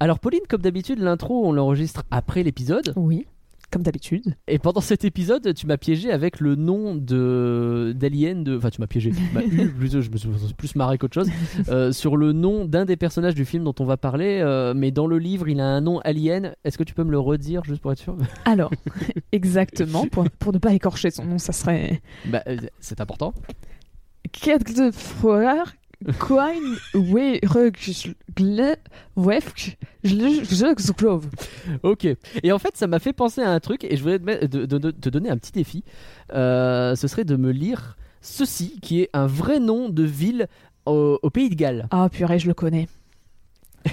Alors Pauline, comme d'habitude, l'intro, on l'enregistre après l'épisode. Oui, comme d'habitude. Et pendant cet épisode, tu m'as piégé avec le nom de d'Alien de. Enfin, tu m'as piégé. Tu m'as eu plutôt. Je me suis plus marré qu'autre chose euh, sur le nom d'un des personnages du film dont on va parler. euh, mais dans le livre, il a un nom Alien. Est-ce que tu peux me le redire juste pour être sûr? Alors, exactement, pour, pour ne pas écorcher son nom, ça serait Bah, euh, c'est important. Fois, Coin, Ok. Et en fait, ça m'a fait penser à un truc et je voulais te, mettre- de- de- de- te donner un petit défi. Euh, ce serait de me lire ceci, qui est un vrai nom de ville au, au Pays de Galles. Ah purée, je le connais.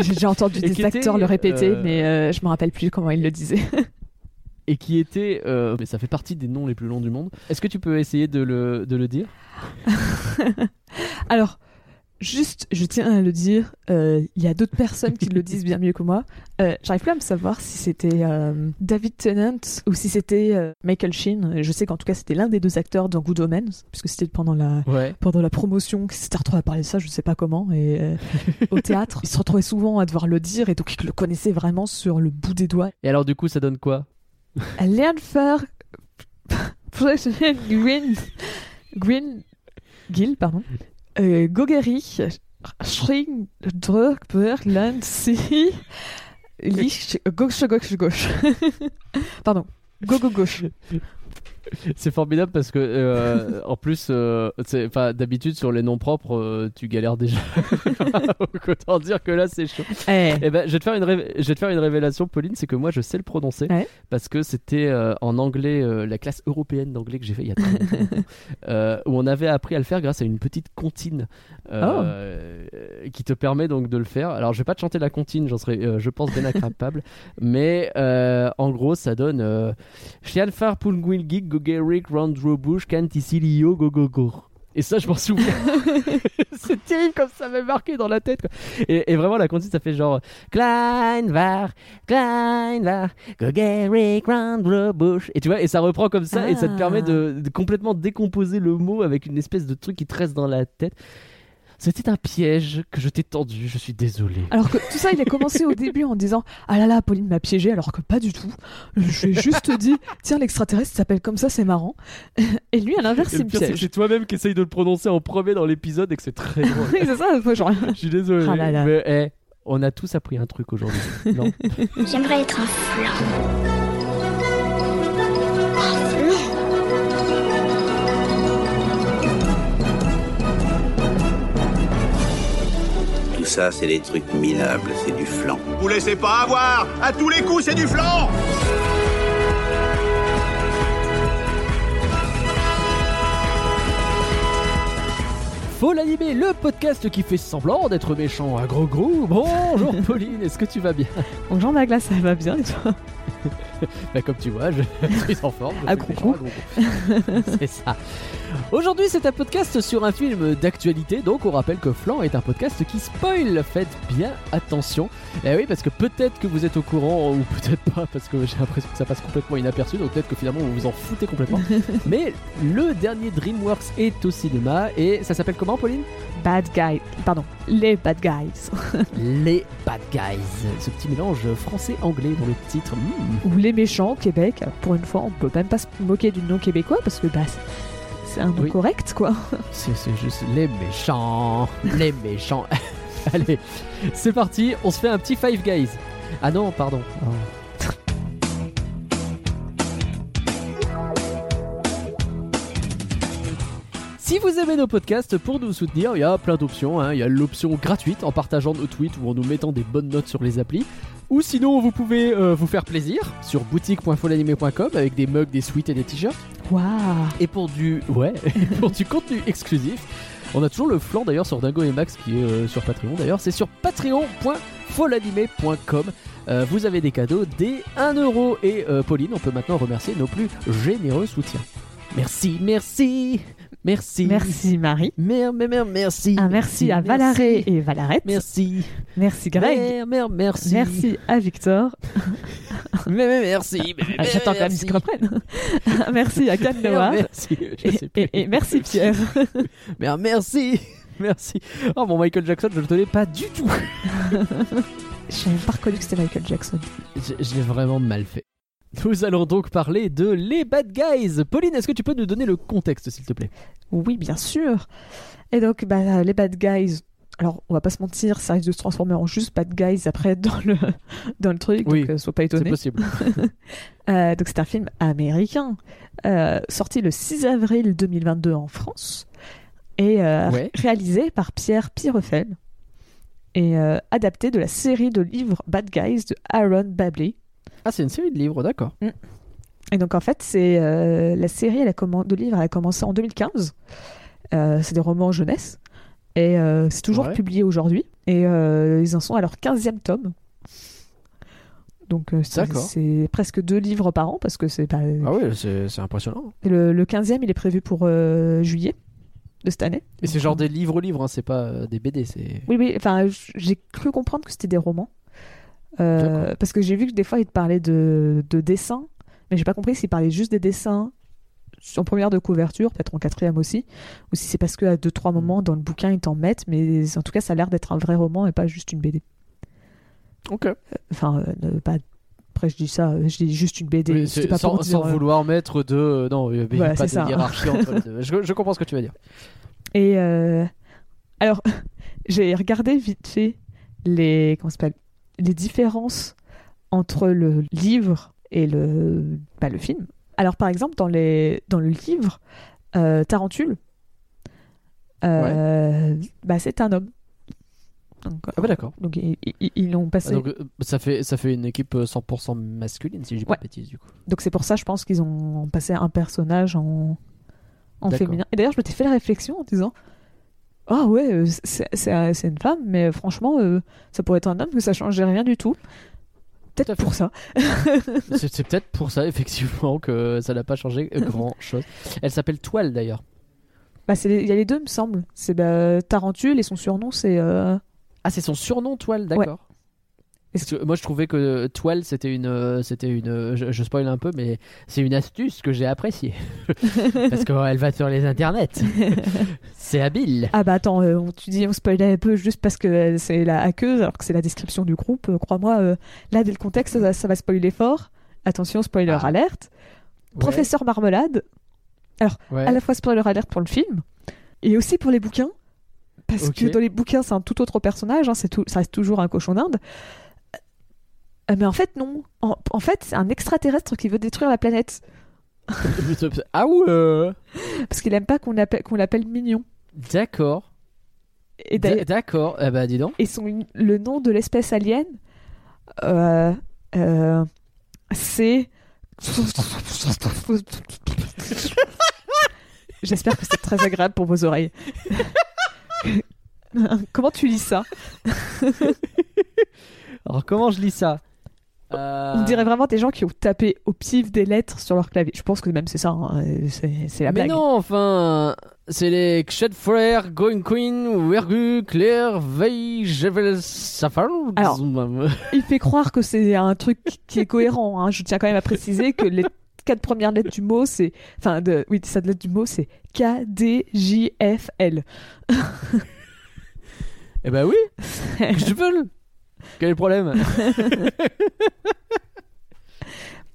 J'ai déjà entendu Et des était, acteurs le répéter, euh, mais euh, je me rappelle plus comment ils le disaient. Et qui était. euh, mais ça fait partie des noms les plus longs du monde. Est-ce que tu peux essayer de le, de le dire? Alors, juste, je tiens à le dire, euh, il y a d'autres personnes qui le disent bien mieux que moi. Euh, J'arrive plus à me savoir si c'était David Tennant ou si c'était Michael Sheen. Je sais qu'en tout cas, c'était l'un des deux acteurs dans Good Omens, puisque c'était pendant la, Ouais. pendant la promotion qu'il s'était retrouvé à parler de ça, je sais pas comment, et au théâtre. Il se retrouvait souvent à devoir le dire, et donc il le connaissait vraiment sur le bout des doigts. Et alors, du coup, ça donne quoi? Lern faire Green Green Gill, pardon. Euh, Gogeri Schring Drückberg Land Si Lich Gauche Gauche Gauche. Pardon. Go go gauche. C'est formidable parce que, euh, en plus, euh, d'habitude, sur les noms propres, euh, tu galères déjà. Autant dire que là, c'est chaud. Eh. Eh ben, je vais te faire une, révé- je vais te faire une révélation, Pauline, c'est que moi, je sais le prononcer parce que c'était en anglais, la classe européenne d'anglais que j'ai fait il y a très longtemps, où on avait appris à le faire grâce à une petite comptine euh, qui te permet donc de le faire. Alors, je vais pas te chanter la comptine, j'en serais, je pense, bien incapable, mais en gros, ça donne euh, Gogeric Roundrobush Canticilio Go Go Go. Et ça, je m'en souviens. c'est terrible comme ça m'a marqué dans la tête. quoi. Et, et vraiment, la comptine, ça fait genre Klein var, Klein var, Gogeric Roundrobush. Et tu vois, et ça reprend comme ça, et ça te Ah. permet de, de complètement décomposer le mot avec une espèce de truc qui te reste dans la tête. C'était un piège que je t'ai tendu, je suis désolé. Alors que tout ça, il a commencé au début en disant Ah là là, Pauline m'a piégé, alors que pas du tout. Je lui ai juste dit Tiens, l'extraterrestre s'appelle comme ça, c'est marrant. Et lui, à l'inverse, il me piège. c'est toi-même qui essaye de le prononcer en premier dans l'épisode et que c'est très drôle. C'est ça, moi, genre. Je suis désolé. Ah là là. Mais eh, on a tous appris un truc aujourd'hui. non J'aimerais être un flan. Ça, c'est des trucs minables, c'est du flan. Vous laissez pas avoir. À tous les coups, c'est du flan. Faut l'animer, le podcast qui fait semblant d'être méchant. À gros gros. Bonjour Pauline, est-ce que tu vas bien? Bonjour Magla, ça va bien et toi? Bah comme tu vois, je suis en forme. je À méchant gros. C'est ça. Aujourd'hui, c'est un podcast sur un film d'actualité. Donc, on rappelle que Flan est un podcast qui spoil. Faites bien attention. Eh oui, parce que peut-être que vous êtes au courant ou peut-être pas, parce que j'ai l'impression que ça passe complètement inaperçu. Donc, peut-être que finalement, vous vous en foutez complètement. Mais le dernier DreamWorks est au cinéma et ça s'appelle comment, Pauline? Bad guy. Pardon, les bad guys. Les Bad Guys. Ce petit mélange français-anglais dans le titre. Hmm. Ou les méchants au Québec. Alors, Pour une fois, on peut même pas se moquer du nom québécois parce que bah, c'est un nom Oui. correct quoi. C'est c'est juste les méchants, les méchants. Allez, c'est parti, on se fait un petit Five Guys. Ah non, pardon. Oh. Si vous aimez nos podcasts, pour nous soutenir, il y a plein d'options. hein. Il y a l'option gratuite en partageant nos tweets ou en nous mettant des bonnes notes sur les applis. Ou sinon, vous pouvez euh, vous faire plaisir sur boutique.folanimé.com avec des mugs, des sweats et des t-shirts. Waouh. Et pour du ouais, pour du contenu exclusif, on a toujours le flanc d'ailleurs sur Dingo et Max qui est euh, sur Patreon d'ailleurs, c'est sur patreon.folanimé.com. Euh, vous avez des cadeaux dès 1 euro et Pauline, on peut maintenant remercier nos plus généreux soutiens. Merci, merci, merci. Merci Marie. Mer, mer, mer, merci. Un merci à Valaré et Valarette. Merci. Merci Greg. Mer, mer, merci. Merci à Victor. Mer, mer, merci. mer, mer, J'attends que la merci. musique reprenne. merci à Cannes Noir. Merci. Je sais Et, plus. et- et merci Pierre. Mer, merci. Merci. Oh, mon Michael Jackson, je le tenais pas du tout. J'ai même pas reconnu que c'était Michael Jackson. Je, je l'ai vraiment mal fait. Nous allons donc parler de Les Bad Guys. Pauline, est-ce que tu peux nous donner le contexte, s'il te plaît? Oui, bien sûr. Et donc, bah, les bad guys. Alors, on va pas se mentir, ça risque de se transformer en juste bad guys après dans le, dans le truc, Oui, donc euh, sois pas C'est étonné. possible. Euh, donc, c'est un film américain, euh, sorti le 6 avril 2022 en France, et euh, Ouais. réalisé par Pierre Pirefel, et adapté de la série de livres Bad Guys de Aaron Babley. Ah, c'est une série de livres, d'accord. Et donc en fait, c'est euh, la série elle a de livres elle a commencé en 2015. Euh, c'est des romans jeunesse. Et euh, c'est toujours Ouais. publié aujourd'hui. Et ils en sont à leur 15e tome. Donc c'est presque deux livres par an parce que c'est pas... Ah oui, c'est impressionnant. Et le, le 15e il est prévu pour juillet de cette année. Et c'est genre des livres-livres, hein, c'est pas des BD. Oui, oui, enfin j'ai cru comprendre que c'était des romans. Euh, parce que j'ai vu que des fois ils te parlaient de, de dessins, mais j'ai pas compris s'ils parlaient juste des dessins en première de couverture, peut-être en quatrième aussi, ou si c'est parce qu'à deux trois moments dans le bouquin ils t'en mettent, mais en tout cas ça a l'air d'être un vrai roman et pas juste une BD. Ok. Enfin, euh, pas. Après je dis ça, euh, je dis juste une BD. Oui, pas sans, pour dire, sans euh, vouloir mettre de. euh, Non, il n'y a pas de ça. hiérarchie entre les deux. Je, je comprends ce que tu veux dire. Et euh, alors, j'ai regardé vite fait les, comment s'appelle, les différences entre le livre et le, bah, le film. Alors, par exemple, dans, les, dans le livre, euh, Tarentule, euh, bah, c'est un homme. Donc, Ah bah d'accord. donc ils- ils ils l'ont Ah, passé. donc euh, ça fait, ça fait une équipe euh, 100% masculine, si je dis pas Ouais. de bêtises, du coup. Donc c'est pour ça, je pense qu'ils ont passé un personnage en, en féminin. Et d'ailleurs, je m'étais fait la réflexion en disant Ah ouais, euh, c'est c'est- une femme, mais franchement, euh, ça pourrait être un homme, que ça changeait rien du tout. Peut-être pour ça. C'est peut-être pour ça, effectivement, que ça n'a pas changé grand chose. Elle s'appelle Toile d'ailleurs. Bah, Il y a les deux, me semble. C'est bah, Tarentule et son surnom, c'est. euh, Ah, c'est son surnom, Toile, d'accord. Que moi, je trouvais que Toile, c'était une, euh, c'était une, euh, je, je spoil un peu, mais c'est une astuce que j'ai appréciée parce qu'elle va sur les internets. c'est habile. Ah bah attends, euh, tu dis on spoilait un peu juste parce que c'est la hackeuse, alors que c'est la description du groupe. Euh, Crois-moi, euh, là, dès le contexte, ça, ça va spoiler fort. Attention, spoiler Ah. alerte. Professeur Marmelade, Ouais. à la fois spoiler alert pour le film et aussi pour les bouquins parce que dans les bouquins c'est un tout autre personnage hein, c'est tout ça reste toujours un cochon d'Inde Euh, mais en fait non en, en fait c'est un extraterrestre qui veut détruire la planète ah ouais. parce qu'il aime pas qu'on appelle qu'on l'appelle mignon D'accord. et D- d'ailleurs D'accord. Eh bah dis donc. et son le nom de l'espèce alien euh, euh, c'est J'espère que c'est très agréable pour vos oreilles. Comment tu lis ça? Alors comment je lis ça? Euh, On dirait vraiment des gens qui ont tapé au pif des lettres sur leur clavier. Je pense que même c'est ça, hein, euh, c'est la Mais blague. non, enfin, c'est les Kshed Frères, Going Queen, Wergu, Claire, Veil, Jevel, Safar. Alors, Il fait croire que c'est un truc qui est cohérent. hein. Je tiens quand même à préciser que les quatre premières lettres du mot, c'est. Enfin, de... oui, cette lettre du mot, c'est K, D, J, F, L. Eh bah oui, je veux. Quel est le problème?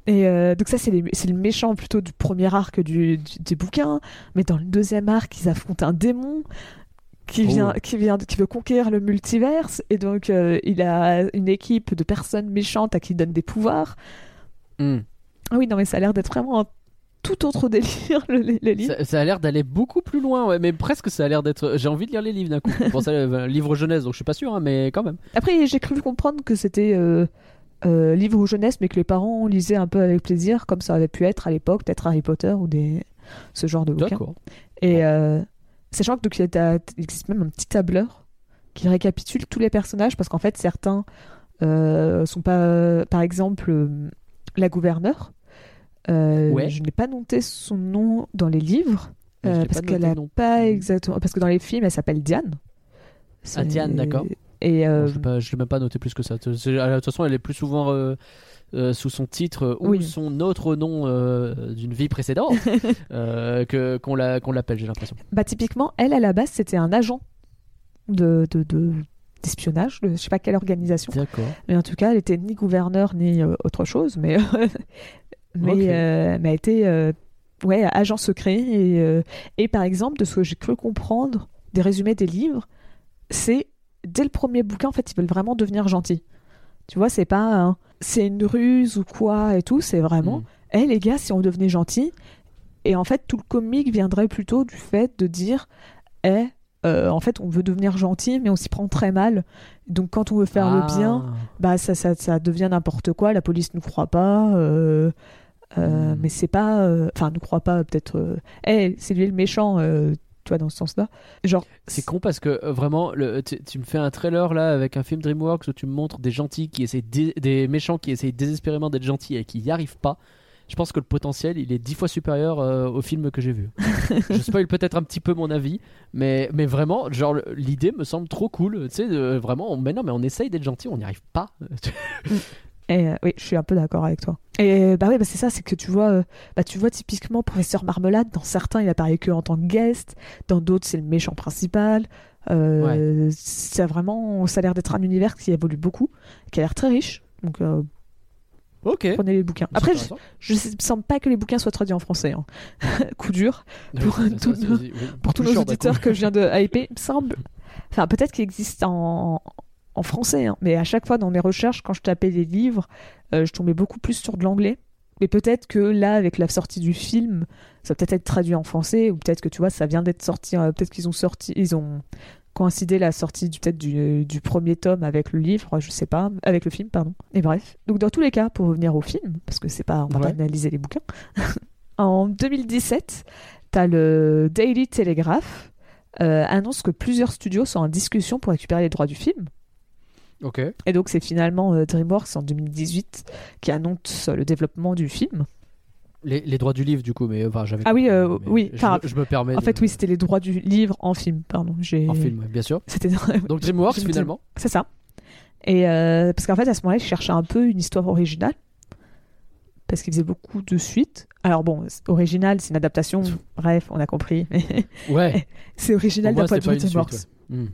Et euh, donc, ça, c'est le méchant plutôt du premier arc du, du- des bouquins. Mais dans le deuxième arc, ils affrontent un démon. Qui Oh. vient, qui vient, qui veut conquérir le multiverse et donc euh, il a une équipe de personnes méchantes à qui il donne des pouvoirs. Hmm. Ah oui, non mais ça a l'air d'être vraiment un tout autre délire le, le- livre. ça, ça a l'air d'aller beaucoup plus loin, ouais, mais presque ça a l'air d'être. J'ai envie de lire les livres d'un coup. Bon, ça, euh, livre jeunesse, donc je suis pas sûr, hein, mais quand même. Après, j'ai cru comprendre que c'était euh, euh, livre jeunesse, mais que les parents lisaient un peu avec plaisir, comme ça avait pu être à l'époque, peut-être Harry Potter ou des ce genre de bouquins. D'accord. Et euh, sachant que donc, il existe même un petit tableur qui récapitule tous les personnages, parce qu'en fait, certains euh, sont pas, par exemple, la gouverneure. Euh, Ouais. Je n'ai pas noté son nom dans les livres. Euh, parce qu'elle noté a non pas exactement parce que dans les films elle s'appelle Diane. Ah, Diane, d'accord. Et euh, Bon, je je l'ai même pas noté plus que ça. De toute façon, elle est plus souvent euh, euh, sous son titre ou son autre nom d'une vie précédente que qu'on la- qu'on l'appelle, j'ai l'impression. bah typiquement elle à la base c'était un agent de, de, de- d'espionnage, de je sais pas quelle organisation. D'accord. Mais en tout cas, elle était ni gouverneur ni autre chose, mais mais, Ok. euh, mais était euh, ouais agent secret et euh, et par exemple de ce que j'ai cru comprendre des résumés des livres, c'est dès le premier bouquin en fait ils veulent vraiment devenir gentils. Tu vois, c'est pas c'est une ruse ou quoi et tout, c'est vraiment Mm. eh les gars si on devenait gentils et en fait tout le comique viendrait plutôt du fait de dire eh euh, en fait on veut devenir gentil mais on s'y prend très mal donc quand on veut faire le bien Ah. bah ça, ça, ça devient n'importe quoi, la police ne croit pas, euh, euh, Hmm. mais c'est pas, euh, enfin ne croit pas peut-être, Eh, c'est lui le méchant, euh, tu vois dans ce sens-là. Genre, C'est con parce que vraiment, le, tu, tu me fais un trailer là avec un film DreamWorks où tu me montres des gentils qui essayent, des méchants qui essayent désespérément d'être gentils et qui n'y arrivent pas. Je pense que le potentiel il est dix fois supérieur euh, au film que j'ai vu. je spoil peut-être un petit peu mon avis, mais, mais vraiment, genre l'idée me semble trop cool. Tu sais, vraiment, on, mais non, mais on essaye d'être gentil, on n'y arrive pas. Et, euh, oui, je suis un peu d'accord avec toi. Et bah oui, bah c'est ça, c'est que tu vois, euh, bah tu vois typiquement professeur Marmelade, dans certains il apparaît que en tant que guest, dans d'autres c'est le méchant principal. Euh, Ça vraiment, ça a l'air d'être un univers qui évolue beaucoup, qui a l'air très riche. Donc euh, ok. prenez les bouquins. Après, je, ne sens pas que les bouquins soient traduits en français. hein. Coup dur. pour Ouais, tout- ça, c'est- oui, pour tous nos d'un auditeurs que je viens de hyper, il me semble. Enfin, peut-être qu'il existe en, en français, hein, mais à chaque fois dans mes recherches, quand je tapais les livres, euh, je tombais beaucoup plus sur de l'anglais. Mais peut-être que là, avec la sortie du film, ça va peut-être être traduit en français, ou peut-être que tu vois, ça vient d'être sorti. euh, peut-être qu'ils ont sorti, ils ont coïncidé la sortie du peut-être du, du premier tome avec le livre, je sais pas, avec le film, pardon. Et bref. Donc dans tous les cas, pour revenir au film, parce que c'est pas, on va pas analyser les bouquins. en 2017, t'as le Daily Telegraph euh, annonce que plusieurs studios sont en discussion pour récupérer les droits du film. Et donc c'est finalement euh, DreamWorks en 2018 qui annonce euh, le développement du film. Les, les droits du livre, du coup, mais enfin, j'avais. Ah oui, euh, oui, Je, enfin, me- je me permets. En de- fait, oui, c'était les droits du livre en film, pardon. En film, bien sûr. C'était Donc DreamWorks, finalement. C'est ça. Et euh, parce qu'en fait, à ce moment-là, ils cherchaient un peu une histoire originale. Parce qu'ils faisaient beaucoup de suites. Alors bon, original, c'est une adaptation. Bref, on a compris. Mais Ouais. c'est original d'un point de vue suite, DreamWorks. Hmm.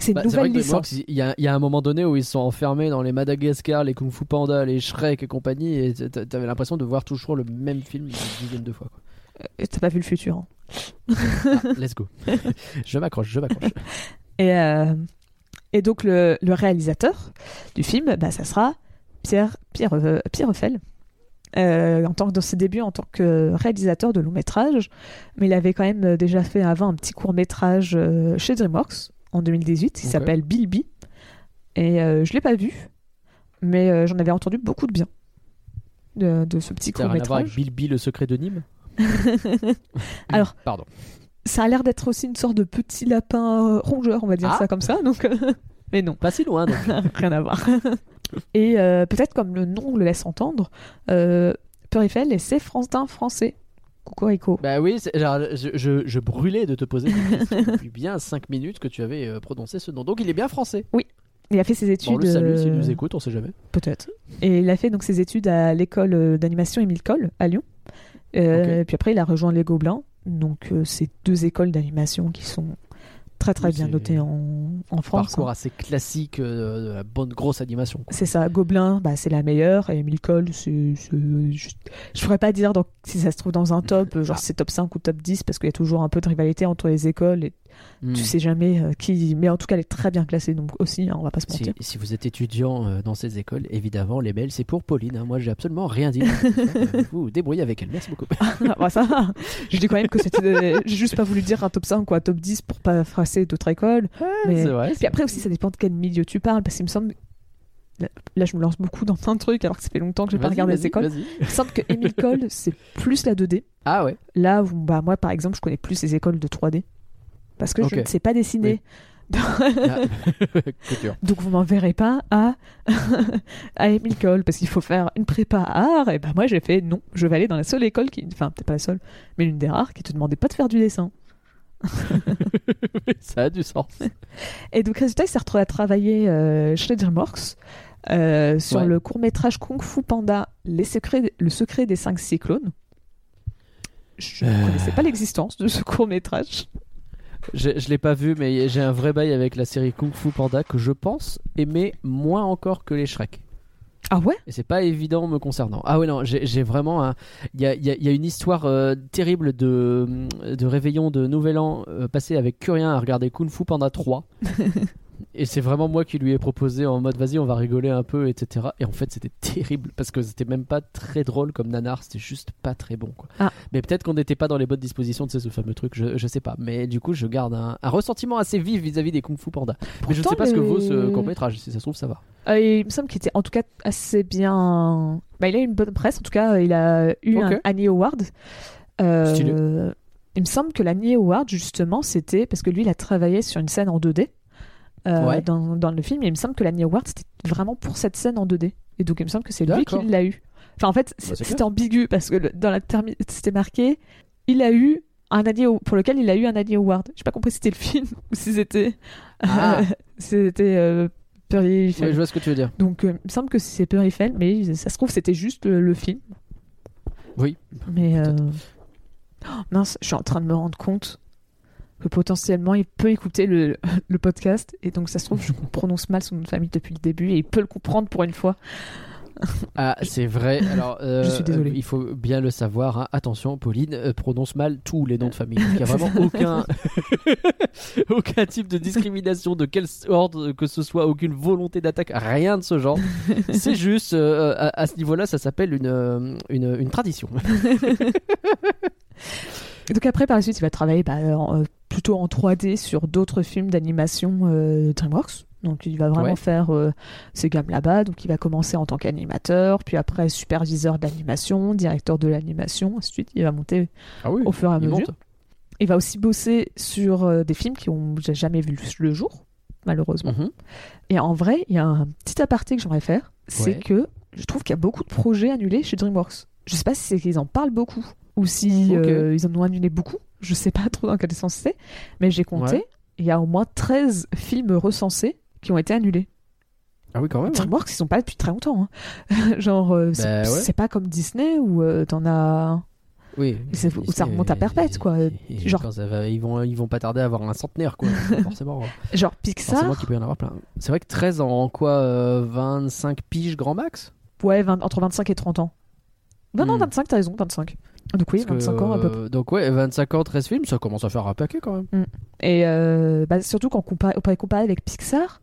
C'est une Bah, vrai nouvelle licence. il y, a, il y a un moment donné où ils sont enfermés dans les Madagascar, les Kung Fu Panda, les Shrek et compagnie, et t'a- t'avais l'impression de voir toujours le même film une dizaine de fois. Quoi. Et T'as pas vu le futur. hein. Ah, let's go. je m'accroche, je m'accroche. Et, euh, et donc le, le réalisateur du film, bah, ça sera Pierre, Pierre, euh, Pierre Ruffel. Euh, en tant que dans ses débuts en tant que réalisateur de long métrage, mais il avait quand même euh, déjà fait avant un petit court métrage euh, chez DreamWorks en 2018 qui s'appelle Bilby. Et euh, je l'ai pas vu, mais euh, j'en avais entendu beaucoup de bien de, de ce petit court avec métrage. Bilby, le secret de Nîmes Alors, Pardon. ça a l'air d'être aussi une sorte de petit lapin euh, rongeur, on va dire Ah. ça comme ça. Donc, euh, mais non. Pas si loin, donc. Rien à voir. Et peut-être comme le nom le laisse entendre, euh, Purifel et c'est Frantin français. Cocorico. Bah oui, genre, je, je, je brûlais de te poser depuis bien 5 minutes que tu avais euh, prononcé ce nom. Donc il est bien français. Il a fait ses Bon, études. on le salue s'il euh, nous écoute, on sait jamais. Peut-être. Et il a fait donc ses études à l'école euh, d'animation Émile Coll à Lyon. Euh. Puis après, il a rejoint les Gobelins. Donc, euh, c'est deux écoles d'animation qui sont très très bien notées en, en France. Parcours hein. assez classique euh, de la bonne grosse animation. C'est ça, Gobelin, bah, c'est la meilleure, et Emile Cole, c'est. c'est- Je, je pourrais pas dire si ça se trouve dans un top, genre Ah. c'est top 5 ou top 10, parce qu'il y a toujours un peu de rivalité entre les écoles, et Hmm. tu sais jamais euh, qui. Mais en tout cas, elle est très bien classée, donc aussi, hein, on va pas se mentir. si vous êtes étudiant euh, dans ces écoles, évidemment, les mails, c'est pour Pauline. hein. Moi, j'ai absolument rien dit. Euh, vous vous débrouillez avec elle. Merci beaucoup. Ah, bah, ça va. Je dis quand même que c'était. J'ai juste pas voulu dire un top 5 ou un top 10 pour pas frasser d'autres écoles. Mais- C'est vrai. Puis après aussi, ça dépend de quel milieu tu parles, parce qu'il me semble. Là, je me lance beaucoup dans plein de trucs, alors que ça fait longtemps que j'ai pas regardé les écoles. Il me semble que Emile Cole, c'est plus la 2D. Ah ouais. Là où, bah, moi, par exemple, je connais plus les écoles de 3D. Parce que je ne sais pas dessiner. Ah. Donc, vous m'enverrez pas à, à Émile Cole, parce qu'il faut faire une prépa art. Et bah, moi, j'ai fait non, je vais aller dans la seule école qui. Enfin, peut-être pas la seule, mais l'une des rares qui te demandait pas de faire du dessin. Ça a du sens. Et donc, résultat, il s'est retrouvé à travailler euh, chez DreamWorks euh, sur Ouais. le court-métrage Kung Fu Panda, Les secrets, Le secret des cinq cyclones. Je ne Euh. connaissais pas l'existence de ce court-métrage. Je, je l'ai pas vu, mais j'ai un vrai bail avec la série Kung Fu Panda que je pense aimer moins encore que les Shrek. Ah ouais? Et c'est pas évident me concernant. Ah ouais, non, j'ai vraiment un. Il y a, il y a- il y a une histoire euh, terrible de, de réveillon de Nouvel An euh, passé avec Curien à regarder Kung Fu Panda 3. Et c'est vraiment moi qui lui ai proposé en mode vas-y, on va rigoler un peu, etc. Et en fait, c'était terrible parce que c'était même pas très drôle comme nanar, c'était juste pas très bon. Quoi. Ah. Mais peut-être qu'on n'était pas dans les bonnes dispositions de ce fameux truc, je, je sais pas. Mais du coup, je garde un, un ressentiment assez vif vis-à-vis des Kung Fu Panda. Mais je ne sais pas ce que vaut ce court-métrage, si ça se trouve, ça va. Euh, Il me semble qu'il était en tout cas assez bien. Bah, il a eu une bonne presse, en tout cas, il a eu un Annie Award. Euh, Stylé. Il me semble que l'Annie Award, justement, c'était parce que lui, il a travaillé sur une scène en 2D euh, Ouais. dans, dans le film, et il me semble que l'Annie Award, c'était vraiment pour cette scène en 2D. Et donc, il me semble que c'est lui qui l'a eu. Enfin, en fait, Bah, c'était ambigu parce que le- dans la c'était marqué il a eu un Annie pour lequel il a eu un Annie Award. J'ai pas compris si c'était le film ou si c'était. Ah. c'était. Euh, je vois ce que tu veux dire. Donc, euh, il me semble que c'est Perry Fell, mais ça se trouve, c'était juste le, le film. Oui. Mais. euh, oh, mince, je suis en train de me rendre compte que potentiellement, il peut écouter le, le podcast. Et donc, ça se trouve, je prononce mal son nom de famille depuis le début et il peut le comprendre pour une fois. Ah, c'est vrai. Alors, euh, Je suis désolé. euh, il faut bien le savoir. hein. Attention, Pauline euh, prononce mal tous les noms de famille. Il n'y a vraiment aucun, aucun type de discrimination de quel ordre que ce soit, aucune volonté d'attaque, rien de ce genre. C'est juste, euh, à, à ce niveau-là, ça s'appelle une, une, une tradition. Et donc, après, par la suite, il va travailler bah, en- plutôt en 3D sur d'autres films d'animation euh, DreamWorks. Donc, il va vraiment Ouais. faire euh, ces gammes là-bas. Donc, il va commencer en tant qu'animateur, puis après superviseur d'animation, directeur de l'animation, ainsi de suite. Il va monter Ah oui, au fur et à mesure. monte. Il va aussi bosser sur euh, des films qui ont jamais vu le jour, malheureusement. Mhm. Et en vrai, il y a un petit aparté que j'aimerais faire, c'est Ouais. que je trouve qu'il y a beaucoup de projets annulés chez DreamWorks. Je sais pas si c'est qu'ils en parlent beaucoup ou si euh, ils en ont annulé beaucoup. Je sais pas trop dans quel sens c'est, mais j'ai compté, Ouais. il y a au moins 13 films recensés qui ont été annulés. Ah oui, quand même. hein. DreamWorks, ils sont pas depuis très longtemps. hein. Genre, euh, c'est Bah ouais. pas comme Disney où euh, t'en as. Oui. où ça remonte à perpète, quoi. Et- Genre- va- ils, vont, ils vont pas tarder à avoir un centenaire, quoi. Forcément. Genre Forcément Pixar, qu'il peut y en avoir plein. C'est vrai que 13 en quoi euh, 25 piges grand max? Ouais, 20 entre 25 et 30 ans. Non, non, Hmm. 25, t'as raison, 25. Donc oui, Parce que, 25 ans à peu près. euh, Donc ouais, 25 ans, 13 films, ça commence à faire un paquet quand même. Et euh, bah, surtout quand on, compare, on comparer avec Pixar.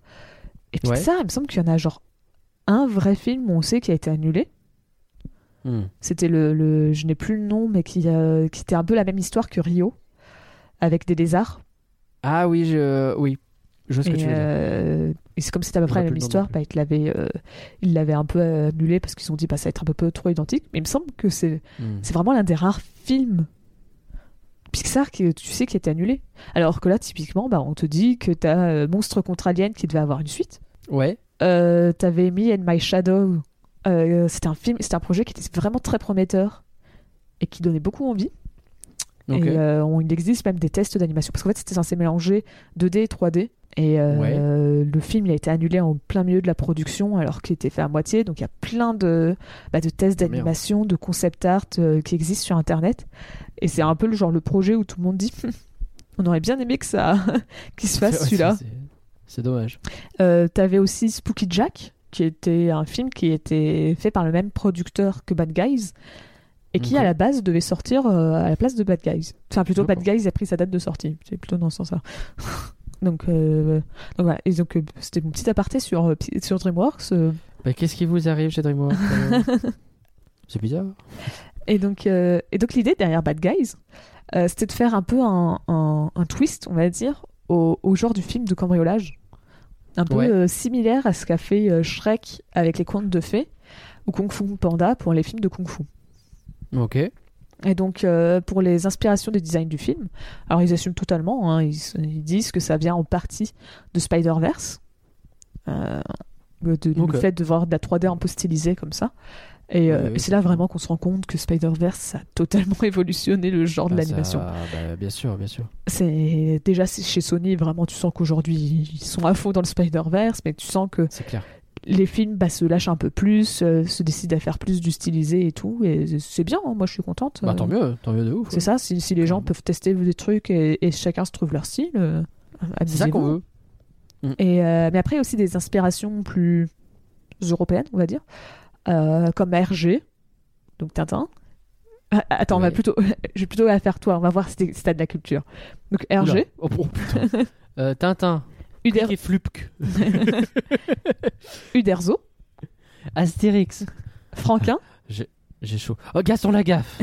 Et Ouais. Pixar, il me semble qu'il y en a genre un vrai film où on sait qui a été annulé. Hmm. C'était le, le- je n'ai plus le nom, mais qui, euh, qui était un peu la même histoire que Rio, avec des lézards. Ah oui, je... oui. Je vois ce que tu veux dire. Euh, et c'est comme c'était à peu près la même histoire, bah, ils l'avaient euh, un peu annulé parce qu'ils ont dit bah, ça va être un peu, peu trop identique. Mais il me semble que c'est Hmm. vraiment l'un des rares films Pixar qui tu sais qui était annulé. Alors que là, typiquement, bah, on te dit que t'as euh, Monstre contre Alien qui devait avoir une suite. Ouais. Euh, T'avais Me and My Shadow. Euh, c'était un film, c'était un projet qui était vraiment très prometteur et qui donnait beaucoup envie. Et euh, on- il existe même des tests d'animation parce qu'en fait c'était censé mélanger 2D et 3D. Et euh, le film il a été annulé en plein milieu de la production alors qu'il était fait à moitié. Donc il y a plein de, bah, de tests Ah, d'animation, de concept art euh, qui existent sur internet. Et c'est un peu le genre le projet où tout le monde dit on aurait bien aimé que ça qu'il se fasse Ouais, celui-là. c'est- dommage. Euh, T'avais aussi Spooky Jack, qui était un film qui était fait par le même producteur que Bad Guys, et qui à la base devait sortir à la place de Bad Guys. Enfin, plutôt Bad. Guys a pris sa date de sortie. C'est plutôt dans ce sens-là. donc, euh, donc voilà. Et donc, euh, c'était mon petit aparté sur, euh, sur DreamWorks. euh. Bah, Qu'est-ce qui vous arrive chez DreamWorks C'est bizarre. et donc, euh, et donc l'idée derrière Bad Guys, euh, c'était de faire un peu un, un- un twist, on va dire, au, au genre du film de cambriolage. Un peu Ouais. euh, similaire à ce qu'a fait euh, Shrek avec les contes de fées ou Kung Fu Panda pour les films de Kung Fu. Ok. Et donc, euh, pour les inspirations des designs du film, alors ils assument totalement, hein, ils, ils disent que ça vient en partie de Spider-Verse, euh, de, de- le fait de voir de la 3D un peu stylisée comme ça. Et, euh, Oui, oui, et c'est là vraiment qu'on se rend compte que Spider-Verse ça a totalement évolutionné le genre de Bah, l'animation. ça- bah, bien sûr, bien sûr. C'est déjà chez Sony vraiment tu sens qu'aujourd'hui ils sont à fond dans le Spider-Verse, mais tu sens que C'est clair. Les films bah, se lâchent un peu plus, euh, se décident à faire plus du stylisé et tout. Et c'est bien, hein, moi je suis contente. Bah, tant Euh, mieux, tant mieux de ouf. C'est ça, si, si les gens peuvent tester des trucs et, et chacun se trouve leur style, euh, C'est ça qu'on veut. Et, euh, mais après, il y a aussi des inspirations plus européennes, on va dire, comme Hergé, donc Tintin. Ah, Attends, on va Ouais. plutôt, je vais plutôt la faire toi, on va voir si t'as de la culture. Donc Oula. Oh, oh, putain. Tintin. Uder. Uderzo, Astérix. Franquin, J'ai chaud. Oh, Gaston Lagaffe.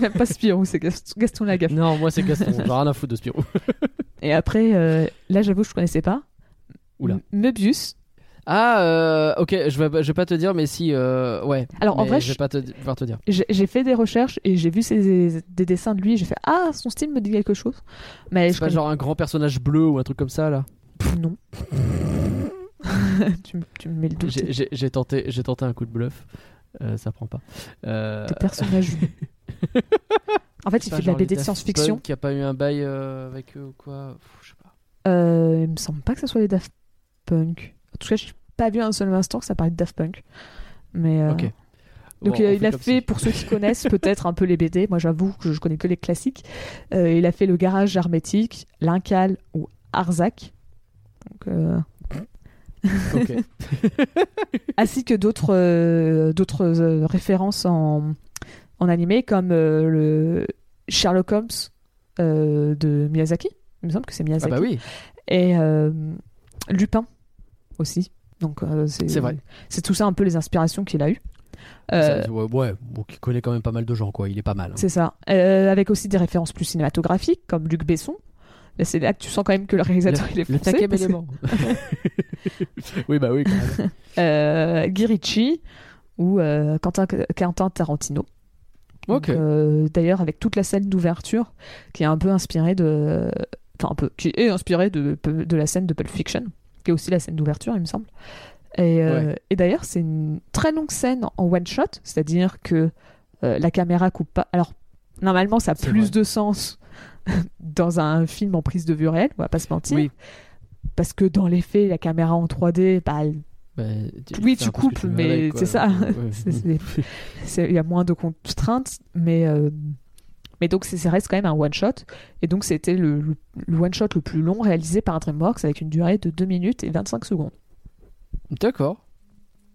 même pas Spirou, c'est Gaston, Lagaffe. non, moi c'est Gaston. J'ai rien à foutre de Spirou. Et après, euh, là j'avoue, je connaissais pas. Oula. Möbius. Ah, euh, ok, je vais, je vais pas te dire, mais si, euh, ouais. Alors en vrai, je vais pas te, pouvoir te dire. j'ai fait des recherches et j'ai vu ses- des dessins de lui et j'ai fait Ah, son style me dit quelque chose. Mais C'est pas connais- genre un grand personnage bleu ou un truc comme ça là? Non. tu, me- tu me mets le doute. J'ai- tenté, tenté un coup de bluff. Euh, ça prend pas. Euh, Des personnages. en fait, il fait de la BD de science-fiction. Punk Qui a pas eu un bail euh, avec eux ou quoi Pff, Je sais pas. Euh, il me semble pas que ce soit les Daft Punk. En tout cas, j'ai pas vu un seul instant que ça parlait de Daft Punk. Mais euh, Ok. donc Bon, il a fait, pour ceux qui connaissent peut-être un peu les BD, moi j'avoue que je connais que les classiques. il a fait le Garage hermétique, l'Incal ou Arzac. Donc, euh, Ok. ainsi que d'autres euh, d'autres euh, références en, en animé comme le Sherlock Holmes de Miyazaki. Il me semble que c'est ah Miyazaki. bah oui. Et Lupin aussi. Donc euh, c'est C'est vrai. C'est tout ça un peu les inspirations qu'il a eues. Euh, Ça, ouais, ouais, bon, qui connaît quand même pas mal de gens quoi. Il est pas mal. hein. c'est ça. Euh, avec aussi des références plus cinématographiques comme Luc Besson. C'est là que tu sens quand même que le réalisateur il est Le français. cinquième élément. oui bah oui. Quand même. euh, Guy Ritchie ou euh, Quentin, Quentin Tarantino. Euh, D'ailleurs, avec toute la scène d'ouverture qui est un peu inspirée de. Enfin, un peu. Qui est inspirée de, de la scène de Pulp Fiction, qui est aussi la scène d'ouverture, il me semble. Et, Ouais. et d'ailleurs, c'est une très longue scène en one shot, c'est-à-dire que la caméra coupe pas. Alors, normalement, ça a plus vrai. de sens dans un film en prise de vue réelle, on va pas se mentir. Oui. Parce que dans les faits, la caméra en 3D, bah, Bah, oui, tu un coupes, mais c'est ça. Ouais. Il y a moins de contraintes, mais, euh, mais donc c'est- ça reste quand même un one-shot. Et donc c'était le, le- le one-shot le plus long réalisé par DreamWorks avec une durée de 2 minutes et 25 secondes. D'accord.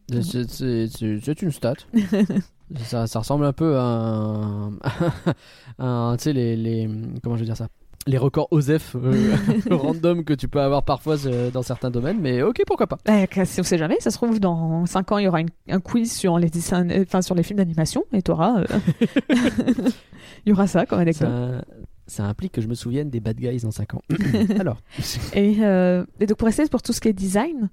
C'est une stat. ça, ça ressemble un peu à un. à un- tu sais, les, les. Comment je veux dire ça? Les records OSEF euh, random que tu peux avoir parfois euh, dans certains domaines, mais ok, pourquoi pas. Que- si on sait jamais, ça se trouve dans 5 ans, il y aura une- un quiz sur les, dessins, euh, enfin, sur les films d'animation et t'auras. euh, il y aura ça comme anecdote. Ça, implique que je me souvienne des bad guys dans 5 ans. Alors. Et, euh, et donc pour rester pour tout ce qui est design,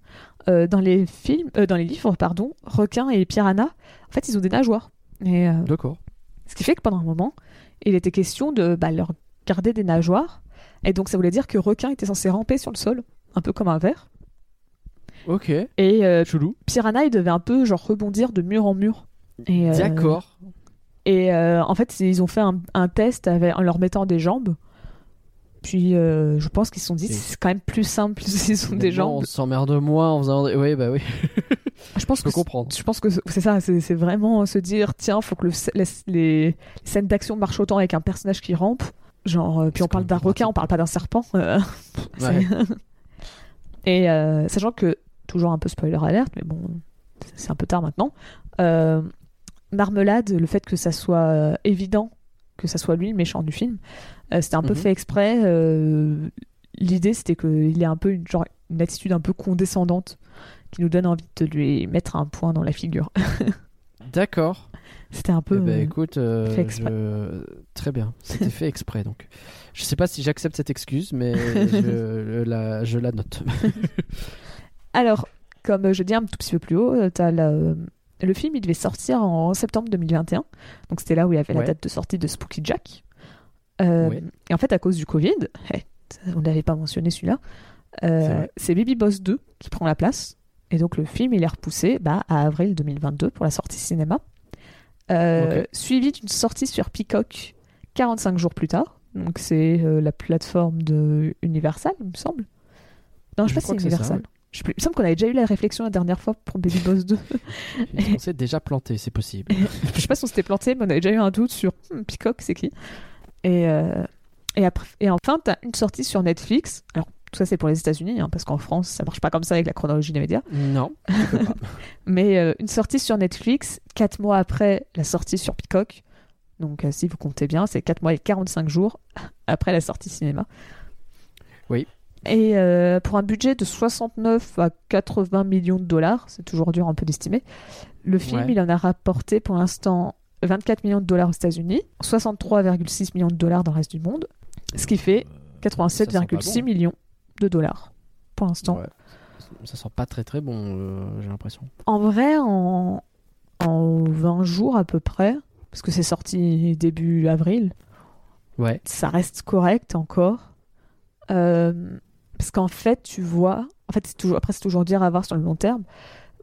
euh, dans les films, euh, dans les livres, pardon, requins et piranhas, en fait, ils ont des nageoires. D'accord. ce qui fait que pendant un moment, il était question de bah, leur garder des nageoires. Et donc ça voulait dire que requin était censé ramper sur le sol, un peu comme un verre. Ok. Et Chelou. piranha, il devait un peu genre rebondir de mur en mur. Euh, D'accord. Et euh, en fait, ils ont fait un, un test avec, en leur mettant des jambes. Puis euh, je pense qu'ils se sont dit c'est quand même plus simple s'ils ont des jambes. On s'emmerde moins en faisant. des- Oui, bah oui. Je pense Je peux que comprendre. Je pense que c'est ça, c'est vraiment se dire tiens, faut que le, les, les scènes d'action marchent autant avec un personnage qui rampe. Genre, euh, puis on parle d'un requin, on parle pas d'un serpent. euh, Et sachant que, toujours un peu spoiler alerte, mais bon, c'est un peu tard maintenant. euh, Marmelade, le fait que ça soit euh, évident que ça soit lui le méchant du film, euh, c'était un peu Mhm. fait exprès. euh, L'idée, c'était qu'il ait un peu une, genre, une attitude un peu condescendante qui nous donne envie de lui mettre un point dans la figure. D'accord. C'était un peu. Eh ben, écoute, euh, fait exprès. je- très bien. C'était fait exprès donc. Je sais pas si j'accepte cette excuse, mais je, la, je la note. Alors, comme je dis un tout petit peu plus haut, t'as la- le film, il devait sortir en septembre 2021. Donc, c'était là où il y avait Ouais. la date de sortie de Spooky Jack. Euh. Et en fait, à cause du Covid, eh, on n'avait pas mentionné celui-là, euh, C'est Baby Boss 2 qui prend la place. Et donc, le film, il est repoussé bah, à avril 2022 pour la sortie cinéma. Euh. Suivi d'une sortie sur Peacock 45 jours plus tard. Donc, c'est la plateforme de Universal, il me semble. Non, je sais pas si c'est ça, Universal. ouais. Je sais plus- Il me semble qu'on avait déjà eu la réflexion la dernière fois pour Baby Boss 2. On s'est déjà planté, c'est possible. je sais pas si on s'était planté, mais on avait déjà eu un doute sur hmm, Peacock, c'est qui? Et, euh, et, après, et enfin, tu as une sortie sur Netflix. Alors, tout ça, c'est pour les États-Unis, hein, parce qu'en France, ça marche pas comme ça avec la chronologie des médias. Non. Mais euh, une sortie sur Netflix, 4 mois après la sortie sur Peacock. Donc, euh, si vous comptez bien, c'est 4 mois et 45 jours après la sortie cinéma. Oui. Et euh, pour un budget de 69 à 80 millions de dollars, c'est toujours dur un peu d'estimer, le film, Ouais. il en a rapporté pour l'instant 24 millions de dollars aux États-Unis, 63,6 millions de dollars dans le reste du monde, ce qui fait Ça sent pas 87,6 bon. millions de dollars pour l'instant. Ouais. Ça sent pas très très bon, euh, j'ai l'impression. En vrai, en, en 20 jours à peu près, parce que c'est sorti début avril, Ouais. ça reste correct encore. Euh, parce qu'en fait, tu vois, en fait, c'est toujours, après, c'est toujours dire à voir sur le long terme,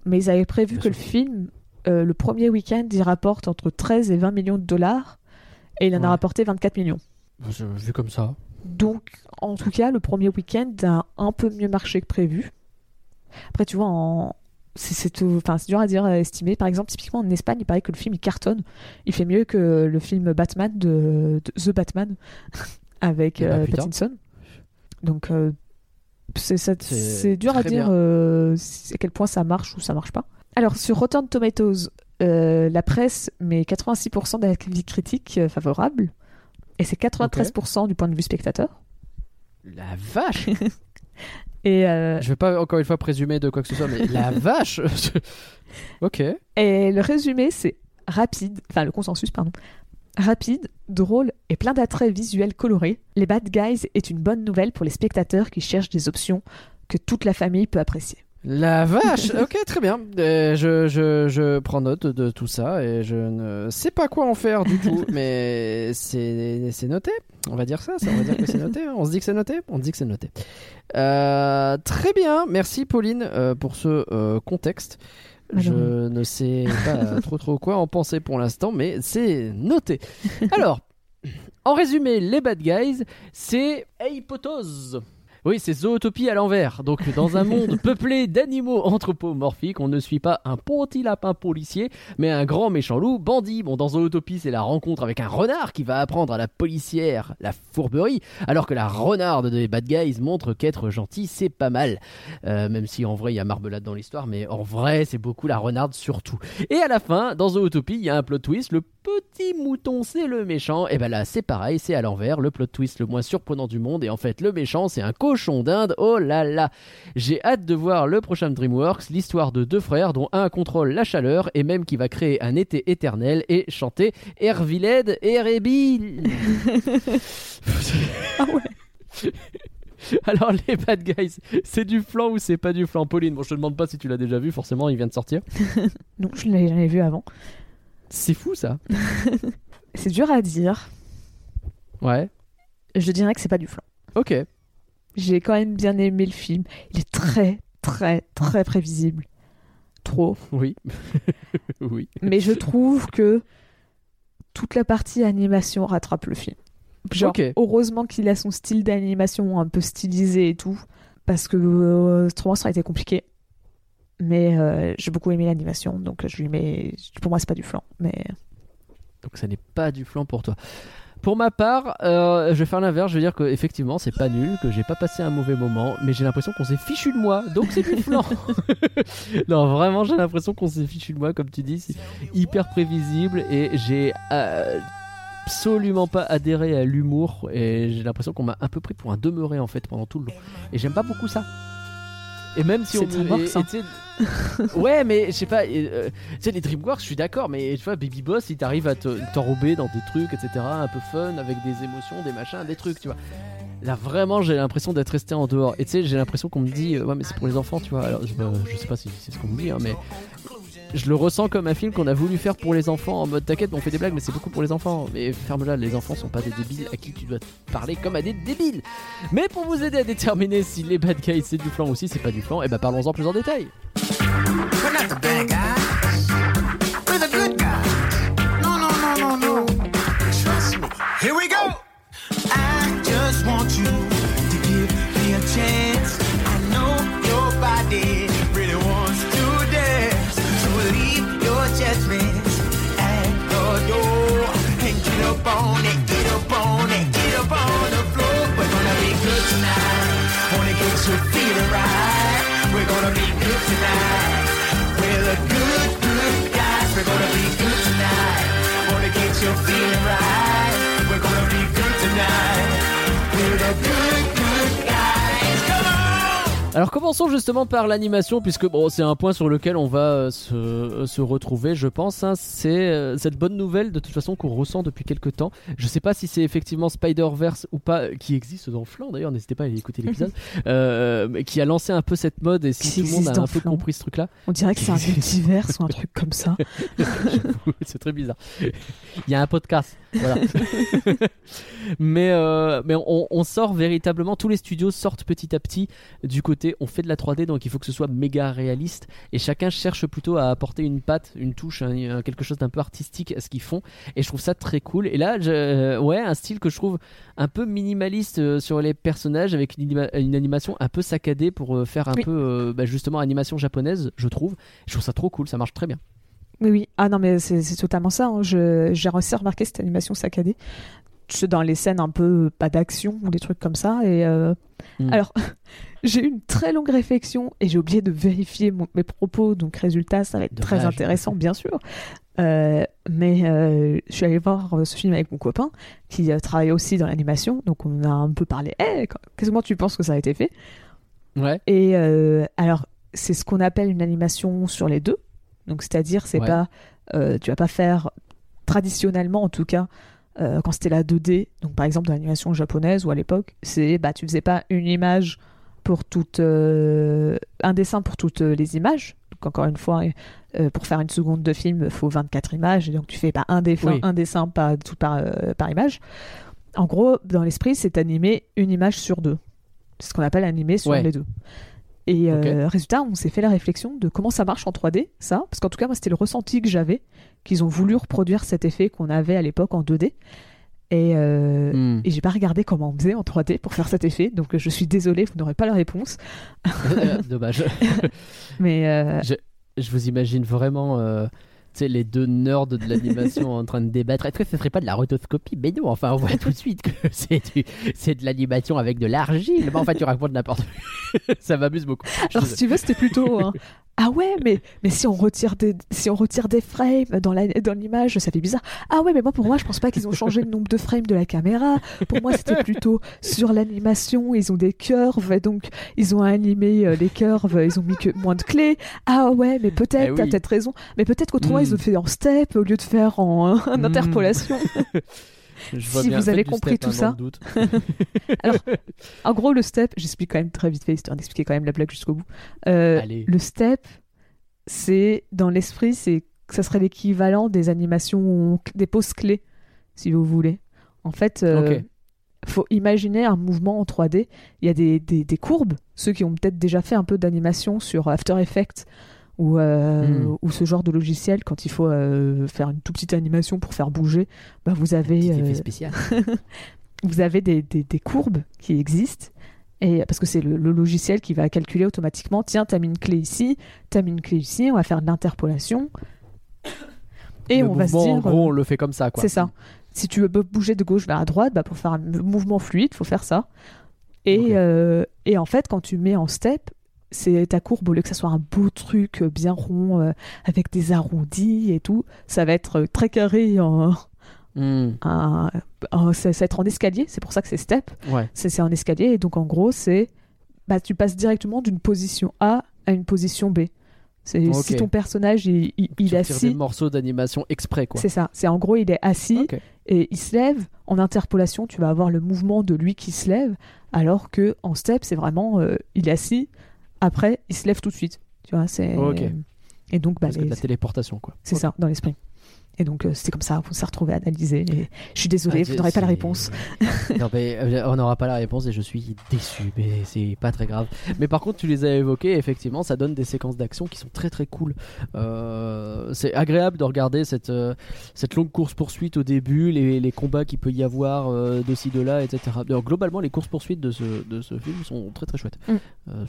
mais ils avaient prévu Bien que le film, euh, le premier week-end, il rapporte entre 13 et 20 millions de dollars, et il en Ouais. a rapporté 24 millions. Je- Vu comme ça. Donc, en tout cas, le premier week-end a un peu mieux marché que prévu. Après, tu vois, en... c'est enfin, dur à dire, à estimer. Par exemple, typiquement en Espagne, il paraît que le film il cartonne. Il fait mieux que le film Batman de, de The Batman avec Eh bah, euh. Pattinson. Donc, euh, c'est dur à dire euh, à quel point ça marche ou ça marche pas. Alors, sur Rotten Tomatoes, euh, la presse met 86% d'avis critiques euh, favorables. Et c'est 93% du point de vue spectateur. La vache Et, euh, Je vais pas encore une fois présumer de quoi que ce soit, mais la vache Ok. et le résumé, c'est rapide, enfin le consensus, pardon. Rapide, drôle et plein d'attraits visuels colorés, Les Bad Guys est une bonne nouvelle pour les spectateurs qui cherchent des options que toute la famille peut apprécier. La vache Ok, très bien. Euh, je, je, je prends note de tout ça et je ne sais pas quoi en faire du tout, mais c'est c'est noté. On va dire ça, ça, on va dire que c'est noté. hein. On se dit que c'est noté On se dit que c'est noté. Euh, très bien, merci Pauline euh, pour ce contexte. Je Alors, ne sais pas trop trop quoi en penser pour l'instant, mais c'est noté. Alors, en résumé, les bad guys, c'est Eipotos. Oui, c'est Zootopie à l'envers. Donc, dans un monde peuplé d'animaux anthropomorphiques, on ne suit pas un petit lapin policier, mais un grand méchant loup bandit. Bon, dans Zootopie, c'est la rencontre avec un renard qui va apprendre à la policière la fourberie, alors que la renarde des bad guys montre qu'être gentil, c'est pas mal. Euh, même si en vrai, il y a marmelade dans l'histoire, mais en vrai, c'est beaucoup la renarde surtout. Et à la fin, dans Zootopie, il y a un plot twist. Le petit mouton, c'est le méchant. Et ben là, c'est pareil, c'est à l'envers. Le plot twist le moins surprenant du monde. Et en fait, le méchant, c'est un cochon d'Inde. Oh là là. J'ai hâte de voir le prochain DreamWorks, l'histoire de deux frères dont un contrôle la chaleur et même qui va créer un été éternel et chanter Herviled et. Ah ouais Alors les bad guys, c'est du flan ou c'est pas du flan? Pauline, bon je te demande pas si tu l'as déjà vu, forcément il vient de sortir. Non, je l'avais jamais vu avant. C'est fou ça. C'est dur à dire. Ouais. Je dirais que c'est pas du flan. Ok. J'ai quand même bien aimé le film. Il est très, très, très prévisible. Trop. Oui. oui. Mais je trouve que toute la partie animation rattrape le film. Genre, heureusement qu'il a son style d'animation un peu stylisé et tout, parce que euh, autrement ça aurait été compliqué. Mais euh, j'ai beaucoup aimé l'animation, donc je lui mets. Pour moi, c'est pas du flan. Mais Donc ça n'est pas du flan pour toi. Pour ma part, euh, je vais faire l'inverse, je vais dire que effectivement c'est pas nul, que j'ai pas passé un mauvais moment, mais j'ai l'impression qu'on s'est fichu de moi, donc c'est du flan. non, vraiment, j'ai l'impression qu'on s'est fichu de moi, comme tu dis, c'est hyper prévisible et j'ai euh, absolument pas adhéré à l'humour et j'ai l'impression qu'on m'a un peu pris pour un demeuré en fait pendant tout le long. Et j'aime pas beaucoup ça. Et même si on DreamWorks, hein. ouais, mais je sais pas. euh, tu sais, les DreamWorks, je suis d'accord, mais tu vois, Baby Boss, il t'arrive à te- t'enrober dans des trucs, etc., un peu fun, avec des émotions, des machins, des trucs, tu vois. Là, vraiment, j'ai l'impression d'être resté en dehors. Et tu sais, j'ai l'impression qu'on me dit, euh, ouais, mais c'est pour les enfants, tu vois. Alors, je, bah, je sais pas si c'est ce qu'on me dit, hein, mais je le ressens comme un film qu'on a voulu faire pour les enfants en mode t'inquiète, on fait des blagues, mais c'est beaucoup pour les enfants. Mais ferme-la, les enfants sont pas des débiles à qui tu dois parler comme à des débiles. Mais pour vous aider à déterminer si les bad guys c'est du flan ou si c'est pas du flan, et ben parlons-en plus en détail. We're not the up on Alors commençons justement par l'animation, puisque bon, c'est un point sur lequel on va euh, se, euh, se retrouver, je pense. hein. c'est euh, cette bonne nouvelle de toute façon qu'on ressent depuis quelques temps. Je sais pas si c'est effectivement Spider-Verse ou pas, qui existe dans Flan d'ailleurs, n'hésitez pas à aller écouter l'épisode, euh, mais qui a lancé un peu cette mode et si Qui tout le monde a un peu Flan. compris ce truc-là, On dirait que c'est un multivers ou un truc comme ça. C'est très bizarre. Il y a un podcast. Voilà. mais euh, mais on, on sort véritablement, tous les studios sortent petit à petit du côté, on fait de la 3D, donc il faut que ce soit méga réaliste. Et chacun cherche plutôt à apporter une patte, une touche, un- un- quelque chose d'un peu artistique à ce qu'ils font. Et je trouve ça très cool. Et là, je- euh, ouais, un style que je trouve un peu minimaliste euh, sur les personnages, avec une, anima- une animation un peu saccadée pour faire un Oui. peu euh, bah, justement animation japonaise, je trouve. Je trouve ça trop cool, ça marche très bien. Oui, oui. Ah non, mais c'est totalement ça. hein. J'ai réussi à remarquer cette animation saccadée. Dans les scènes un peu pas d'action ou des trucs comme ça. Et euh, Mm. alors, j'ai eu une très longue réflexion et j'ai oublié de vérifier mon- mes propos. Donc, résultat, ça va être très intéressant, bien sûr. Euh, mais euh, je suis allée voir euh, ce film avec mon copain qui euh, travaille aussi dans l'animation. Donc, on a un peu parlé. Eh, qu'est-ce que tu penses que ça a été fait? Ouais. et euh, alors, c'est ce qu'on appelle une animation sur les deux. Donc, c'est-à-dire, c'est Ouais. pas, euh, tu vas pas faire traditionnellement, en tout cas, euh, quand c'était la 2D. Donc, par exemple, dans l'animation japonaise ou à l'époque, c'est, bah, tu faisais pas une image pour toute, euh, un dessin pour toutes les images. Donc, encore une fois, pour faire une seconde de film, il faut 24 images. Et donc, tu fais pas un, Oui. un dessin pas tout par, par image. En gros, dans l'esprit, c'est animer une image sur deux. C'est ce qu'on appelle animer sur Ouais. les deux. Et euh, Ok. résultat, on s'est fait la réflexion de comment ça marche en 3D, ça. Parce qu'en tout cas, moi, c'était le ressenti que j'avais, qu'ils ont voulu reproduire cet effet qu'on avait à l'époque en 2D. Et, euh, et j'ai pas regardé comment on faisait en 3D pour faire cet effet, donc euh, je suis désolée, vous n'aurez pas la réponse. Euh, Dommage. Mais euh, Je vous imagine vraiment, euh, les deux nerds de l'animation en train de débattre. Est-ce que ce serait pas de la rotoscopie? Mais non, enfin, on voit tout de suite que c'est du- c'est de l'animation avec de l'argile. Mais en fait, tu racontes n'importe quoi. Ça m'amuse beaucoup. Alors, si tu veux, c'était plutôt un, ah ouais, mais, mais si on retire des, si on retire des frames dans la, dans l'image, ça fait bizarre. Ah ouais, mais moi, pour moi, je pense pas qu'ils ont changé le nombre de frames de la caméra. Pour moi, c'était plutôt sur l'animation, ils ont des curves, et donc ils ont animé euh, les curves, ils ont mis que moins de clés. Ah ouais, mais peut-être, Eh t'as oui. peut-être raison. Mais peut-être qu'autrement, ils ont fait en step au lieu de faire en, en Mm. interpolation. je vois si bien, vous avez compris step, tout hein, ça. doute. En gros, le step, j'explique quand même très vite fait, histoire d'expliquer quand même la blague jusqu'au bout. Euh, le step, c'est dans l'esprit, c'est ça serait l'équivalent des animations, des poses clés, si vous voulez. En fait, euh, faut imaginer un mouvement en 3D. Il y a des, des, des courbes. Ceux qui ont peut-être déjà fait un peu d'animation sur After Effects ou, euh, Hmm. ou ce genre de logiciel, quand il faut euh, faire une toute petite animation pour faire bouger, bah vous avez euh, effet spécial. vous avez des, des- des courbes qui existent. Et parce que c'est le, le logiciel qui va calculer automatiquement, tiens, t'as mis une clé ici, t'as mis une clé ici, on va faire de l'interpolation. Et Le on va se mouvement, dire, En gros, on le fait comme ça, quoi. c'est ça. Si tu veux bouger de gauche vers la droite, bah pour faire un mouvement fluide, faut faire ça. Et, euh, et en fait, quand tu mets en step, c'est ta courbe, au lieu que ça soit un beau truc euh, bien rond, euh, avec des arrondis et tout, ça va être euh, très carré en, Hmm. en- ça, ça va être en escalier, c'est pour ça que c'est step. Ouais. C'est en escalier et donc en gros c'est bah, tu passes directement d'une position A à une position B. C'est si ton personnage il, il, il retires des assis, morceaux d'animation exprès, quoi. c'est ça. C'est en gros il est assis et il se lève. En interpolation, tu vas avoir le mouvement de lui qui se lève, alors que en step c'est vraiment euh, il est assis. Après il se lève tout de suite. Tu vois c'est Ok. et donc bah, Parce que de les- la téléportation, quoi. c'est ça dans l'esprit. Et donc euh, c'était comme ça, on s'est retrouvé à analyser. Et je suis désolée, Ah, vous n'aurez pas la c'est- réponse. Non, mais, euh, on n'aura pas la réponse et je suis déçu, mais c'est pas très grave. Mais par contre, tu les as évoqués, effectivement, ça donne des séquences d'action qui sont très très cool. Euh, c'est agréable de regarder cette, cette longue course-poursuite au début, les, les combats qu'il peut y avoir euh, de ci, de là, etc. D'ailleurs, globalement, les courses-poursuites de ce, de ce film sont très très chouettes. Mm. Euh,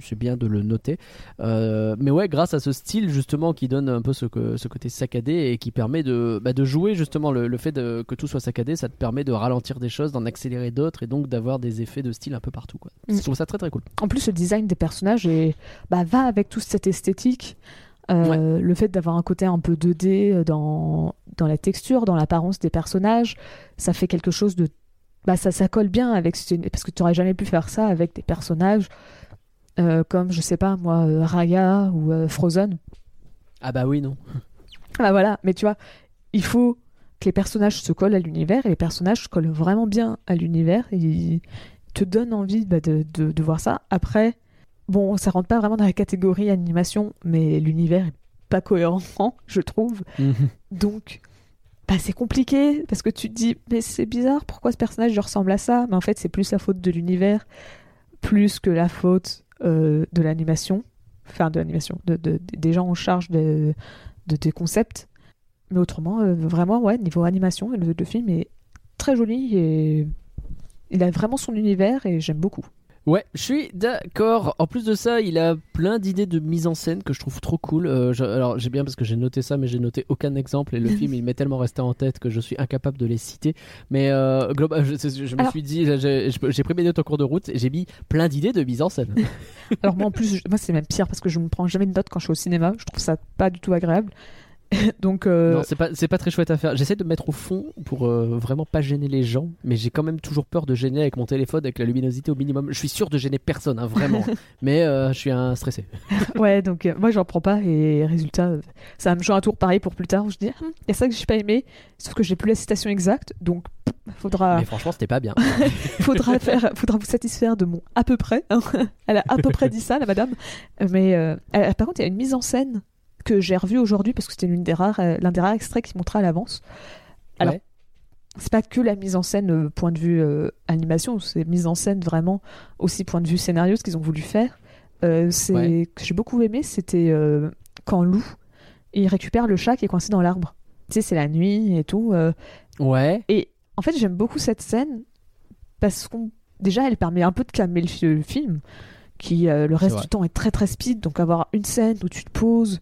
c'est bien de le noter. Mais ouais, grâce à ce style, justement, qui donne un peu ce, ce côté saccadé et qui permet de, bah, de jouer, justement, le, le fait de, que tout soit saccadé, ça te permet de ralentir des choses, d'en accélérer d'autres et donc d'avoir des effets de style un peu partout. Quoi. Mm. Je trouve ça très très cool. En plus, le design des personnages est, bah, va avec toute cette esthétique. Euh, Le fait d'avoir un côté un peu 2D dans, dans la texture, dans l'apparence des personnages, ça fait quelque chose de. Bah, ça, ça colle bien avec. Parce que tu n'aurais jamais pu faire ça avec des personnages euh, comme je sais pas moi, euh, Raya ou euh, Frozen. Ah bah oui, non. Ah voilà, mais tu vois, il faut que les personnages se collent à l'univers et les personnages se collent vraiment bien à l'univers et ils te donnent envie bah, de, de- de voir ça. Après, bon, ça rentre pas vraiment dans la catégorie animation, mais l'univers est pas cohérent, je trouve. Donc, bah, c'est compliqué parce que tu te dis, mais c'est bizarre, pourquoi ce personnage ressemble à ça? Mais en fait, c'est plus la faute de l'univers, plus que la faute euh, de l'animation, enfin de l'animation, de, de- des gens en charge de, de tes concepts. Mais autrement, euh, vraiment, ouais, niveau animation, le, le film est très joli et il a vraiment son univers et j'aime beaucoup. Ouais, je suis d'accord. En plus de ça, il a plein d'idées de mise en scène que je trouve trop cool. Euh, je- alors, j'ai bien parce que j'ai noté ça, mais j'ai noté aucun exemple. Et le film, il m'est tellement resté en tête que je suis incapable de les citer. Mais euh, global, je, je- je me Alors- suis dit, j'ai pris mes notes en cours de route et j'ai mis plein d'idées de mise en scène. Alors moi en plus, moi c'est même pire parce que je me prends jamais de notes quand je suis au cinéma. Je trouve ça pas du tout agréable. Donc euh, Non, c'est pas, c'est pas très chouette à faire. J'essaie de me mettre au fond pour euh, vraiment pas gêner les gens, mais j'ai quand même toujours peur de gêner avec mon téléphone, avec la luminosité au minimum. Je suis sûr de gêner personne, hein, vraiment. mais euh, je suis un stressé. ouais, donc moi j'en prends pas et résultat, ça va me jouer un tour pareil pour plus tard où je dis, Hum, il y a ça que j'ai pas aimé, sauf que j'ai plus la citation exacte, donc faudra, Mais franchement, c'était pas bien. faudra faire, faudra vous satisfaire de mon à peu près. hein. Elle a à peu près dit ça, la madame. Mais par contre, il y a une mise en scène que j'ai revue aujourd'hui parce que c'était l'une des rares, euh, l'un des rares extraits qui montrait à l'avance. Alors, Ouais. c'est pas que la mise en scène euh, point de vue euh, animation, c'est mise en scène vraiment aussi point de vue scénario, ce qu'ils ont voulu faire. Euh, c'est Ouais. que j'ai beaucoup aimé, c'était euh, quand Lou il récupère le chat qui est coincé dans l'arbre. Tu sais, c'est la nuit et tout. Ouais. et en fait, j'aime beaucoup cette scène parce qu'on déjà, elle permet un peu de calmer le, fi- le film, qui le reste du temps est très très speed. Donc avoir une scène où tu te poses,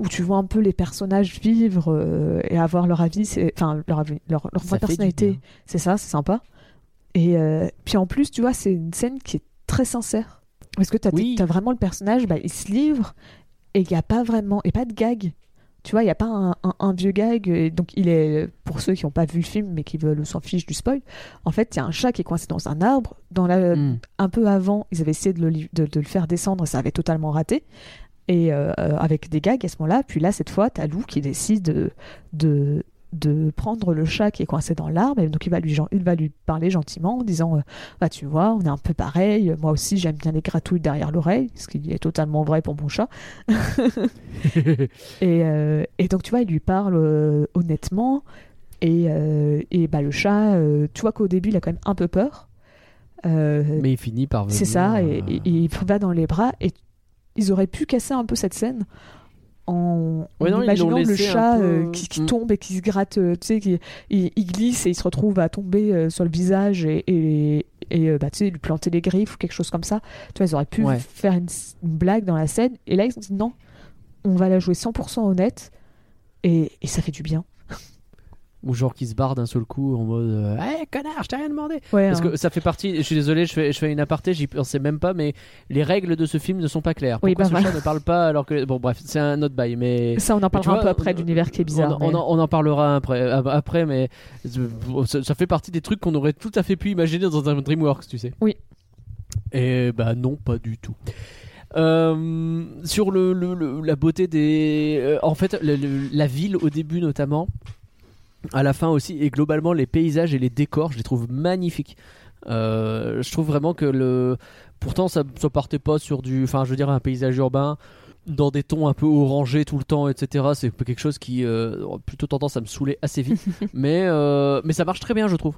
où tu vois un peu les personnages vivre euh, et avoir leur avis, enfin leur avis, personnalité, c'est ça, c'est sympa. Et euh, puis en plus, tu vois, c'est une scène qui est très sincère parce que Oui. as vraiment le personnage, bah, il se livre et il n'y a pas vraiment et pas de gag. Tu vois, il n'y a pas un, un- un vieux gag. Et donc, il est, pour ceux qui n'ont pas vu le film mais qui veulent s'en fiche du spoil, en fait, il y a un chat qui est coincé dans un arbre. Dans la, Hmm. Un peu avant, ils avaient essayé de le, de le faire descendre et ça avait totalement raté. Et euh, euh, avec des gags à ce moment-là. Puis là, cette fois, t'as Lou qui décide de, de, de prendre le chat qui est coincé dans l'arbre. Et donc, il va lui, il va lui parler gentiment en disant euh, Bah, tu vois, on est un peu pareil. Moi aussi, j'aime bien les gratouilles derrière l'oreille, ce qui est totalement vrai pour mon chat. Et, euh, et donc, tu vois, il lui parle honnêtement. Et, et bah, le chat, tu vois qu'au début, il a quand même un peu peur. Euh, Mais il finit par venir. c'est ça, et il va dans les bras. Et ils auraient pu casser un peu cette scène en, non, imaginant le chat peu- euh, qui, qui Mm. tombe et qui se gratte, euh, tu sais, qui, il, il glisse et il se retrouve à tomber euh, sur le visage et, et, et, bah, tu sais, lui planter les griffes ou quelque chose comme ça. Tu vois, ils auraient pu Ouais. faire une, une blague dans la scène. Et là, ils ont dit non, on va la jouer 100% honnête. Et, et ça fait du bien. Ou genre qui se barre d'un seul coup en mode euh, Hey connard, je t'ai rien demandé Ouais, Parce hein. que ça fait partie, je suis désolé, je fais, je fais une aparté, j'y pensais même pas, mais les règles de ce film ne sont pas claires. Oui, Pourquoi bah ce chat ne parle pas alors que. Bon, bref, c'est un autre bail, mais. Ça, on en parlera vois, un peu après l'univers qui est bizarre. On, en, on en parlera après, après mais ça, ça fait partie des trucs qu'on aurait tout à fait pu imaginer dans un DreamWorks, tu sais. Oui. Et bah non, pas du tout. Euh, sur le, le- le- la beauté des. euh, en fait, la ville au début notamment, à la fin aussi, et globalement les paysages et les décors, je les trouve magnifiques. Euh, je trouve vraiment que le. Pourtant, ça ne partait pas sur du. Enfin, je veux dire, un paysage urbain dans des tons un peu orangés tout le temps, etc. C'est quelque chose qui euh, a plutôt tendance à me saouler assez vite. mais, euh, mais ça marche très bien, je trouve.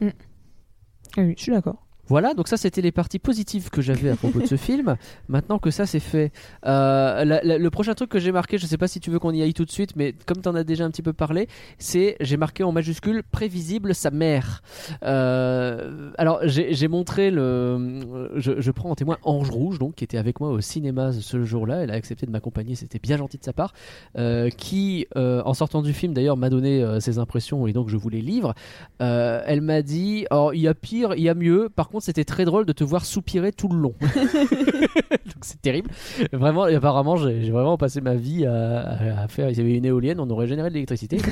Oui, je suis d'accord. Voilà, donc ça c'était les parties positives que j'avais à propos de ce film. Maintenant que ça c'est fait, euh, le prochain truc que j'ai marqué, je sais pas si tu veux qu'on y aille tout de suite, mais comme tu en as déjà un petit peu parlé, c'est j'ai marqué en majuscule prévisible sa mère. Euh, alors j'ai montré le, je, prends en témoin Ange Rouge donc qui était avec moi au cinéma ce jour-là. Elle a accepté de m'accompagner, c'était bien gentil de sa part. euh, qui en sortant du film d'ailleurs m'a donné ses impressions et donc je vous les livre. Elle m'a dit, il y a pire, il y a mieux. Par contre, c'était très drôle de te voir soupirer tout le long. Donc c'est terrible. Vraiment, et apparemment, j'ai vraiment passé ma vie à faire. Il y avait une éolienne, on aurait généré de l'électricité.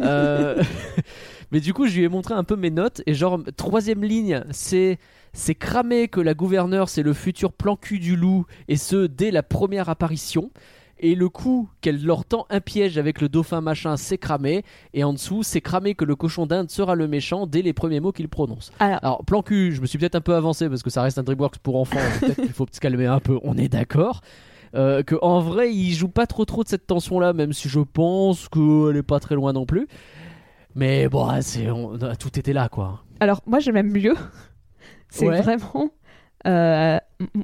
Euh, Mais du coup, je lui ai montré un peu mes notes et genre troisième ligne, c'est c'est cramé que la gouverneure c'est le futur plan cul du loup et ce dès la première apparition. Et le coup qu'elle leur tend un piège avec le dauphin machin, c'est cramé. Et en dessous, c'est cramé que le cochon d'Inde sera le méchant dès les premiers mots qu'il prononce. Alors, Alors, plan cul, je me suis peut-être un peu avancé parce que ça reste un Dreamworks pour enfants. peut-être qu'il faut se calmer un peu, on est d'accord. Euh, que en vrai, il joue pas trop trop de cette tension-là, même si je pense qu'elle est pas très loin non plus. Mais bon, c'est on- tout était là quoi. alors moi, j'ai même mieux. C'est Ouais. vraiment. Euh,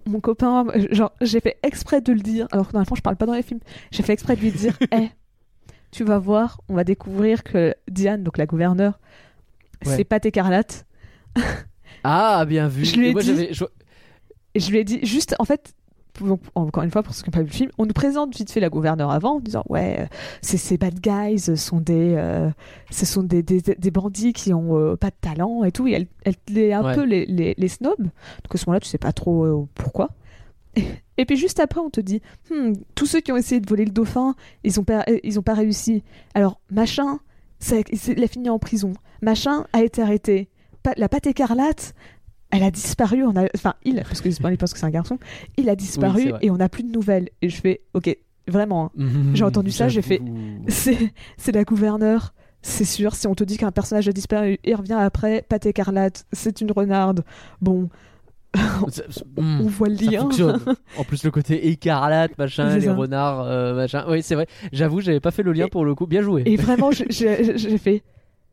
mon copain, genre, j'ai fait exprès de le dire, alors que fond, je parle pas dans les films. J'ai fait exprès de lui dire Hé, tu vas voir, on va découvrir que Diane, donc la gouverneure, Ouais. c'est pas écarlate. Ah, bien vu. Je lui ai Et moi, dit- je- je lui ai dit, juste, en fait, donc, encore une fois, pour ceux qui n'ont pas vu le film, on nous présente vite fait la gouverneure avant, en disant, ouais, euh, c'est ces bad guys, ce sont des, euh, ce sont des, des, des bandits qui ont euh, pas de talent et tout. Et elle, elle un Ouais. peu les, les, les snobs. Donc à ce moment-là, tu sais pas trop euh, pourquoi. Et puis juste après, on te dit, Hmm, tous ceux qui ont essayé de voler le dauphin, ils ont pas, ils ont pas réussi. Alors machin, ça, il a fini en prison. Machin a été arrêté. Pa- la pâte écarlate, elle a disparu. On a, enfin, il, parce que il pense que c'est un garçon, il a disparu et on n'a plus de nouvelles. Et je fais, ok, vraiment, hein, J'ai entendu ça, j'ai fait- c'est, la gouverneure. C'est sûr, si on te dit qu'un personnage a disparu, il revient après, pâte écarlate, c'est une renarde. Bon, ça- hmm. on voit le lien. En plus, le côté écarlate, machin, les ça. renards, euh, machin. Oui, c'est vrai. J'avoue, j'avais pas fait le lien Et- pour le coup. Bien joué. Et vraiment, j'ai fait,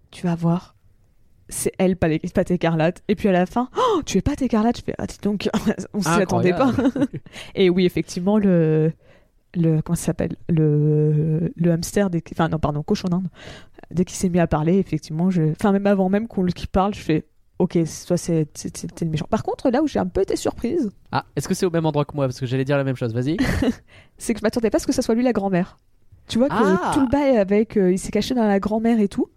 tu vas voir, c'est elle, pas, les- pâte écarlate. Et puis à la fin, oh, tu es pâte écarlate. Je fais, ah, dis donc, on s'y attendait pas. Et oui, effectivement, le. Le, comment ça s'appelle? Le, le hamster, dès, enfin non, pardon, cochon d'Inde, dès qu'il s'est mis à parler, effectivement, je, enfin même avant même qu'on qu'il parle, je fais, ok, soit c'était le méchant. Par contre, là où j'ai un peu été surprise, Ah, est-ce que c'est au même endroit que moi? Parce que j'allais dire la même chose. Vas-y. c'est que je m'attendais pas à ce que ça soit lui la grand-mère. Tu vois que Ah tout le bail avec, euh, il s'est caché dans la grand-mère et tout.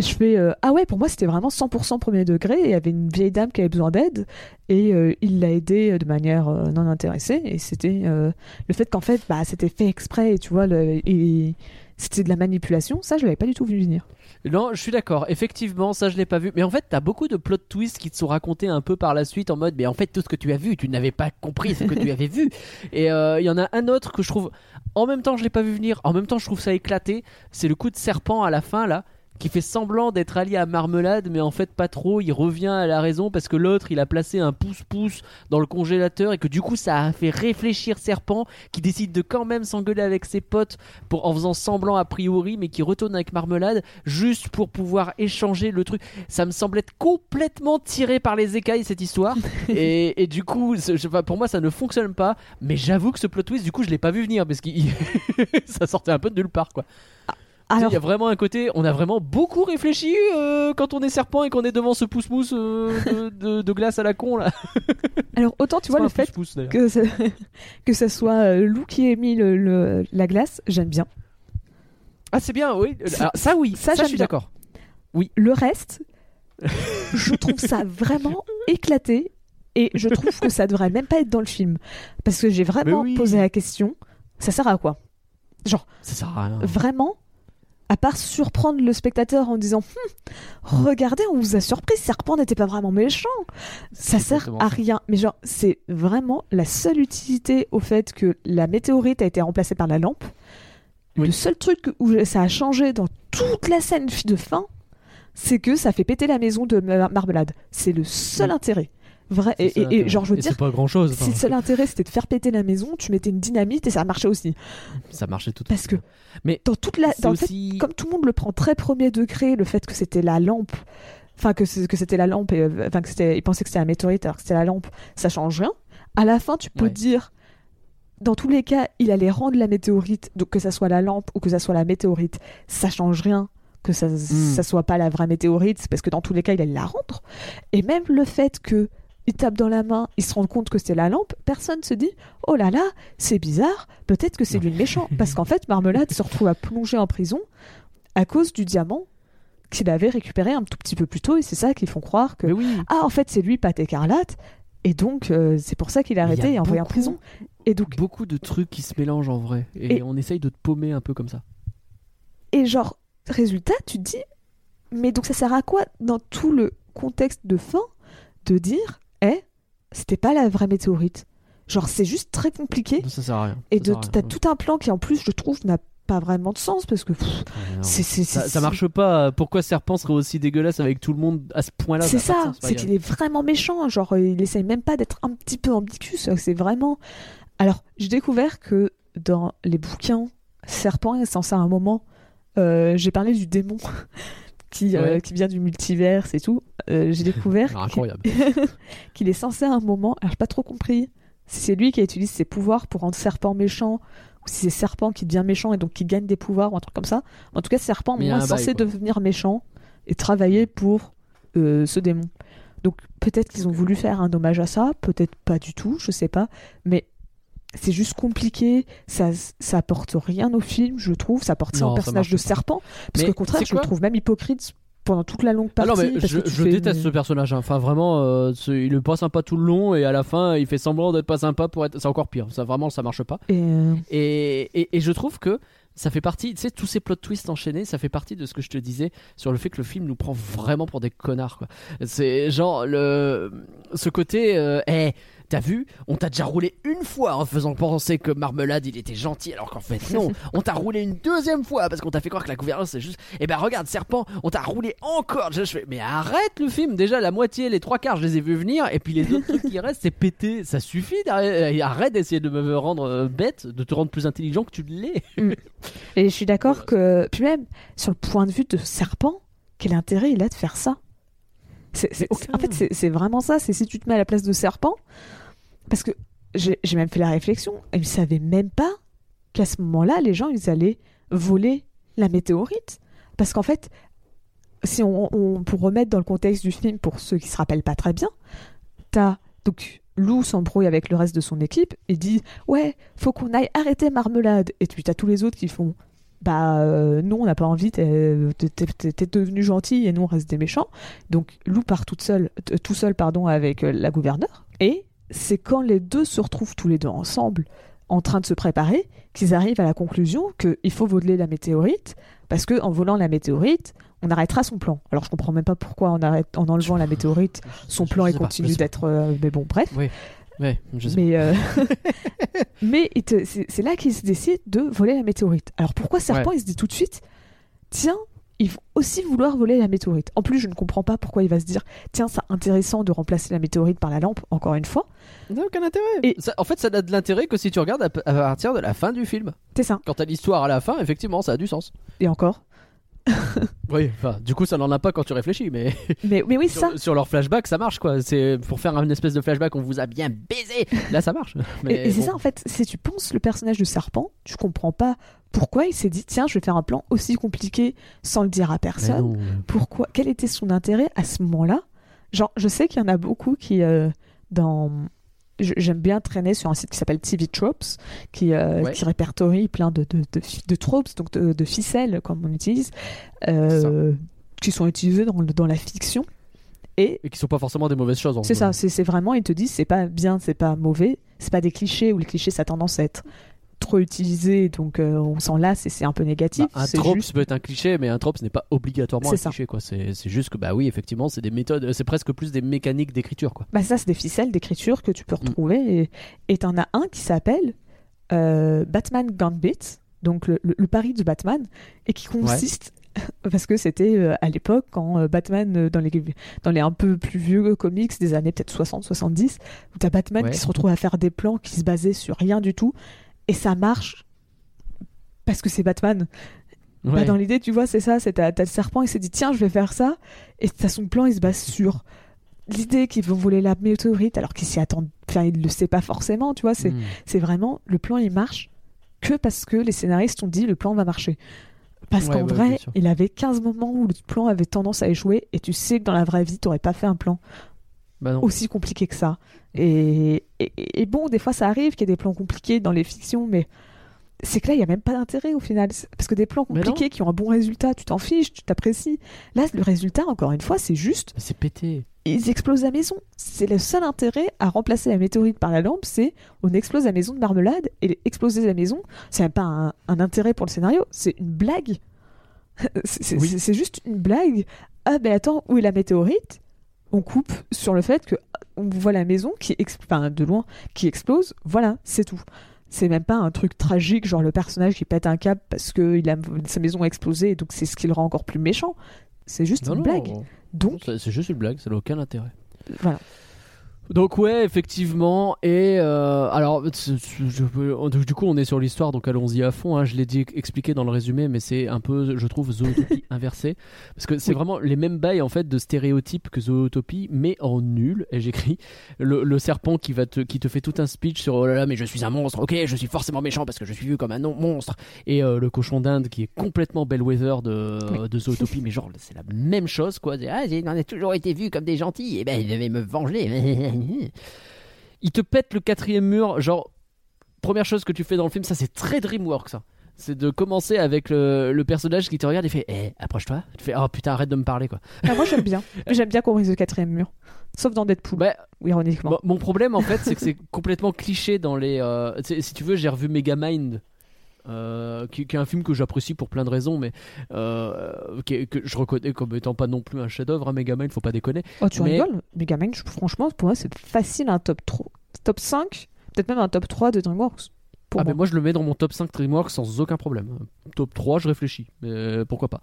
Je fais euh, ah ouais pour moi c'était vraiment 100% premier degré et il y avait une vieille dame qui avait besoin d'aide et euh, il l'a aidée de manière euh, non intéressée et c'était euh, le fait qu'en fait bah c'était fait exprès et tu vois le, et c'était de la manipulation ça je l'avais pas du tout vu venir Non, je suis d'accord. Effectivement, ça je l'ai pas vu. Mais en fait, t'as beaucoup de plot twists qui te sont racontés un peu par la suite en mode, mais en fait, tout ce que tu as vu, tu n'avais pas compris ce que tu avais vu. Et euh, il y en a un autre que je trouve, en même temps, je l'ai pas vu venir. En même temps, je trouve ça éclaté. C'est le coup de serpent à la fin là. Qui fait semblant d'être allié à Marmelade, mais en fait pas trop. Il revient à la raison parce que l'autre il a placé un pouce-pouce dans le congélateur et que du coup ça a fait réfléchir Serpent qui décide de quand même s'engueuler avec ses potes pour, en faisant semblant a priori, mais qui retourne avec Marmelade juste pour pouvoir échanger le truc. Ça me semble être complètement tiré par les écailles cette histoire. et, et du coup, je pour moi, ça ne fonctionne pas. Mais j'avoue que ce plot twist, du coup, je l'ai pas vu venir parce que ça sortait un peu de nulle part, quoi. Sais, alors Il y a vraiment un côté, on a vraiment beaucoup réfléchi euh, quand on est serpent et qu'on est devant ce pouce-mousse euh, de, de- de glace à la con là. alors autant tu vois le fait pouce-pouce, que ça, que ça soit euh, Lou qui ait mis le, le- la glace j'aime bien Ah, c'est bien, oui. Alors, ça, oui, ça, ça, je suis d'accord. Le reste, je trouve ça vraiment éclaté et je trouve que ça devrait même pas être dans le film. Parce que j'ai vraiment oui. posé la question, ça sert à quoi? Ça sert à rien. Vraiment à part surprendre le spectateur en disant Hum, regardez on vous a surpris Serpent n'était pas vraiment méchant. Ça sert à rien. Mais genre c'est vraiment la seule utilité au fait que la météorite a été remplacée par la lampe. Oui. le seul truc où ça a changé dans toute la scène de fin c'est que ça fait péter la maison de Mar- Marmelade. C'est le seul Oui. intérêt vrai et, et- et genre je veux Et dire c'est pas grand chose. si le seul intérêt c'était de faire péter la maison tu mettais une dynamite et ça marchait aussi Ça marchait tout. parce que Mais dans toute la dans fait comme tout le monde le prend très premier degré, le fait que c'était la lampe, enfin que c'était la lampe, et, euh, enfin que c'était, ils pensaient que c'était la météorite alors que c'était la lampe, ça change rien. À la fin, tu peux Ouais. dire, dans tous les cas, il allait rendre la météorite, donc que ça soit la lampe ou que ça soit la météorite, ça change rien. Que ça, Hmm. ça soit pas la vraie météorite, c'est parce que dans tous les cas, il allait la rendre. Et même le fait que il tape dans la main, il se rend compte que c'est la lampe, personne se dit Oh là là, c'est bizarre, peut-être que c'est lui le méchant. Parce qu'en fait, Marmelade se retrouve à plonger en prison à cause du diamant qu'il avait récupéré un tout petit peu plus tôt, et c'est ça qu'ils font croire que oui. Ah, en fait, c'est lui, Pat Écarlate, et donc euh, c'est pour ça qu'il est arrêté et envoyé en prison. Et donc, Beaucoup de trucs qui se mélangent en vrai. Et, Et- on essaye de te paumer un peu comme ça. et genre, résultat, tu te dis mais donc ça sert à quoi dans tout le contexte de fin de dire, c'était pas la vraie météorite. Genre c'est juste très compliqué. Ça sert à rien. Et de, t'as tout un plan qui en plus je trouve n'a pas vraiment de sens parce que pff, Ça, marche pas. Pourquoi Serpent serait aussi dégueulasse avec tout le monde à ce point-là? C'est ça, c'est qu'il est vraiment méchant. Genre, euh, il essaye même pas d'être un petit peu ambiguë. C'est vraiment. Alors, j'ai découvert que dans les bouquins, Serpent est censé à un moment. euh, j'ai parlé du démon qui, euh, Ouais. qui vient du multivers et tout. Euh, j'ai découvert Ah, qu'il est censé à un moment. Alors, j'ai pas trop compris si c'est lui qui utilise ses pouvoirs pour rendre Serpent méchant ou si c'est Serpent qui devient méchant et donc qui gagne des pouvoirs ou un truc comme ça. En tout cas, Serpent est censé quoi. devenir méchant et travailler pour euh, ce démon. Donc peut-être qu'ils ont voulu faire un hommage à ça, peut-être pas du tout, je sais pas. Mais c'est juste compliqué, ça, ça apporte rien au film, je trouve. Ça apporte Non, au personnage de. Serpent. Parce qu'au contraire, je le trouve même hypocrite pendant toute la longue Ah partie. non mais je, fais- déteste ce personnage. hein. Enfin vraiment, euh, il est pas sympa tout le long et à la fin il fait semblant d'être pas sympa pour être. C'est encore pire. Ça vraiment ça marche pas. Et, euh, Et, et, et je trouve que ça fait partie, tu sais, tous ces plot twists enchaînés, ça fait partie de ce que je te disais sur le fait que le film nous prend vraiment pour des connards, quoi. C'est genre le, ce côté, euh, hey, t'as vu, on t'a déjà roulé une fois en faisant penser que Marmelade il était gentil, alors qu'en fait non, on t'a roulé une deuxième fois parce qu'on t'a fait croire que la gouvernance c'est juste, et ben regarde Serpent, on t'a roulé encore. Je, fais, mais arrête le film, déjà la moitié, les trois quarts, je les ai vus venir, et puis les autres trucs qui restent, c'est pété, ça suffit. d'arrêter- Arrête d'essayer de me rendre euh, bête, de te rendre plus intelligent que tu l'es. Et je suis d'accord que, puis même sur le point de vue de Serpent, quel intérêt il a de faire ça? C'est-. En fait, c'est c'est vraiment ça. C'est si tu te mets à la place de Serpent, parce que j'ai même fait la réflexion, ils ne savaient même pas qu'à ce moment-là, les gens, ils allaient voler la météorite. Parce qu'en fait, si on, pour remettre dans le contexte du film, pour ceux qui se rappellent pas très bien, t'as donc Lou s'embrouille avec le reste de son équipe et dit ouais, faut qu'on aille arrêter Marmelade. Et puis t'as tous les autres qui font bah euh, non, on n'a pas envie, t'es devenu gentil et nous on reste des méchants. Donc Lou part toute seule, tout seul pardon avec euh, la gouverneure. Et c'est quand les deux se retrouvent tous les deux ensemble en train de se préparer qu'ils arrivent à la conclusion qu'il faut voler la météorite parce que en volant la météorite on arrêtera son plan. Alors je comprends même pas pourquoi en, arrête, en enlevant la météorite son plan pas, continue d'être euh, mais bon bref. Ouais, je sais mais euh, mais c'est là qu'il se décide de voler la météorite. Alors pourquoi Serpent il se dit tout de suite tiens ils vont aussi vouloir voler la météorite en plus je ne comprends pas pourquoi il va se dire tiens c'est intéressant de remplacer la météorite par la lampe encore une fois Ça n'a aucun intérêt. Et- Ça- en fait, ça n'a de l'intérêt que si tu regardes à, partir de la fin du film. c'est ça Quand t'as l'histoire à la fin, effectivement, ça a du sens. et encore Oui, enfin, du coup, ça n'en a pas quand tu réfléchis, mais mais, mais oui ça sur, sur leur flashback, ça marche quoi. C'est pour faire une espèce de flashback, on vous a bien baisé. Là, ça marche. Mais Et, et c'est bon. ça en fait, si tu penses le personnage de Serpent, tu comprends pas pourquoi il s'est dit tiens je vais faire un plan aussi compliqué sans le dire à personne. Pourquoi Quel était son intérêt à ce moment-là? Genre je sais qu'il y en a beaucoup qui euh, dans J'aime bien traîner sur un site qui s'appelle TV Tropes, qui, euh, Ouais. qui répertorie plein de, de, de, tropes, donc de, de ficelles, comme on utilise, euh, qui sont utilisées dans, dans la fiction. Et Et qui sont pas forcément des mauvaises choses. c'est ça, c'est c'est vraiment, ils te disent, c'est pas bien, c'est pas mauvais, c'est pas des clichés, où les clichés, ça a tendance à être trop utilisé, donc euh, on s'en lasse et c'est un peu négatif. Bah, un trope, juste- ça peut être un cliché, mais un trope, ce n'est pas obligatoirement un ça. cliché. quoi. C'est juste que, bah oui, effectivement, c'est des méthodes, c'est presque plus des mécaniques d'écriture. quoi. Bah ça, c'est des ficelles d'écriture que tu Mm. peux retrouver. Et- t'en as un qui s'appelle euh, Batman Gambit, donc le, le- le pari de Batman, et qui consiste... Parce que c'était euh, à l'époque quand euh, Batman, euh, dans, les, dans les un peu plus vieux comics des années peut-être 60-70, où t'as Batman Ouais. qui se retrouve à faire des plans qui se basaient sur rien du tout, et ça marche parce que c'est Batman. Bah, dans l'idée, tu vois, c'est ça, c'est t'as le serpent, il s'est dit tiens, je vais faire ça, et t'as son plan, il se base sur l'idée qu'ils vont voler la météorite, alors qu'il s'y attend, enfin, il le sait pas forcément, tu vois, c'est Hmm. c'est vraiment le plan, il marche que parce que les scénaristes ont dit le plan va marcher. Parce Ouais, qu'en ouais, vrai, il avait 15 moments où le plan avait tendance à échouer, et tu sais que dans la vraie vie, t'aurais pas fait un plan Bah aussi compliqué que ça. Et, et, et bon, des fois, ça arrive qu'il y ait des plans compliqués dans les fictions, mais c'est que là, il n'y a même pas d'intérêt au final. Parce que des plans Mais compliqués qui ont un bon résultat, tu t'en fiches, tu t'apprécies. Là, le résultat, encore une fois, c'est juste, Mais C'est pété. ils explosent la maison. C'est le seul intérêt à remplacer la météorite par la lampe, c'est on explose la maison de marmelade, et exploser la maison, c'est même pas un, un intérêt pour le scénario, c'est une blague. C'est Oui. juste une blague. Ah, ben attends, où est la météorite? On coupe sur le fait que on voit la maison qui ex- enfin, de loin qui explose. Voilà, c'est tout. C'est même pas un truc tragique, genre le personnage qui pète un câble parce que il a, sa maison a explosé et donc c'est ce qui le rend encore plus méchant. C'est juste Non, une non, blague. non, Donc, c'est c'est juste une blague, ça n'a aucun intérêt. voilà. Donc ouais, effectivement. Et euh, alors, je du coup, on est sur l'histoire, donc allons-y à fond. hein. Je l'ai dit expliqué dans le résumé, mais c'est un peu, je trouve, Zootopie inversée, parce que c'est Oui. vraiment les mêmes bails en fait de stéréotypes que Zootopie, mais en nul. Et j'écris le, le serpent qui va te, qui te fait tout un speech sur oh là là, mais je suis un monstre. Ok, je suis forcément méchant parce que je suis vu comme un non- monstre. Et euh, le cochon d'Inde qui est complètement Bellwether de, Oui. de Zootopie, mais genre c'est la même chose quoi. Ah, on a toujours été vus comme des gentils. Et ben, il devait me venger. Il te pète le quatrième mur. Genre, première chose que tu fais dans le film, ça c'est très DreamWorks. ça. C'est de commencer avec le, le personnage qui te regarde et fait Eh, approche-toi. Tu fais Oh putain, arrête de me parler quoi. Ah, moi j'aime bien. J'aime bien qu'on brise le quatrième mur. Sauf dans Deadpool, Bah, ironiquement. Mon problème en fait, c'est que c'est complètement cliché dans les. euh, si tu veux, j'ai revu Megamind. Euh, qui, qui est un film que j'apprécie pour plein de raisons, mais euh, qui que je reconnais comme étant pas non plus un chef-d'œuvre. Hein, Megamind, faut pas déconner. Oh, tu mais- rigoles? Megaman, franchement, pour moi, c'est facile un top 3. Top 5, peut-être même un top 3 de DreamWorks. Pour ah, moi. mais moi je le mets dans mon top 5 DreamWorks sans aucun problème. Top 3, je réfléchis, mais euh, pourquoi pas.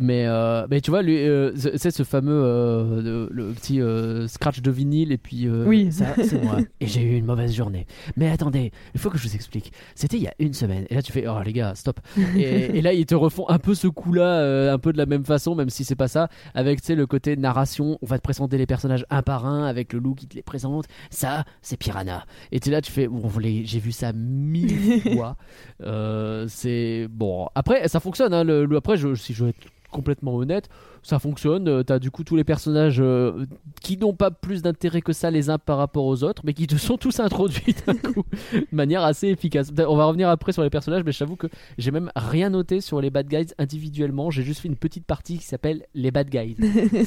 Mais, euh, mais tu vois, lui, euh, c'est ce fameux euh, le, le petit scratch de vinyle, et puis Oui. ça, c'est moi. Et j'ai eu une mauvaise journée. Mais attendez, il faut que je vous explique. C'était il y a une semaine. Et là, tu fais, oh les gars, stop. et, et là, ils te refont un peu ce coup-là, un peu de la même façon, même si c'est pas ça, avec le côté narration. On va te présenter les personnages un par un, avec le loup qui te les présente. Ça, c'est Piranha. Et tu là, tu fais, bon, j'ai vu ça mille fois. Euh, c'est bon. Après, ça fonctionne. Hein, le, le- après, je, si je veux être complètement honnête, ça fonctionne. Euh, T'as du coup tous les personnages euh, qui n'ont pas plus d'intérêt que ça les uns par rapport aux autres, mais qui te sont tous introduits d'un coup de manière assez efficace. On va revenir après sur les personnages, mais j'avoue que j'ai même rien noté sur les bad guys individuellement. J'ai juste fait une petite partie qui s'appelle les bad guys.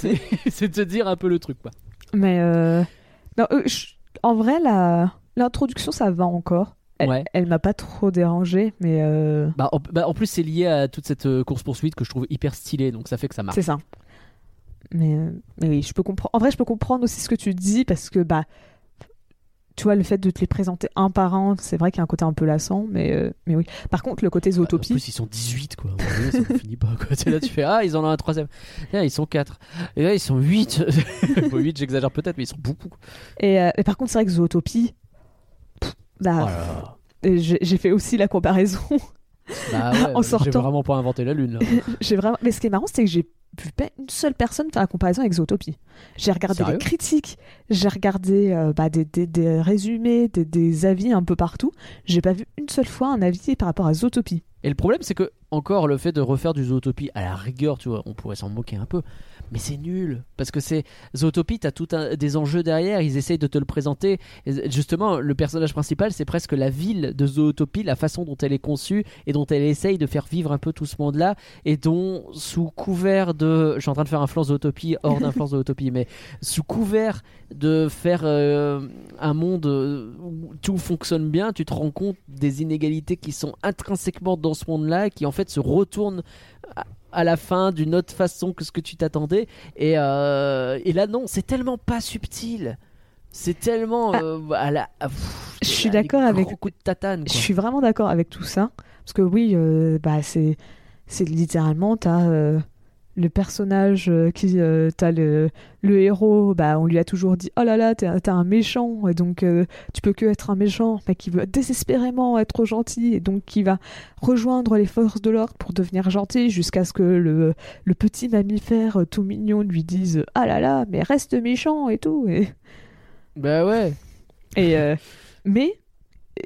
C'est- de te dire un peu le truc, quoi. Mais euh, non, euh, en vrai, la... l'introduction, ça va encore. Elle, Ouais. elle m'a pas trop dérangé, mais euh, Bah, en, bah, en plus, c'est lié à toute cette course poursuite que je trouve hyper stylée, donc ça fait que ça marche. c'est ça. Mais, euh, mais oui, je peux comprendre. En vrai, je peux comprendre aussi ce que tu dis parce que bah, tu vois, le fait de te les présenter un par un, c'est vrai qu'il y a un côté un peu lassant, mais mais, euh, mais oui. Par contre, le côté En Zootopie, plus, ils sont 18, quoi. Ça ne finit pas, quoi. Là, tu fais, ah, ils en ont un troisième. Là, ils sont 4. Et là, ils sont 8. bon, 8, j'exagère peut-être, mais ils sont beaucoup. et, euh, et par contre, c'est vrai que Zootopie, bah, Oh j'ai j'ai fait aussi la comparaison. Bah ouais, En j'ai sortant. vraiment pas inventé la lune, j'ai vraiment. Mais ce qui est marrant, c'est que j'ai vu pas une seule personne faire la comparaison avec Zootopie. J'ai regardé Sérieux? les critiques, j'ai regardé euh, bah, des, des- des résumés, des, des avis un peu partout. J'ai pas vu une seule fois un avis par rapport à Zootopie. Et le problème, c'est que, encore, le fait de refaire du Zootopie, à la rigueur, tu vois, on pourrait s'en moquer un peu, mais c'est nul. Parce que c'est. Zootopie, t'as tout un, des enjeux derrière, ils essayent de te le présenter. Et justement, le personnage principal, c'est presque la ville de Zootopie, la façon dont elle est conçue et dont elle essaye de faire vivre un peu tout ce monde-là, et dont, sous couvert de. Je suis en train de faire un flanc Zootopie hors d'un flanc Zootopie, mais sous couvert de faire euh, un monde où tout fonctionne bien, tu te rends compte des inégalités qui sont intrinsèquement dans ce monde-là, qui en fait se retournent à, à la fin d'une autre façon que ce que tu t'attendais. Et, euh, et là, non, c'est tellement pas subtil. C'est tellement euh, à la. à- pff, Je suis d'accord avec- coups de tatane. Je suis vraiment d'accord avec tout ça. Parce que oui, euh, bah, c'est, c'est littéralement, t'as le personnage euh, qui. euh, t'as le, le héros, bah, on lui a toujours dit Oh là là, t'es, un- t'es un méchant, et donc euh, tu peux que être un méchant, mais qui veut désespérément être gentil, et donc qui va rejoindre les forces de l'ordre pour devenir gentil, jusqu'à ce que le, le petit mammifère tout mignon lui dise Ah là là, mais reste méchant et tout. Et, Bah ouais. et, euh, mais,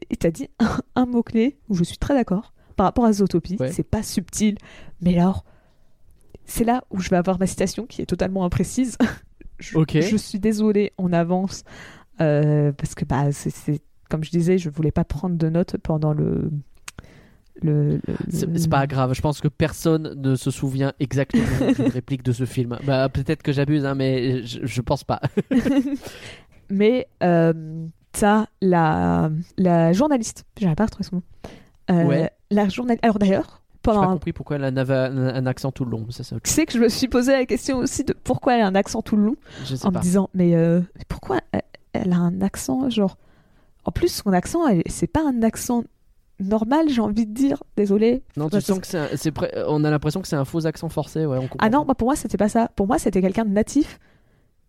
et t'as dit un, un mot-clé où je suis très d'accord. Par rapport à Zootopie, Ouais. c'est pas subtil. Mais alors, c'est là où je vais avoir ma citation qui est totalement imprécise. je, suis désolée en avance. euh, parce que, bah, c'est, comme je disais, je voulais pas prendre de notes pendant le. C'est le- c'est pas grave, je pense que personne ne se souvient exactement d'une réplique de ce film. Bah, peut-être que j'abuse, hein, mais je, je pense pas. Mais euh, t'as la, la journaliste, j'arrive pas à retrouver son nom. Euh, Ouais. La journaliste. Alors d'ailleurs, J'ai pendant pas un compris pourquoi elle avait un, accent tout le long. Ça, Tu sais que je me suis posé la question aussi de pourquoi elle a un accent tout le long. Je sais en pas. me disant, mais euh, pourquoi elle, elle a un accent, genre. En plus, son accent, c'est pas un accent normal, j'ai envie de dire. Désolé. Non, tu sens que c'est, prêt- on a l'impression que c'est un faux accent forcé. Ouais, on Ah non, pas. moi, pour moi, c'était pas ça. Pour moi, c'était quelqu'un de natif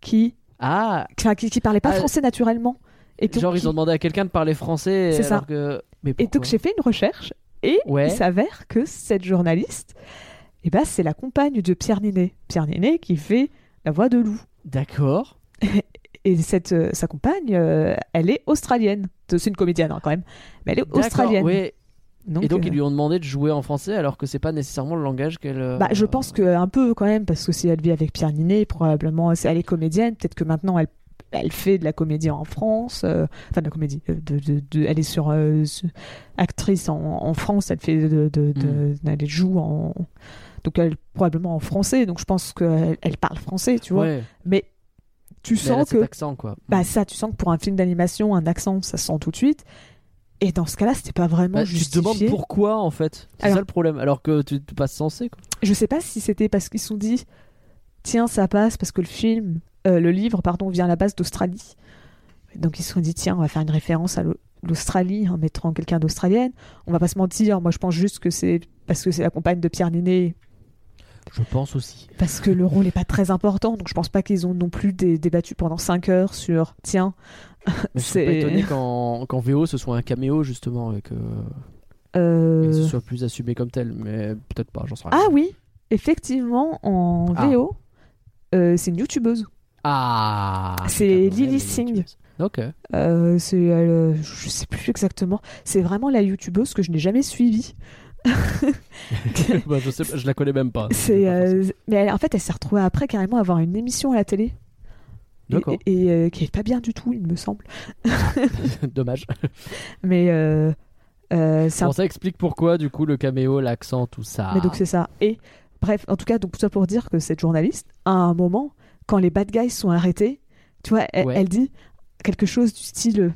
qui, Ah, qui, qui parlait pas Ah, français naturellement. Et donc, genre qui- ils ont demandé à quelqu'un de parler français. C'est ça. Que... Mais Et donc, j'ai fait une recherche et Ouais. il s'avère que cette journaliste, eh ben, c'est la compagne de Pierre Ninet. Pierre Ninet qui fait la voix de loup. D'accord. Et cette, euh, sa compagne, euh, elle est australienne. C'est une comédienne hein, quand même, mais elle est australienne. ouais. Donc, et donc euh, ils lui ont demandé de jouer en français alors que c'est pas nécessairement le langage qu'elle. bah, je pense que un peu quand même, parce que si elle vit avec Pierre Ninet, probablement, elle est comédienne. Peut-être que maintenant elle, elle fait de la comédie en France, euh, enfin de la comédie. euh, De, de- de- elle est sur, euh, actrice en, en France. Elle fait de, de, de- elle joue en donc elle probablement en français. Donc je pense qu'elle elle parle français, tu vois. Ouais. Mais tu Mais sens que accent quoi. bah ça, tu sens que pour un film d'animation, un accent, ça se sent tout de suite. Et dans ce cas-là, c'était pas vraiment Bah, tu te demandes pourquoi en fait. C'est ça le problème. Alors que tu tu passes censé quoi. Je sais pas si c'était parce qu'ils se sont dit, tiens, ça passe parce que le film, euh, le livre, pardon, vient à la base d'Australie. Donc ils se sont dit, tiens, on va faire une référence à l'Au- l'Australie en mettant quelqu'un d'australienne. On va pas se mentir, moi je pense juste que c'est parce que c'est la compagne de Pierre Ninet, Je pense aussi. parce que le rôle est pas très important. Donc je pense pas qu'ils ont non plus dé- débattu pendant 5 heures sur, tiens, suis pas C'est- étonné qu'en, VO ce soit un caméo justement et que, euh, et que ce soit plus assumé comme tel. Mais peut-être pas, j'en sais rien. Ah oui, effectivement, en Ah. VO, euh, c'est une youtubeuse. Ah C'est Lily Singh. Ok. Euh, c'est, euh, je sais plus exactement. C'est vraiment la youtubeuse que je n'ai jamais suivie. bah, je, sais, pas, je la connais même pas. C'est, euh, mais elle- en fait, elle s'est retrouvée après carrément à avoir une émission à la télé. D'accord. Et, et, qui est pas bien du tout, il me semble. Dommage. Mais un Bon, ça explique pourquoi du coup le caméo, l'accent, tout ça. Mais donc c'est ça. Et bref, en tout cas, donc tout ça pour dire que cette journaliste, à un moment, quand les bad guys sont arrêtés, tu vois, elle, Ouais. elle dit quelque chose du style. euh,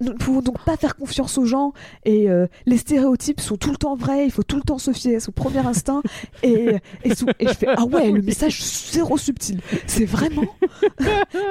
Nous ne pouvons donc pas faire confiance aux gens et euh, les stéréotypes sont tout le temps vrais, il faut tout le temps se fier à son premier instinct. Et, et, sous- et je fais Ah ouais, le message zéro subtil. C'est vraiment.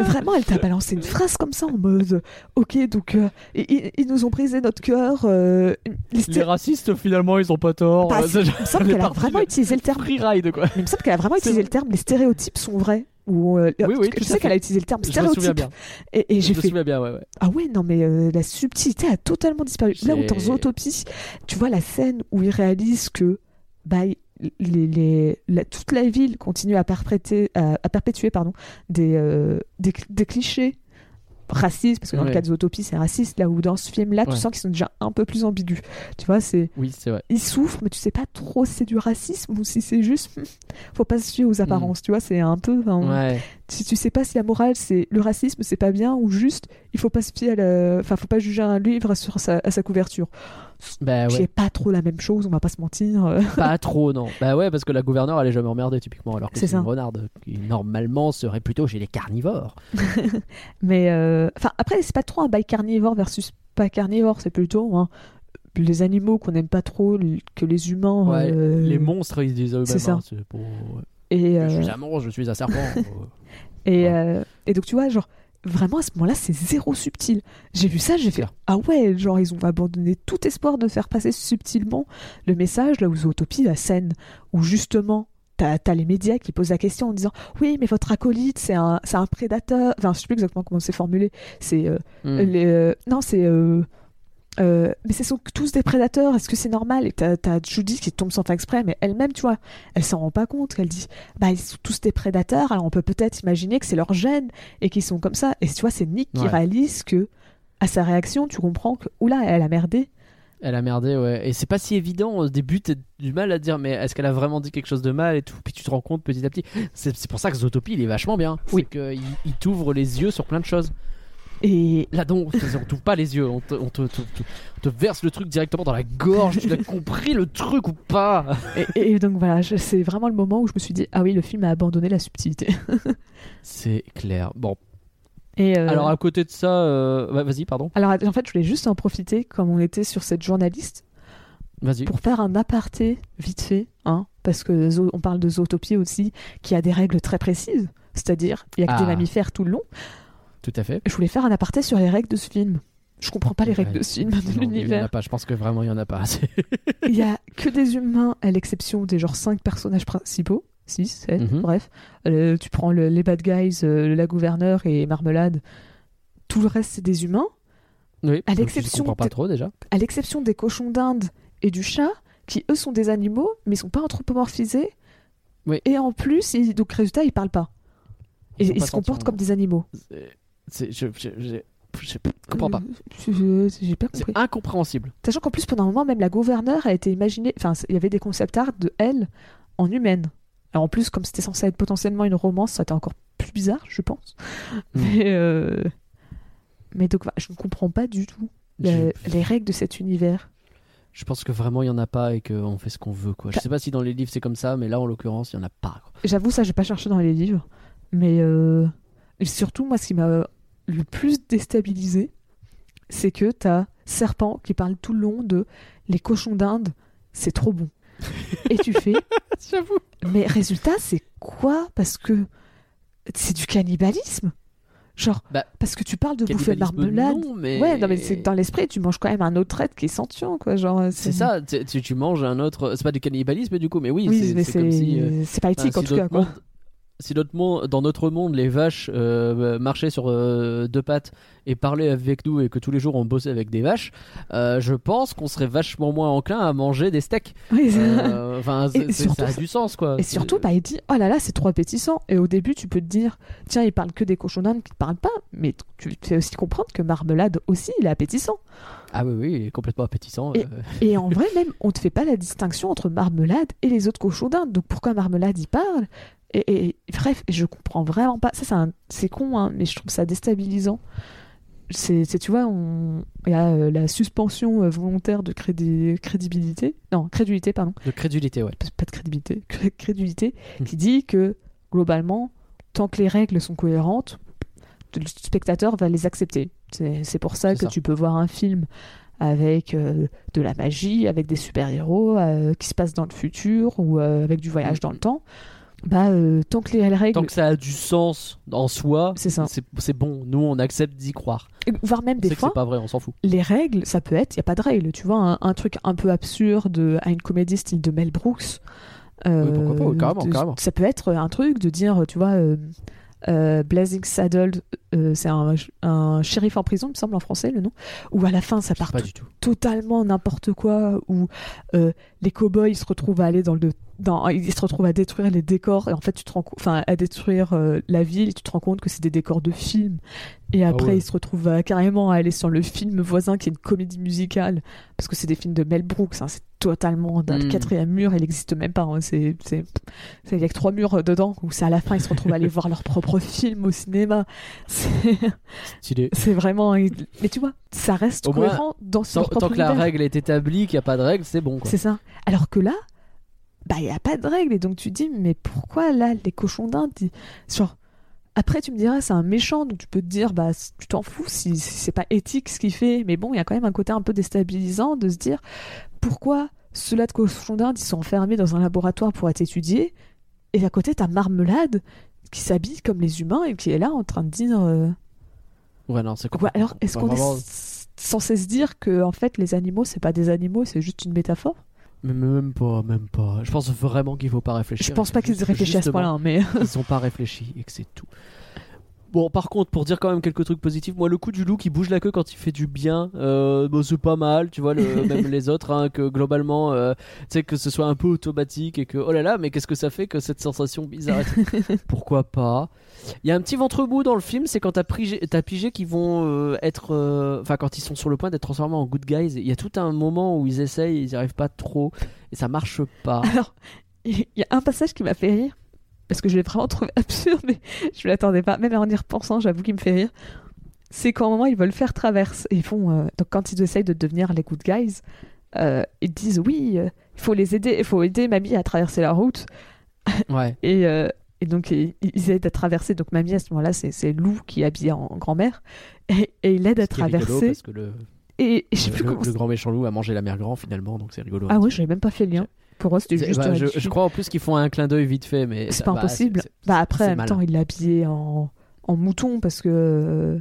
vraiment, elle t'a balancé une phrase comme ça en mode Ok, donc euh, ils, nous ont brisé notre cœur. euh, les racistes finalement ils ont pas tort. Bah, il me semble qu'elle a vraiment utilisé le terme Free ride quoi. mais il me semble qu'elle a vraiment utilisé le terme les stéréotypes sont vrais. Ou, euh, Oui, oui, je tout à sais qu'elle a utilisé le terme Je stéréotype. bien. Et, et j'ai fait souviens bien, ouais, ouais. Ah ouais, non, mais euh, la subtilité a totalement disparu. Là où dans Zootopie, tu vois la scène où ils réalisent que bah, les, les- la- toute la ville continue à perpétuer, à, à perpétuer pardon, des, euh, des, des clichés racistes, parce que dans le cas de Zootopie, c'est raciste, là où dans ce film-là, tu Ouais. sens qu'ils sont déjà un peu plus ambigus. Tu vois, c'est Oui, c'est vrai. ils souffrent, mais tu sais pas trop si c'est du racisme ou si c'est juste. hmm, Faut pas se fier aux apparences, tu vois, c'est un peu. Ouais. Si tu sais pas si la morale c'est le racisme, c'est pas bien ou juste il faut pas se fier à la. Enfin, faut pas juger un livre sur sa, à sa couverture. Bah ouais. est pas trop la même chose, on va pas se mentir. euh. Pas trop, non. Bah ouais, parce que la gouverneure, elle est jamais emmerdée, typiquement. Alors que C'est ça. une renarde qui, normalement, serait plutôt chez les carnivores. Mais. euh, Enfin, après, c'est pas trop un bail carnivore versus pas carnivore, c'est plutôt. hein, les animaux qu'on aime pas trop que les humains. Ouais, euh, Les monstres, ils se disent eux-mêmes. c'est ça. hein, c'est pour- ouais. Et, Je suis un monstre, je suis un serpent. Et, Ouais. euh, et donc, tu vois, genre, vraiment à ce moment-là, c'est zéro subtil. J'ai vu ça, j'ai fait. Ah ouais, genre, ils ont abandonné tout espoir de faire passer subtilement le message, là où Zootopie, la scène où justement. T'as as les médias qui posent la question en disant oui mais votre acolyte c'est un, c'est un prédateur enfin je sais plus exactement comment c'est formulé c'est euh, Hmm. euh, non c'est euh, euh, mais ce sont tous des prédateurs est-ce que c'est normal? Et t'as as Judy qui tombe sans faire exprès mais elle-même tu vois elle s'en rend pas compte elle dit bah ils sont tous des prédateurs alors on peut peut-être imaginer que c'est leur gène et qu'ils sont comme ça et tu vois c'est Nick qui réalise que à sa réaction tu comprends que oula elle a merdé Elle a merdé, ouais. Et c'est pas si évident. Au début, t'as du mal à dire, mais est-ce qu'elle a vraiment dit quelque chose de mal et tout? Puis tu te rends compte petit à petit. C'est c'est pour ça que Zootopie, il est vachement bien. Oui. C'est qu'il il t'ouvre les yeux sur plein de choses. Et Là, donc, on t'ouvre pas les yeux. On te, on te- te- te- on te verse le truc directement dans la gorge. tu l'as compris le truc ou pas? Et, et donc voilà c'est vraiment le moment où je me suis dit ah oui le film a abandonné la subtilité C'est clair. Bon. et euh, Alors, à côté de ça, euh, ouais, vas-y, pardon. Alors en fait, je voulais juste en profiter, comme on était sur cette journaliste. Pour faire un aparté vite fait, hein, parce que on parle de zootopie aussi, qui a des règles très précises, c'est-à-dire il y a que Ah. des mammifères tout le long. Tout à fait. Je voulais faire un aparté sur les règles de ce film. Je comprends pas les règles Ouais. de ce film, de Il y en a l'univers. pas. Je pense que vraiment il y en a pas assez. Il y a que des humains, à l'exception des genre 5 personnages principaux. 6, 7, Mhm. bref. Euh, tu prends le- les bad guys, euh, la gouverneure et Marmelade. Tout le reste, c'est des humains. Oui. À l'exception pas trop déjà. à l'exception des cochons d'Inde et du chat, qui eux sont des animaux, mais ils sont pas anthropomorphisés. Oui. Et en plus, ils- donc résultat, ils parlent pas. Et Ils pas se comportent comme des animaux. Je, je, je, je comprends pas. Euh, J'ai pas C'est incompréhensible. Sachant qu'en plus, pendant un moment, même la gouverneure a été imaginée. Enfin, il y avait des concept art de elle en humaine. Alors en plus, comme c'était censé être potentiellement une romance, ça a été encore plus bizarre, je pense. Mm. Mais, euh, mais donc, je ne comprends pas du tout la- Je- les règles de cet univers. Je pense que vraiment il y en a pas et qu'on fait ce qu'on veut quoi. Je sais pas si dans les livres c'est comme ça, mais là en l'occurrence il y en a pas. J'avoue, ça, j'ai pas cherché dans les livres. Mais euh, et surtout, moi, ce qui m'a le plus déstabilisé, c'est que t'as Serpent qui parle tout le long de les cochons d'Inde, c'est trop bon. Et tu fais, J'avoue. mais résultat, c'est quoi? Parce que c'est du cannibalisme. Genre, Bah, parce que tu parles de bouffer Cannibalisme, marmelade. non, mais... Ouais, non, mais c'est dans l'esprit, tu manges quand même un autre être qui est sentient, quoi. Genre, C'est ça, tu, manges un autre. C'est pas du cannibalisme du coup, mais oui, Oui, c'est- mais c'est comme si. euh, c'est pas enfin, éthique en si tout cas, quoi. monde- si notre monde, dans notre monde, les vaches euh, marchaient sur euh, deux pattes et parlaient avec nous et que tous les jours on bossait avec des vaches, euh, je pense qu'on serait vachement moins enclin à manger des steaks. Oui, c'est- Et surtout- ça a du sens quoi. Et surtout, bah, il dit Oh là là, c'est trop appétissant. Et au début, tu peux te dire Tiens, il parle que des cochons d'Inde qui ne parlent pas. Mais tu fais aussi comprendre que Marmelade aussi, il est appétissant. Ah oui, oui, il est complètement appétissant. Et-. Et en vrai, même, on ne te fait pas la distinction entre Marmelade et les autres cochons d'Inde. Donc pourquoi Marmelade, il parle? Et, et- bref, je comprends vraiment pas. Ça, c'est con, hein, mais je trouve ça déstabilisant. C'est, tu vois, on... il y a euh, la suspension euh, volontaire de crédi- crédibilité. Non, crédulité, pardon. De crédulité, ouais. pas pas de crédibilité, cré- crédulité, qui dit que globalement, tant que les règles sont cohérentes, le spectateur va les accepter. C'est pour ça que ça. tu peux voir un film avec euh, de la magie, avec des super-héros euh, qui se passent dans le futur ou euh, avec du voyage dans le temps. Bah, euh, tant que les règles, Tant que ça a du sens en soi, c'est ça. c'est bon. Nous, on accepte d'y croire. Voire même On des sait fois, c'est pas vrai, on s'en fout. les règles, ça peut être, il n'y a pas de règles, tu vois, un, un truc un peu absurde à une comédie style de Mel Brooks. euh, Oui, pourquoi pas, oui, carrément, de- carrément. Ça peut être un truc de dire, tu vois, euh, euh, Blazing Saddle, euh, c'est un, un shérif en prison, il me semble en français le nom, où à la fin ça part pas to- du tout. totalement n'importe quoi, où euh, les cow-boys ils se retrouvent à aller dans le dans, ils se retrouvent à détruire les décors et en fait tu te rends enfin à détruire la ville et tu te rends compte que c'est des décors de film et après Ah ouais. ils se retrouvent à- carrément à aller sur le film voisin qui est une comédie musicale parce que c'est des films de Mel Brooks hein, c'est totalement dans le Mm. quatrième mur il n'existe même pas hein, c'est il y a que trois murs euh, dedans où c'est à la fin ils se retrouvent à aller voir leur propre film au cinéma c'est Stylé. c'est vraiment mais tu vois ça reste Au moins, cohérent dans Tant, leur propre tant que la règle est établie, qu'il n'y a pas de règle, c'est bon. Quoi. C'est ça. Alors que là, bah il y a pas de règle et donc tu te dis mais pourquoi là les cochons d'Inde genre après tu me diras c'est un méchant donc tu peux te dire bah tu t'en fous si, si c'est pas éthique ce qu'il fait. Mais bon il y a quand même un côté un peu déstabilisant de se dire pourquoi ceux-là de cochons d'Inde ils sont enfermés dans un laboratoire pour être étudiés et à côté t'as Marmelade qui s'habille comme les humains et qui est là en train de dire euh, Ouais, non, c'est Ouais, complètement alors est-ce Enfin, qu'on vraiment, est censé se dire que en fait les animaux c'est pas des animaux c'est juste une métaphore? Même pas, même pas. Je pense vraiment qu'il faut pas réfléchir. Je pense pas qu'ils réfléchissent à ce point-là, mais Ils ont pas réfléchi et que c'est tout. Bon, par contre, pour dire quand même quelques trucs positifs, moi, le coup du loup qui bouge la queue quand il fait du bien, euh, bon, c'est pas mal, tu vois, le, même les autres, hein, que globalement, euh, tu sais, que ce soit un peu automatique et que, oh là là, mais qu'est-ce que ça fait que cette sensation bizarre Pourquoi pas. Il y a un petit ventre mou dans le film, c'est quand t'as pigé, t'as pigé qu'ils vont euh, être, euh, enfin, quand ils sont sur le point d'être transformés en good guys, il y a tout un moment où ils essayent, ils y arrivent pas trop, et ça marche pas. alors il y a un passage qui m'a fait rire parce que je l'ai vraiment trouvé absurde, mais je ne l'attendais pas. Même en y repensant, j'avoue qu'il me fait rire. C'est qu'à un moment ils veulent faire traverse et ils font euh, donc quand ils essayent de devenir les good guys, euh, ils disent oui, euh, il faut les aider, il faut aider mamie à traverser la route Ouais. et euh, et donc ils, ils aident à traverser. Donc mamie à ce moment-là c'est Lou qui est habillée en grand-mère et, et il aide à traverser. parce que le, Et, et je sais Le, plus le- grand méchant loup a mangé la mère grand finalement, donc c'est rigolo. Ah ouais, j'avais même pas fait le lien. Pour moi, c'était C'est- juste. bah, je, crois en plus qu'ils font un clin d'œil vite fait, mais C'est pas bah, impossible. Bah après, en même malin. temps, il l'a habillé en, en mouton parce que. euh,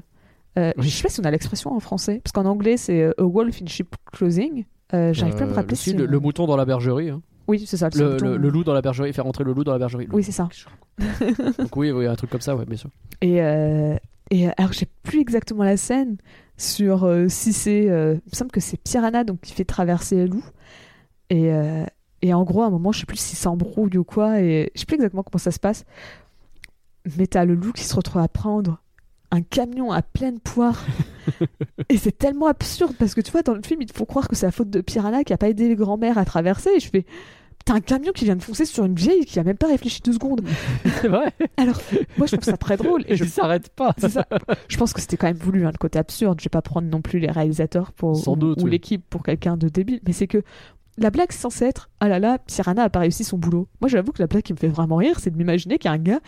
euh, Oui. Je sais pas si on a l'expression en français. Parce qu'en anglais, c'est euh, a wolf in sheep clothing. Euh, J'arrive pas à me rappeler le, si. le, on- le mouton dans la bergerie. hein. Oui, c'est ça. Le, mouton. le- le loup dans la bergerie, faire rentrer le loup dans la bergerie. Oui, c'est ça. Donc oui, oui, un truc comme ça, ouais, bien sûr. Et, euh, et alors, j'ai plus exactement la scène sur euh, si c'est. euh, il me semble que c'est Piranha donc, qui fait traverser le loup. Et, et en gros, à un moment, je sais plus s'il s'embrouille ou quoi. Et je sais plus exactement comment ça se passe. Mais t'as le loup qui se retrouve à prendre un camion à pleine poire. et c'est tellement absurde parce que tu vois, dans le film, te font croire que c'est la faute de Piranha qui a pas aidé les grands-mères à traverser. Et je fais. T'as un camion qui vient de foncer sur une vieille qui a même pas réfléchi deux secondes. C'est vrai. Alors, moi, je trouve ça très drôle. Et Et je s'arrête pas. ça. Je pense que c'était quand même voulu, hein, le côté absurde. Je vais pas prendre non plus les réalisateurs pour, Sans ou, doute, ou oui. l'équipe pour quelqu'un de débile. Mais c'est que la blague censée être Ah là là, Piranha a pas réussi son boulot. Moi, j'avoue que la blague qui me fait vraiment rire, c'est de m'imaginer qu'il y a un gars,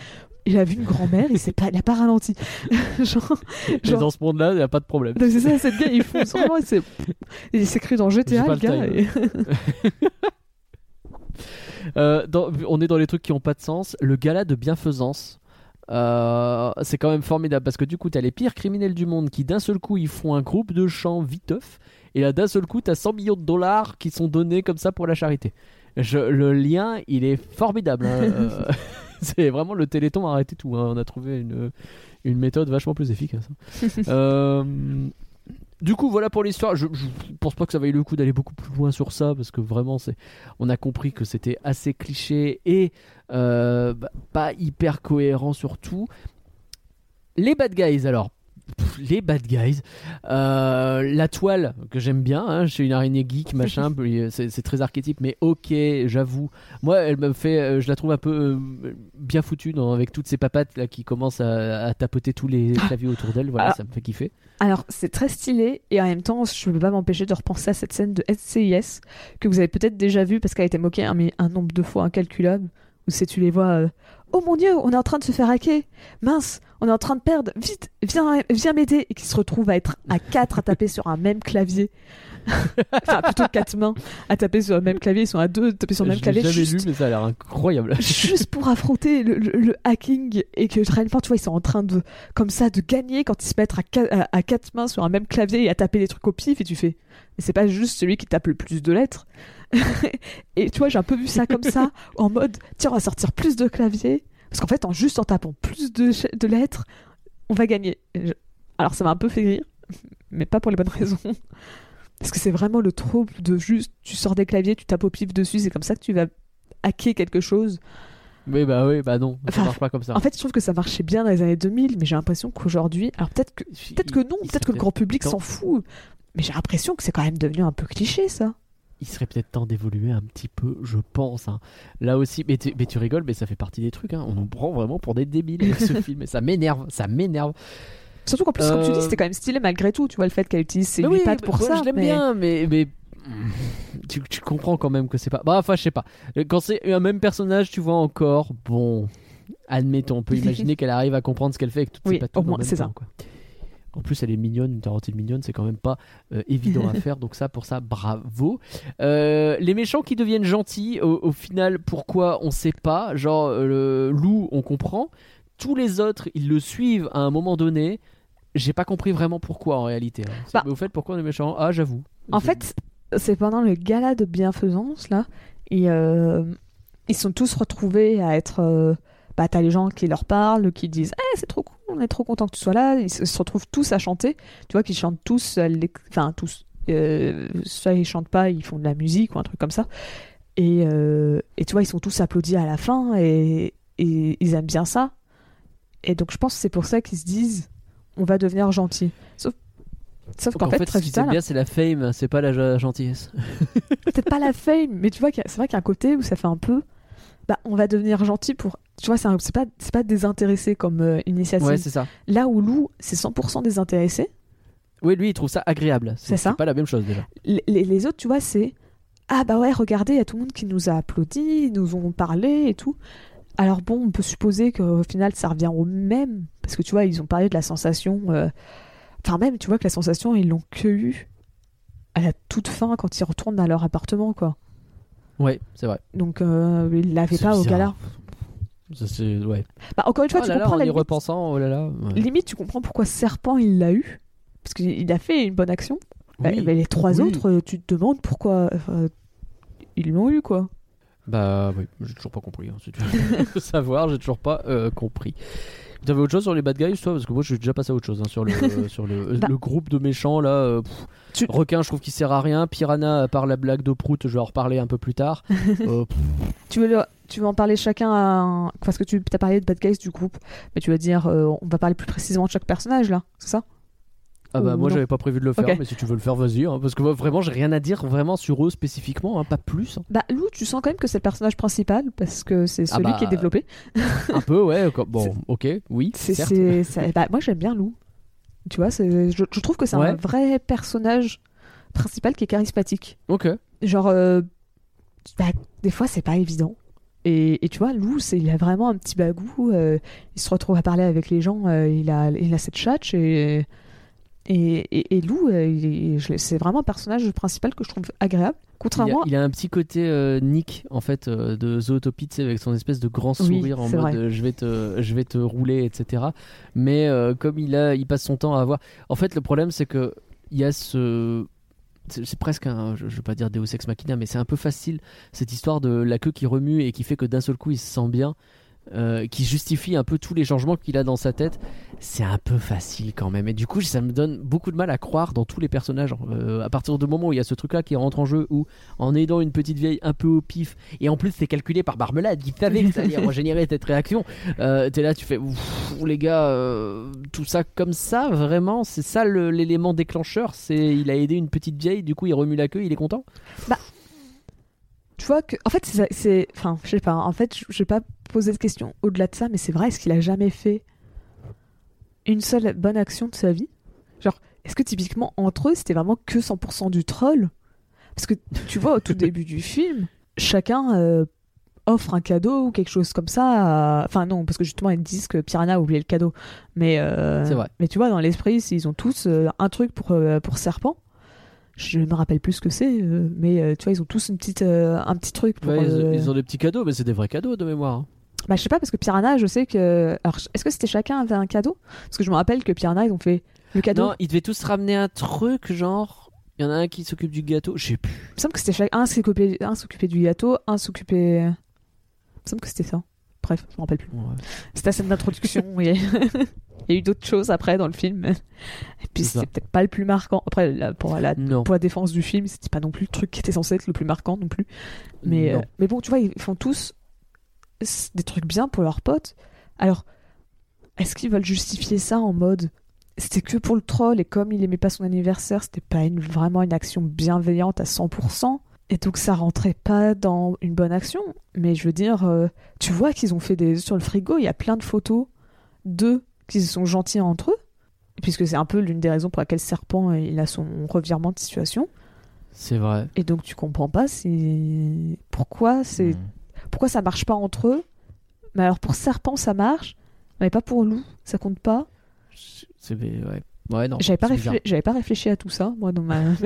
il a vu une grand-mère, il, s'est pas, il a pas ralenti. genre, genre- dans ce monde-là, il n'y a pas de problème. c'est ça, cette gars, il fonce vraiment. Il s'est- il s'est cru dans GTA, le gars. et- Euh, dans- on est dans les trucs qui ont pas de sens. Le gala de bienfaisance. euh, c'est quand même formidable parce que du coup, t'as les pires criminels du monde qui d'un seul coup ils font un groupe de chant viteuf et là d'un seul coup t'as 100 millions de dollars qui sont donnés comme ça pour la charité. Je- le lien il est formidable. hein, euh, c'est vraiment le téléthon a arrêté tout. hein. On a trouvé une, une méthode vachement plus efficace. hein. Euh, du coup, voilà pour l'histoire. Je, je pense pas que ça vaille le coup d'aller beaucoup plus loin sur ça parce que vraiment, c'est, on a compris que c'était assez cliché et euh, bah, pas hyper cohérent surtout. Les bad guys, alors. Pff, Les bad guys, Euh, la toile que j'aime bien, hein, chez une araignée geek machin, c'est c'est très archétype, mais ok, j'avoue. Moi, elle me fait, euh, je la trouve un peu euh, bien foutue dans- avec toutes ces papates là qui commencent à, à tapoter tous les claviers autour d'elle. Voilà, Ah. ça me fait kiffer. Alors, c'est très stylé, et en même temps, je ne peux pas m'empêcher de repenser à cette scène de SCIS, que vous avez peut-être déjà vue parce qu'elle a été moquée un, mais un nombre de fois incalculable, où c'est tu les vois euh, Oh mon dieu, on est en train de se faire hacker. Mince, on est en train de perdre. Vite, viens, viens m'aider. Et qui se retrouvent à être à quatre à taper sur un même clavier. enfin, plutôt quatre mains à taper sur le même clavier, ils sont à deux à taper sur le même Je clavier. jamais juste- lu, mais ça a l'air incroyable. juste pour affronter le, le- le hacking et que réellement tu vois ils sont en train de comme ça de gagner quand ils se mettent à, qua- à- à quatre mains sur un même clavier et à taper des trucs au pif et tu fais mais c'est pas juste celui qui tape le plus de lettres et tu vois j'ai un peu vu ça comme ça en mode tiens on va sortir plus de claviers parce qu'en fait en juste en tapant plus de, lettres on va gagner je- alors ça m'a un peu fait rire mais pas pour les bonnes raisons parce que c'est vraiment le trope de juste tu sors des claviers tu tapes au pif dessus c'est comme ça que tu vas hacker quelque chose Oui, bah oui, bah non, ça Enfin, marche pas comme ça. en fait, je trouve que ça marchait bien dans les années 2000, mais j'ai l'impression qu'aujourd'hui, alors peut-être que peut-être que non, peut-être que le grand public s'en fout, mais j'ai l'impression que c'est quand même devenu un peu cliché ça. Il serait peut-être temps d'évoluer un petit peu, je pense. hein. Là aussi, mais tu, mais tu rigoles, mais ça fait partie des trucs. hein. On nous prend vraiment pour des débiles avec ce film, et ça m'énerve, ça m'énerve. Surtout qu'en plus, comme tu dis, Euh, c'était quand même stylé malgré tout, tu vois, le fait qu'elle utilise ses oui, pattes pour ça. Je l'aime mais- bien, mais, mais tu, tu comprends quand même que c'est pas. Bah, enfin, je sais pas. Quand c'est un même personnage, tu vois encore. Bon, admettons, on peut imaginer qu'elle arrive à comprendre ce qu'elle fait avec toutes Oui, ses pattes au moins, c'est ça. quoi. En plus, elle est mignonne, une tarentine mignonne, c'est quand même pas euh, évident à faire. Donc ça, pour ça, bravo. Euh, les méchants qui deviennent gentils, au, au final, pourquoi on sait pas. Genre euh, le loup, on comprend. Tous les autres, ils le suivent à un moment donné. J'ai pas compris vraiment pourquoi en réalité. hein. Bah- mais au fait, pourquoi on est méchants Ah, j'avoue. En fait, c'est pendant le gala de bienfaisance là, et euh, ils sont tous retrouvés à être. euh, bah, t'as les gens qui leur parlent, qui disent Eh, c'est trop cool, on est trop content que tu sois là. Ils se se retrouvent tous à chanter. Tu vois qu'ils chantent tous, euh, les- enfin tous. Euh, soit ils chantent pas, ils font de la musique ou un truc comme ça. Et, euh, et tu vois, ils sont tous applaudis à la fin et, et ils aiment bien ça. Et donc je pense que c'est pour ça qu'ils se disent on va devenir gentil. Sauf, sauf qu'en en fait, fait, très ce bien, c'est la fame, c'est pas la gentillesse. peut-être pas la fame, mais tu vois, c'est vrai qu'il y a un côté où ça fait un peu. Bah, on va devenir gentil pour. Tu vois, c'est pas, pas désintéressé comme euh, initiative. Ouais, c'est ça. Là où Lou, c'est 100% désintéressé. Oui, lui, il trouve ça agréable. C'est ça. pas la même chose déjà. Les autres, tu vois, c'est. Ah bah ouais, regardez, il y a tout le monde qui nous a applaudi, ils nous ont parlé et tout. Alors bon, on peut supposer qu'au final, ça revient au même. Parce que tu vois, ils ont parlé de la sensation. euh, Enfin, même, tu vois que la sensation, ils l'ont que eu à la toute fin quand ils retournent à leur appartement, quoi. Ouais, c'est vrai. Donc, euh, il l'avait C'est pas au gala. Ça, c'est ouais. Bah, encore une fois, Oh tu là là, comprends en la y limite, repensant, oh là là. ouais. limite, tu comprends pourquoi Serpent il l'a eu. Parce qu'il a fait une bonne action. Bah, Oui. mais les trois Oui. autres, euh, tu te demandes pourquoi euh, ils l'ont eu, quoi. Bah oui, j'ai toujours pas compris. hein, si tu veux savoir, j'ai toujours pas euh, compris. T'avais autre chose sur les bad guys, toi? Parce que moi, je suis déjà passé à autre chose hein, sur le sur le, Bah. le groupe de méchants là. euh, pff. Tu- Requin, je trouve qu'il sert à rien. Piranha, à part la blague de Prout, je vais en reparler un peu plus tard. Euh, Tu veux, le- tu veux en parler chacun à un- Parce que tu as parlé de Bad Guys du groupe. Mais tu vas dire, euh, on va parler plus précisément de chaque personnage, là. C'est ça? Ah bah moi, j'avais pas prévu de le faire, mais si tu veux le faire, vas-y. hein, parce que moi, vraiment, j'ai rien à dire vraiment sur eux spécifiquement, hein, pas plus. hein. Bah, Lou, tu sens quand même que c'est le personnage principal. Parce que c'est Ah celui bah, qui est développé. un peu, ouais. Bon, ok, oui. C'est, certes. ça- bah, moi, j'aime bien Lou. Tu vois, je, je trouve que c'est Ouais. un vrai personnage principal qui est charismatique. Ok. Genre, euh, bah, des fois, c'est pas évident. Et, et tu vois, Lou, il a vraiment un petit bagou. euh, il se retrouve à parler avec les gens. euh, il, a, il a cette chatche. Et, et, et, et Lou, euh, c'est vraiment un personnage principal que je trouve agréable. Il a, Contrairement. il a un petit côté euh, Nick en fait euh, de Zootopie, tu sais, avec son espèce de grand Oui, sourire en mode euh, je vais te je vais te rouler etc. Mais comme il a il passe son temps à avoir en fait le problème c'est que il y a ce c'est c'est presque un je, je veux pas dire Deus ex machina mais c'est un peu facile cette histoire de la queue qui remue et qui fait que d'un seul coup il se sent bien euh, qui justifie un peu tous les changements qu'il a dans sa tête, c'est un peu facile quand même. Et du coup, ça me donne beaucoup de mal à croire dans tous les personnages. Euh, à partir du moment où il y a ce truc-là qui rentre en jeu, où en aidant une petite vieille un peu au pif, et en plus c'est calculé par Marmelade, qui savait que ça allait régénérer cette réaction, euh, t'es là, tu fais, Ouf, les gars, tout ça comme ça, vraiment, c'est ça l'élément déclencheur, c'est il a aidé une petite vieille, du coup il remue la queue, il est content? Tu vois que. En fait, c'est. c'est- Enfin, je sais pas. En fait, je vais pas poser de question au-delà de ça, mais c'est vrai, est-ce qu'il a jamais fait une seule bonne action de sa vie? Genre, est-ce que typiquement, entre eux, c'était vraiment que 100% du troll? Parce que tu vois, au tout début du film, chacun euh, offre un cadeau ou quelque chose comme ça. à- Enfin, non, parce que justement, ils disent que Piranha a oublié le cadeau. Mais, euh, vrai. mais tu vois, dans l'esprit, ils ont tous euh, un truc pour, pour Serpent. Je me rappelle plus ce que c'est, euh, mais euh, tu vois, ils ont tous une petite, euh, un petit truc pour. Ouais, ils, ils ont des petits cadeaux, mais c'est des vrais cadeaux de mémoire. hein. Bah, je sais pas, parce que Piranha, je sais que. Alors, est-ce que c'était chacun avait un cadeau? Parce que je me rappelle que Piranha, ils ont fait le cadeau. Non, ils devaient tous ramener un truc, genre. Il y en a un qui s'occupe du gâteau, je sais plus. Il me semble que c'était chacun. Un s'occupait un du gâteau, un s'occupait. Il me semble que c'était ça. Bref, je me rappelle plus. Ouais. C'était la scène d'introduction. Il y a- il y a eu d'autres choses après dans le film. Et puis, C'est peut-être pas le plus marquant. Après, pour, la, Non. pour la défense du film, c'était pas non plus le truc qui était censé être le plus marquant non plus. Mais, Non. euh, mais bon, tu vois, ils font tous des trucs bien pour leurs potes. Alors, est-ce qu'ils veulent justifier ça en mode c'était que pour le troll et comme il aimait pas son anniversaire, c'était pas une, vraiment une action bienveillante à 100% et donc ça rentrait pas dans une bonne action. Mais je veux dire, euh, tu vois qu'ils ont fait des sur le frigo, il y a plein de photos d'eux qui se sont gentils entre eux, puisque c'est un peu l'une des raisons pour laquelle Serpent euh, il a son revirement de situation. C'est vrai. Et donc tu comprends pas si pourquoi c'est Mm. pourquoi ça marche pas entre eux. Mais alors pour Serpent ça marche, mais pas pour Loup, ça compte pas. C'est ouais. Ouais, non. J'avais pas, réflé- réfléchi à tout ça, moi, dans ma.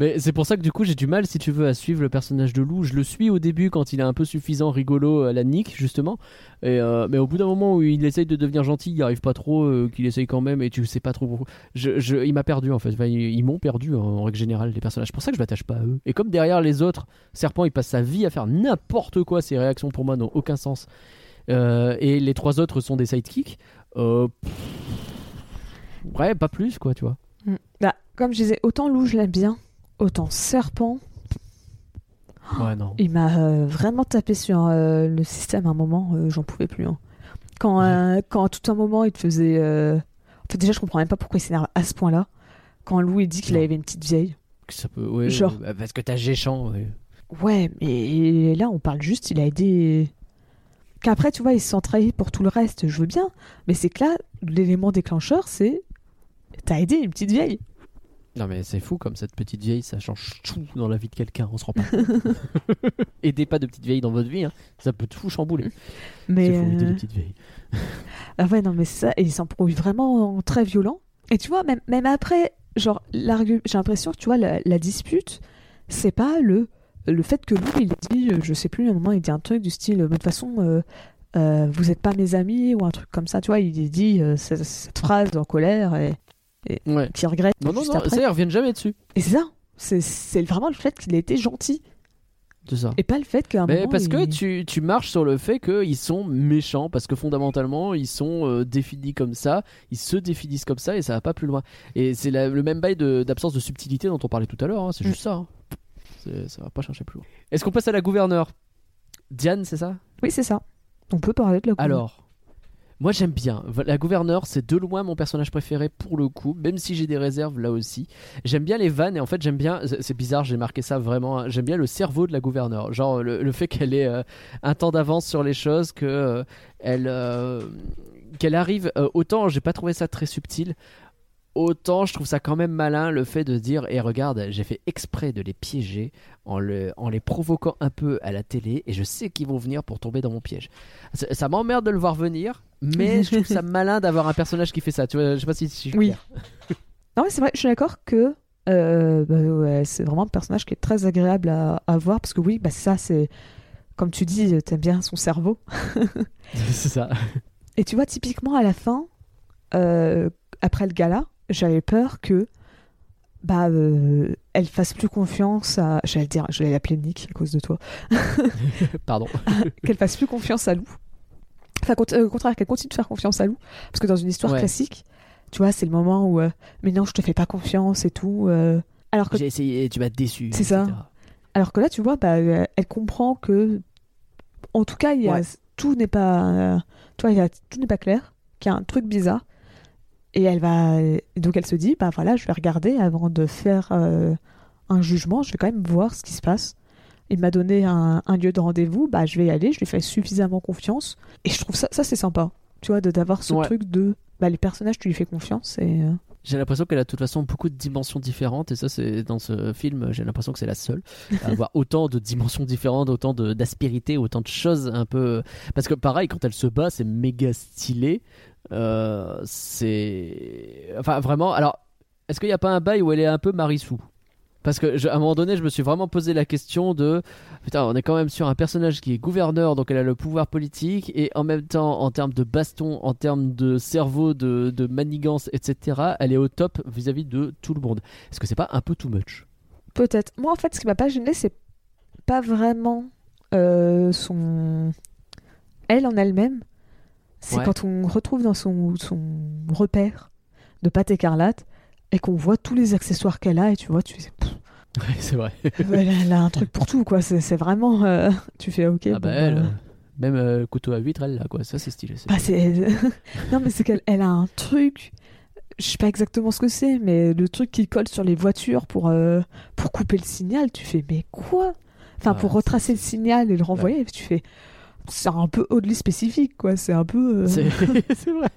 mais- c'est pour ça que du coup j'ai du mal si tu veux à suivre le personnage de Lou. Je le suis au début quand il est un peu suffisant, rigolo à la Nick justement. Et euh, mais au bout d'un moment où il essaye de devenir gentil, il n'y arrive pas trop, euh, qu'il essaye quand même et tu sais pas trop pourquoi. Je, je- il m'a perdu en fait. Enfin, ils ils m'ont perdu en, en règle générale les personnages. C'est pour ça que je m'attache pas à eux. Et comme derrière les autres, Serpent il passe sa vie à faire n'importe quoi. Ses réactions pour moi n'ont aucun sens. Euh, et les trois autres sont des sidekicks. Euh, pff, ouais, pas plus quoi, tu vois. bah, comme je disais, autant Loup, je l'aime bien, autant Serpent, Ouais, non. il m'a euh, vraiment tapé sur euh, le système à un moment, euh, j'en pouvais plus. hein. Quand, quand à tout un moment, il te faisait. En fait, déjà, je comprends même pas pourquoi il s'énerve à ce point-là. Quand Lou, il dit qu'il avait une petite vieille. Ça peut, ouais, Genre. parce que t'as Géchant. ouais. Ouais, mais là, on parle juste, il a aidé. Qu'après, tu vois, il se sent trahi pour tout le reste, je veux bien. Mais c'est que là, l'élément déclencheur, c'est. T'as aidé une petite vieille. Non mais c'est fou comme cette petite vieille, ça change tout dans la vie de quelqu'un, on se rend pas compte. Aidez pas de petite vieille dans votre vie, hein. ça peut tout chambouler. Mais. Faut aider euh, les petites vieilles. Ah ouais, non, mais ça, et il s'embrouille vraiment très violent. Et tu vois, même, même après, genre, j'ai l'impression que tu vois, la, la dispute, c'est pas le, le fait que lui, il dit, euh, je sais plus, à un moment, il dit un truc du style, de toute façon, euh, euh, vous êtes pas mes amis, ou un truc comme ça, tu vois, il dit cette, cette phrase en colère et Ouais. qui regrette Non, non, juste non, après. ça, ils reviennent jamais dessus. Et c'est ça, c'est, c'est vraiment le fait qu'il ait été gentil, C'est ça. et pas le fait qu'à un Mais moment. parce que tu, tu marches sur le fait qu'ils sont méchants, parce que fondamentalement, ils sont euh, définis comme ça, ils se définissent comme ça, et ça va pas plus loin. Et c'est la- le même bail de- d'absence de, subtilité dont on parlait tout à l'heure, hein, c'est juste ça. hein. C'est- Ça va pas chercher plus loin. Est-ce qu'on passe à la gouverneure? Diane, c'est ça? Oui, c'est ça. On peut parler de la Alors, moi j'aime bien. La gouverneure, c'est de loin mon personnage préféré pour le coup, même si j'ai des réserves là aussi. J'aime bien les vannes et en fait j'aime bien, c'est bizarre, j'ai marqué ça vraiment, hein, j'aime bien le cerveau de la gouverneure. Genre le, fait qu'elle ait euh, un temps d'avance sur les choses, euh, euh, qu'elle arrive, autant j'ai pas trouvé ça très subtil. Autant je trouve ça quand même malin le fait de dire et regarde j'ai fait exprès de les piéger en, le, en les provoquant un peu à la télé et je sais qu'ils vont venir pour tomber dans mon piège. Ça m'emmerde de le voir venir, mais je trouve ça malin d'avoir un personnage qui fait ça. Tu vois, je sais pas si, si je suis Oui. clair. Non, mais c'est vrai, je suis d'accord que euh, bah ouais, c'est vraiment un personnage qui est très agréable à, à voir parce que oui, bah ça, c'est comme tu dis, t'aimes bien son cerveau. c'est ça. Et tu vois, typiquement à la fin, euh, après le gala, j'avais peur que bah euh, elle fasse plus confiance à. J'allais dire, je l'appeler Nick à cause de toi. Pardon. qu'elle fasse plus confiance à Lou. Enfin, euh, au contraire, qu'elle continue de faire confiance à Lou. Parce que dans une histoire Ouais. classique, tu vois, c'est le moment où, euh, mais non, je te fais pas confiance et tout. euh. Alors que J'ai essayé, tu m'as déçu. C'est ça. Alors que là, tu vois, bah, elle comprend que, en tout cas, il y a, Ouais. tout n'est pas, euh, tu vois, il y a- tout n'est pas clair, qu'il y a un truc bizarre, et elle va, donc elle se dit, bah voilà, je vais regarder avant de faire un jugement, je vais quand même voir ce qui se passe. Il m'a donné un, un lieu de rendez-vous, bah je vais y aller, je lui fais suffisamment confiance, et je trouve ça, ça c'est sympa, tu vois, de d'avoir ce Ouais. truc de, bah les personnages, tu lui fais confiance, et euh, J'ai l'impression qu'elle a de toute façon beaucoup de dimensions différentes et ça c'est dans ce film j'ai l'impression que c'est la seule à avoir autant de dimensions différentes, autant d'aspérité, autant de choses un peu parce que pareil quand elle se bat c'est méga stylé, Euh, c'est enfin vraiment alors est-ce qu'il n'y a pas un bail où elle est un peu Marissou parce que je- à un moment donné, je me suis vraiment posé la question de putain, on est quand même sur un personnage qui est gouverneur, donc elle a le pouvoir politique, et en même temps, en termes de baston, en termes de cerveau, de, de manigance, etc., elle est au top vis-à-vis de tout le monde. Est-ce que c'est pas un peu too much? Peut-être. Moi, en fait, ce qui m'a pas gêné, c'est pas vraiment euh, son. Elle en elle-même. C'est Ouais. quand on retrouve dans son, son repère de pâte écarlate et qu'on voit tous les accessoires qu'elle a et tu vois, tu fais. Ouais, c'est vrai. elle, a- un truc pour tout, quoi. C'est c'est vraiment. euh, tu fais OK. ah bon, bah elle, bah, euh, même euh, couteau à huître, elle là quoi. Ça c'est stylé. c'est- bah, non, mais c'est qu'elle elle a un truc. Je sais pas exactement ce que c'est, mais le truc qui colle sur les voitures pour, euh, pour couper le signal, tu fais, mais quoi? Enfin, Ouais, pour retracer le signal et le renvoyer, tu fais. C'est un peu oddly spécifique, quoi. C'est un peu. euh, C'est vrai.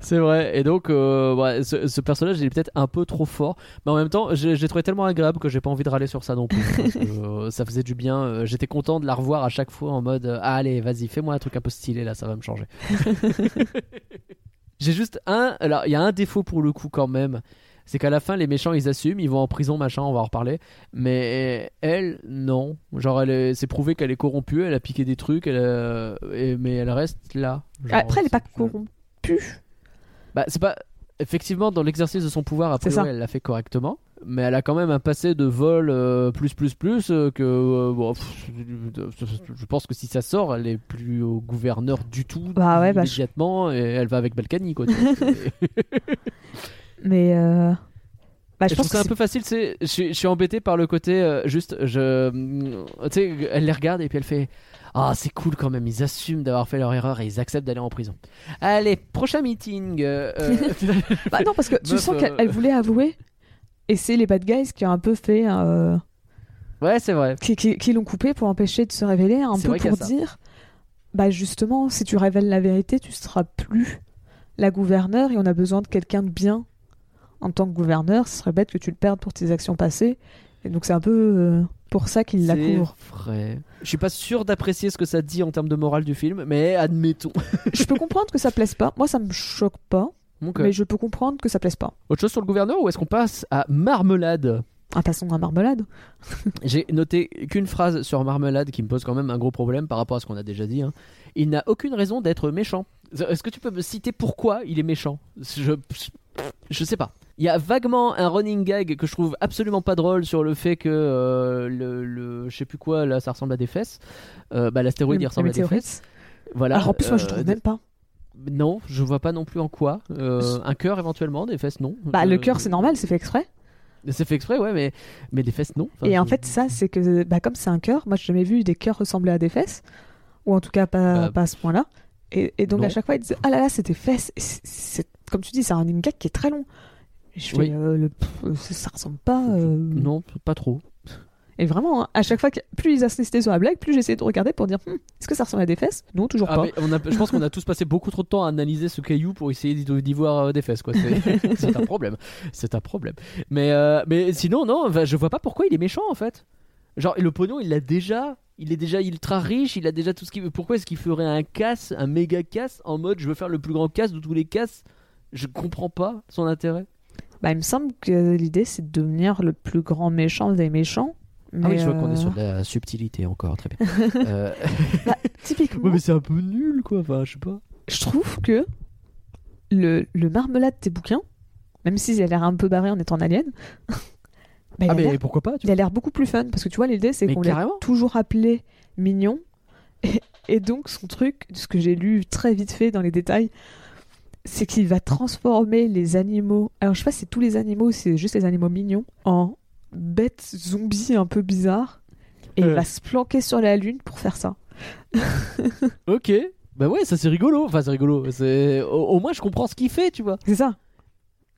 c'est vrai. Et donc, euh, ouais, ce, ce personnage, il est peut-être un peu trop fort. Mais en même temps, j'ai trouvé tellement agréable que j'ai pas envie de râler sur ça non plus. parce que, euh, ça faisait du bien. J'étais content de la revoir à chaque fois en mode ah, Allez, vas-y, fais-moi un truc un peu stylé là, ça va me changer. j'ai juste un. Alors, il y a un défaut pour le coup quand même. C'est qu'à la fin, les méchants ils assument, ils vont en prison, machin, on va en reparler. Mais elle, non. Genre, elle est- c'est prouvé qu'elle est corrompue, elle a piqué des trucs, elle a- et- mais elle reste là. Genre, Après, elle est pas corrompue. Bah, c'est pas. Effectivement, dans l'exercice de son pouvoir, a C'est priori, ça. elle l'a fait correctement. Mais elle a quand même un passé de vol euh, plus, plus, plus. euh, que. euh, bon, pff, je pense que si ça sort, elle est plus au gouverneur du tout. Bah ouais, bah, je- immédiatement. Et elle va avec Balkany, quoi. c'est- Mais. euh, Bah, je pense que ça un c'est- peu facile, c'est, je, suis- je suis embêté par le côté euh, juste, je, tu sais, elle les regarde et puis elle fait, ah c'est cool quand même, ils assument d'avoir fait leur erreur et ils acceptent d'aller en prison. Allez, prochain meeting. euh, Bah non, parce que tu Meuf, sens qu'elle elle voulait avouer. Et c'est les bad guys qui ont un peu fait. ouais, c'est vrai. qui, qui- qui l'ont coupé pour empêcher de se révéler, un C'est peu pour dire bah justement, si tu révèles la vérité, tu seras plus la gouverneure et on a besoin de quelqu'un de bien en tant que gouverneur. Ce serait bête que tu le perdes pour tes actions passées. Et donc c'est un peu euh, pour ça qu'il la C'est couvre. vrai. Je suis pas sûr d'apprécier ce que ça dit en termes de morale du film, mais admettons. Je peux comprendre que ça plaise pas. Moi, ça me choque pas. Mais je peux comprendre que ça plaise pas. autre chose sur le gouverneur ou est-ce qu'on passe à Marmelade? Ah, passons à Marmelade. J'ai noté qu'une phrase sur Marmelade qui me pose quand même un gros problème par rapport à ce qu'on a déjà dit. hein. Il n'a aucune raison d'être méchant. Est-ce que tu peux me citer pourquoi il est méchant? Je, je sais pas. Il y a vaguement un running gag que je trouve absolument pas drôle sur le fait que euh, le, le- je sais plus quoi là ça ressemble à des fesses. Euh, bah l'astéroïde il Le- ressemble le à des fesses. Voilà. Alors en plus, moi, je Euh, trouve même pas. Non, je vois pas non plus en quoi. Euh, un cœur éventuellement, des fesses non. Bah, le Euh, cœur, c'est normal, c'est fait exprès. C'est fait exprès, ouais, mais mais des fesses non. Enfin, Et en fait, ça, c'est que, bah, comme c'est un cœur, moi, j'ai jamais vu des cœurs ressembler à des fesses. Ou en tout cas, pas, Bah, pas à ce point-là. Et, et donc, non. à chaque fois, il disait Ah là là, des fesses. C'est- comme tu dis, c'est un running gag qui est très long. Je fais Oui. euh, le, pff, ça, ressemble pas. euh, Non, pas trop. Et vraiment, hein, à chaque fois, que, plus ils insistaient sur la blague, plus j'essayais de regarder pour dire Hum, Est-ce que ça ressemble à des fesses? Non, toujours Ah, pas. mais on a, je pense qu'on a tous passé beaucoup trop de temps à analyser ce caillou pour essayer d'y voir euh, des fesses. quoi. C'est un problème. C'est un problème. Mais, euh, mais sinon, non, je vois pas pourquoi il est méchant en fait. Genre, le pognon, il l'a déjà. Il est déjà ultra riche, il a déjà tout ce qu'il veut. Pourquoi est-ce qu'il ferait un casse, un méga casse en mode je veux faire le plus grand casse de tous les casses? Je comprends pas son intérêt. Bah, il me semble que l'idée, c'est de devenir le plus grand méchant des méchants. ah oui, je vois qu'on est euh, sur de la subtilité encore, très bien. Euh, Typiquement, ouais, mais c'est un peu nul quoi, enfin, je sais pas. je trouve que le, le marmelade de tes bouquins, même s'il a l'air un peu barré en étant alien, bah, il, Ah, a mais l'air- pourquoi pas tu il a l'air beaucoup plus fun. Parce que tu vois, l'idée, c'est qu'on l'a toujours appelé mignon. Et, et donc, son truc, ce que j'ai lu très vite fait dans les détails, c'est qu'il va transformer les animaux. Alors, je sais pas si c'est tous les animaux ou si c'est juste les animaux mignons en bêtes zombies un peu bizarres. Et il Euh. va se planquer sur la lune pour faire ça. Ok. Bah ouais, ça c'est rigolo. Enfin, c'est rigolo. C'est au, au moins je comprends ce qu'il fait, tu vois. C'est ça.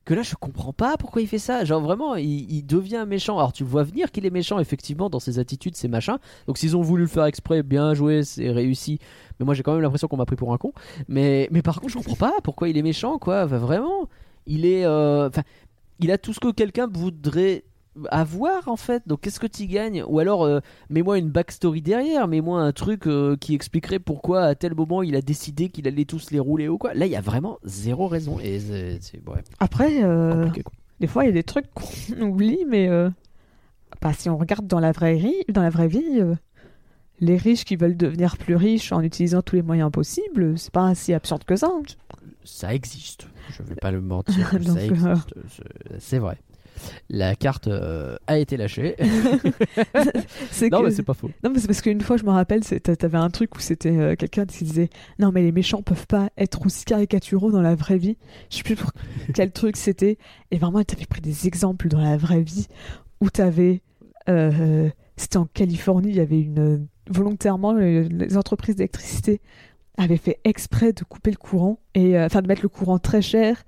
Que là, je comprends pas pourquoi il fait ça. Genre vraiment, il, devient méchant. Alors tu vois venir qu'il est méchant effectivement dans ses attitudes, ses machins. Donc s'ils ont voulu le faire exprès, bien joué, c'est réussi. Mais moi j'ai quand même l'impression qu'on m'a pris pour un con. Mais mais par contre, je comprends pas pourquoi il est méchant, quoi. Vraiment, il est. euh, Enfin, il a tout ce que quelqu'un voudrait avoir en fait. Donc qu'est-ce que tu gagnes? Ou alors euh, mets-moi une backstory derrière, mets-moi un truc euh, qui expliquerait pourquoi à tel moment il a décidé qu'il allait tous les rouler ou quoi. Là, il y a vraiment zéro raison et c'est c'est- ouais, Après, euh, des fois, il y a des trucs qu'on oublie, mais bah, si on regarde dans la vraie, ri- dans la vraie vie, les riches qui veulent devenir plus riches en utilisant tous les moyens possibles, c'est pas si absurde que ça. hein. Ça existe. Je vais pas le mentir. Donc, ça existe. C'est vrai. La carte euh, a été lâchée. C'est non, que- mais c'est pas faux. Non, mais c'est parce qu'une fois, je me rappelle, t'avais un truc où c'était euh, quelqu'un qui disait Non, mais les méchants peuvent pas être aussi caricaturaux dans la vraie vie. Je sais plus pour quel truc c'était. Et vraiment, elle t'avait pris des exemples dans la vraie vie où t'avais. euh, c'était en Californie, il y avait une. Volontairement, les, entreprises d'électricité avaient fait exprès de couper le courant, et euh, enfin de mettre le courant très cher.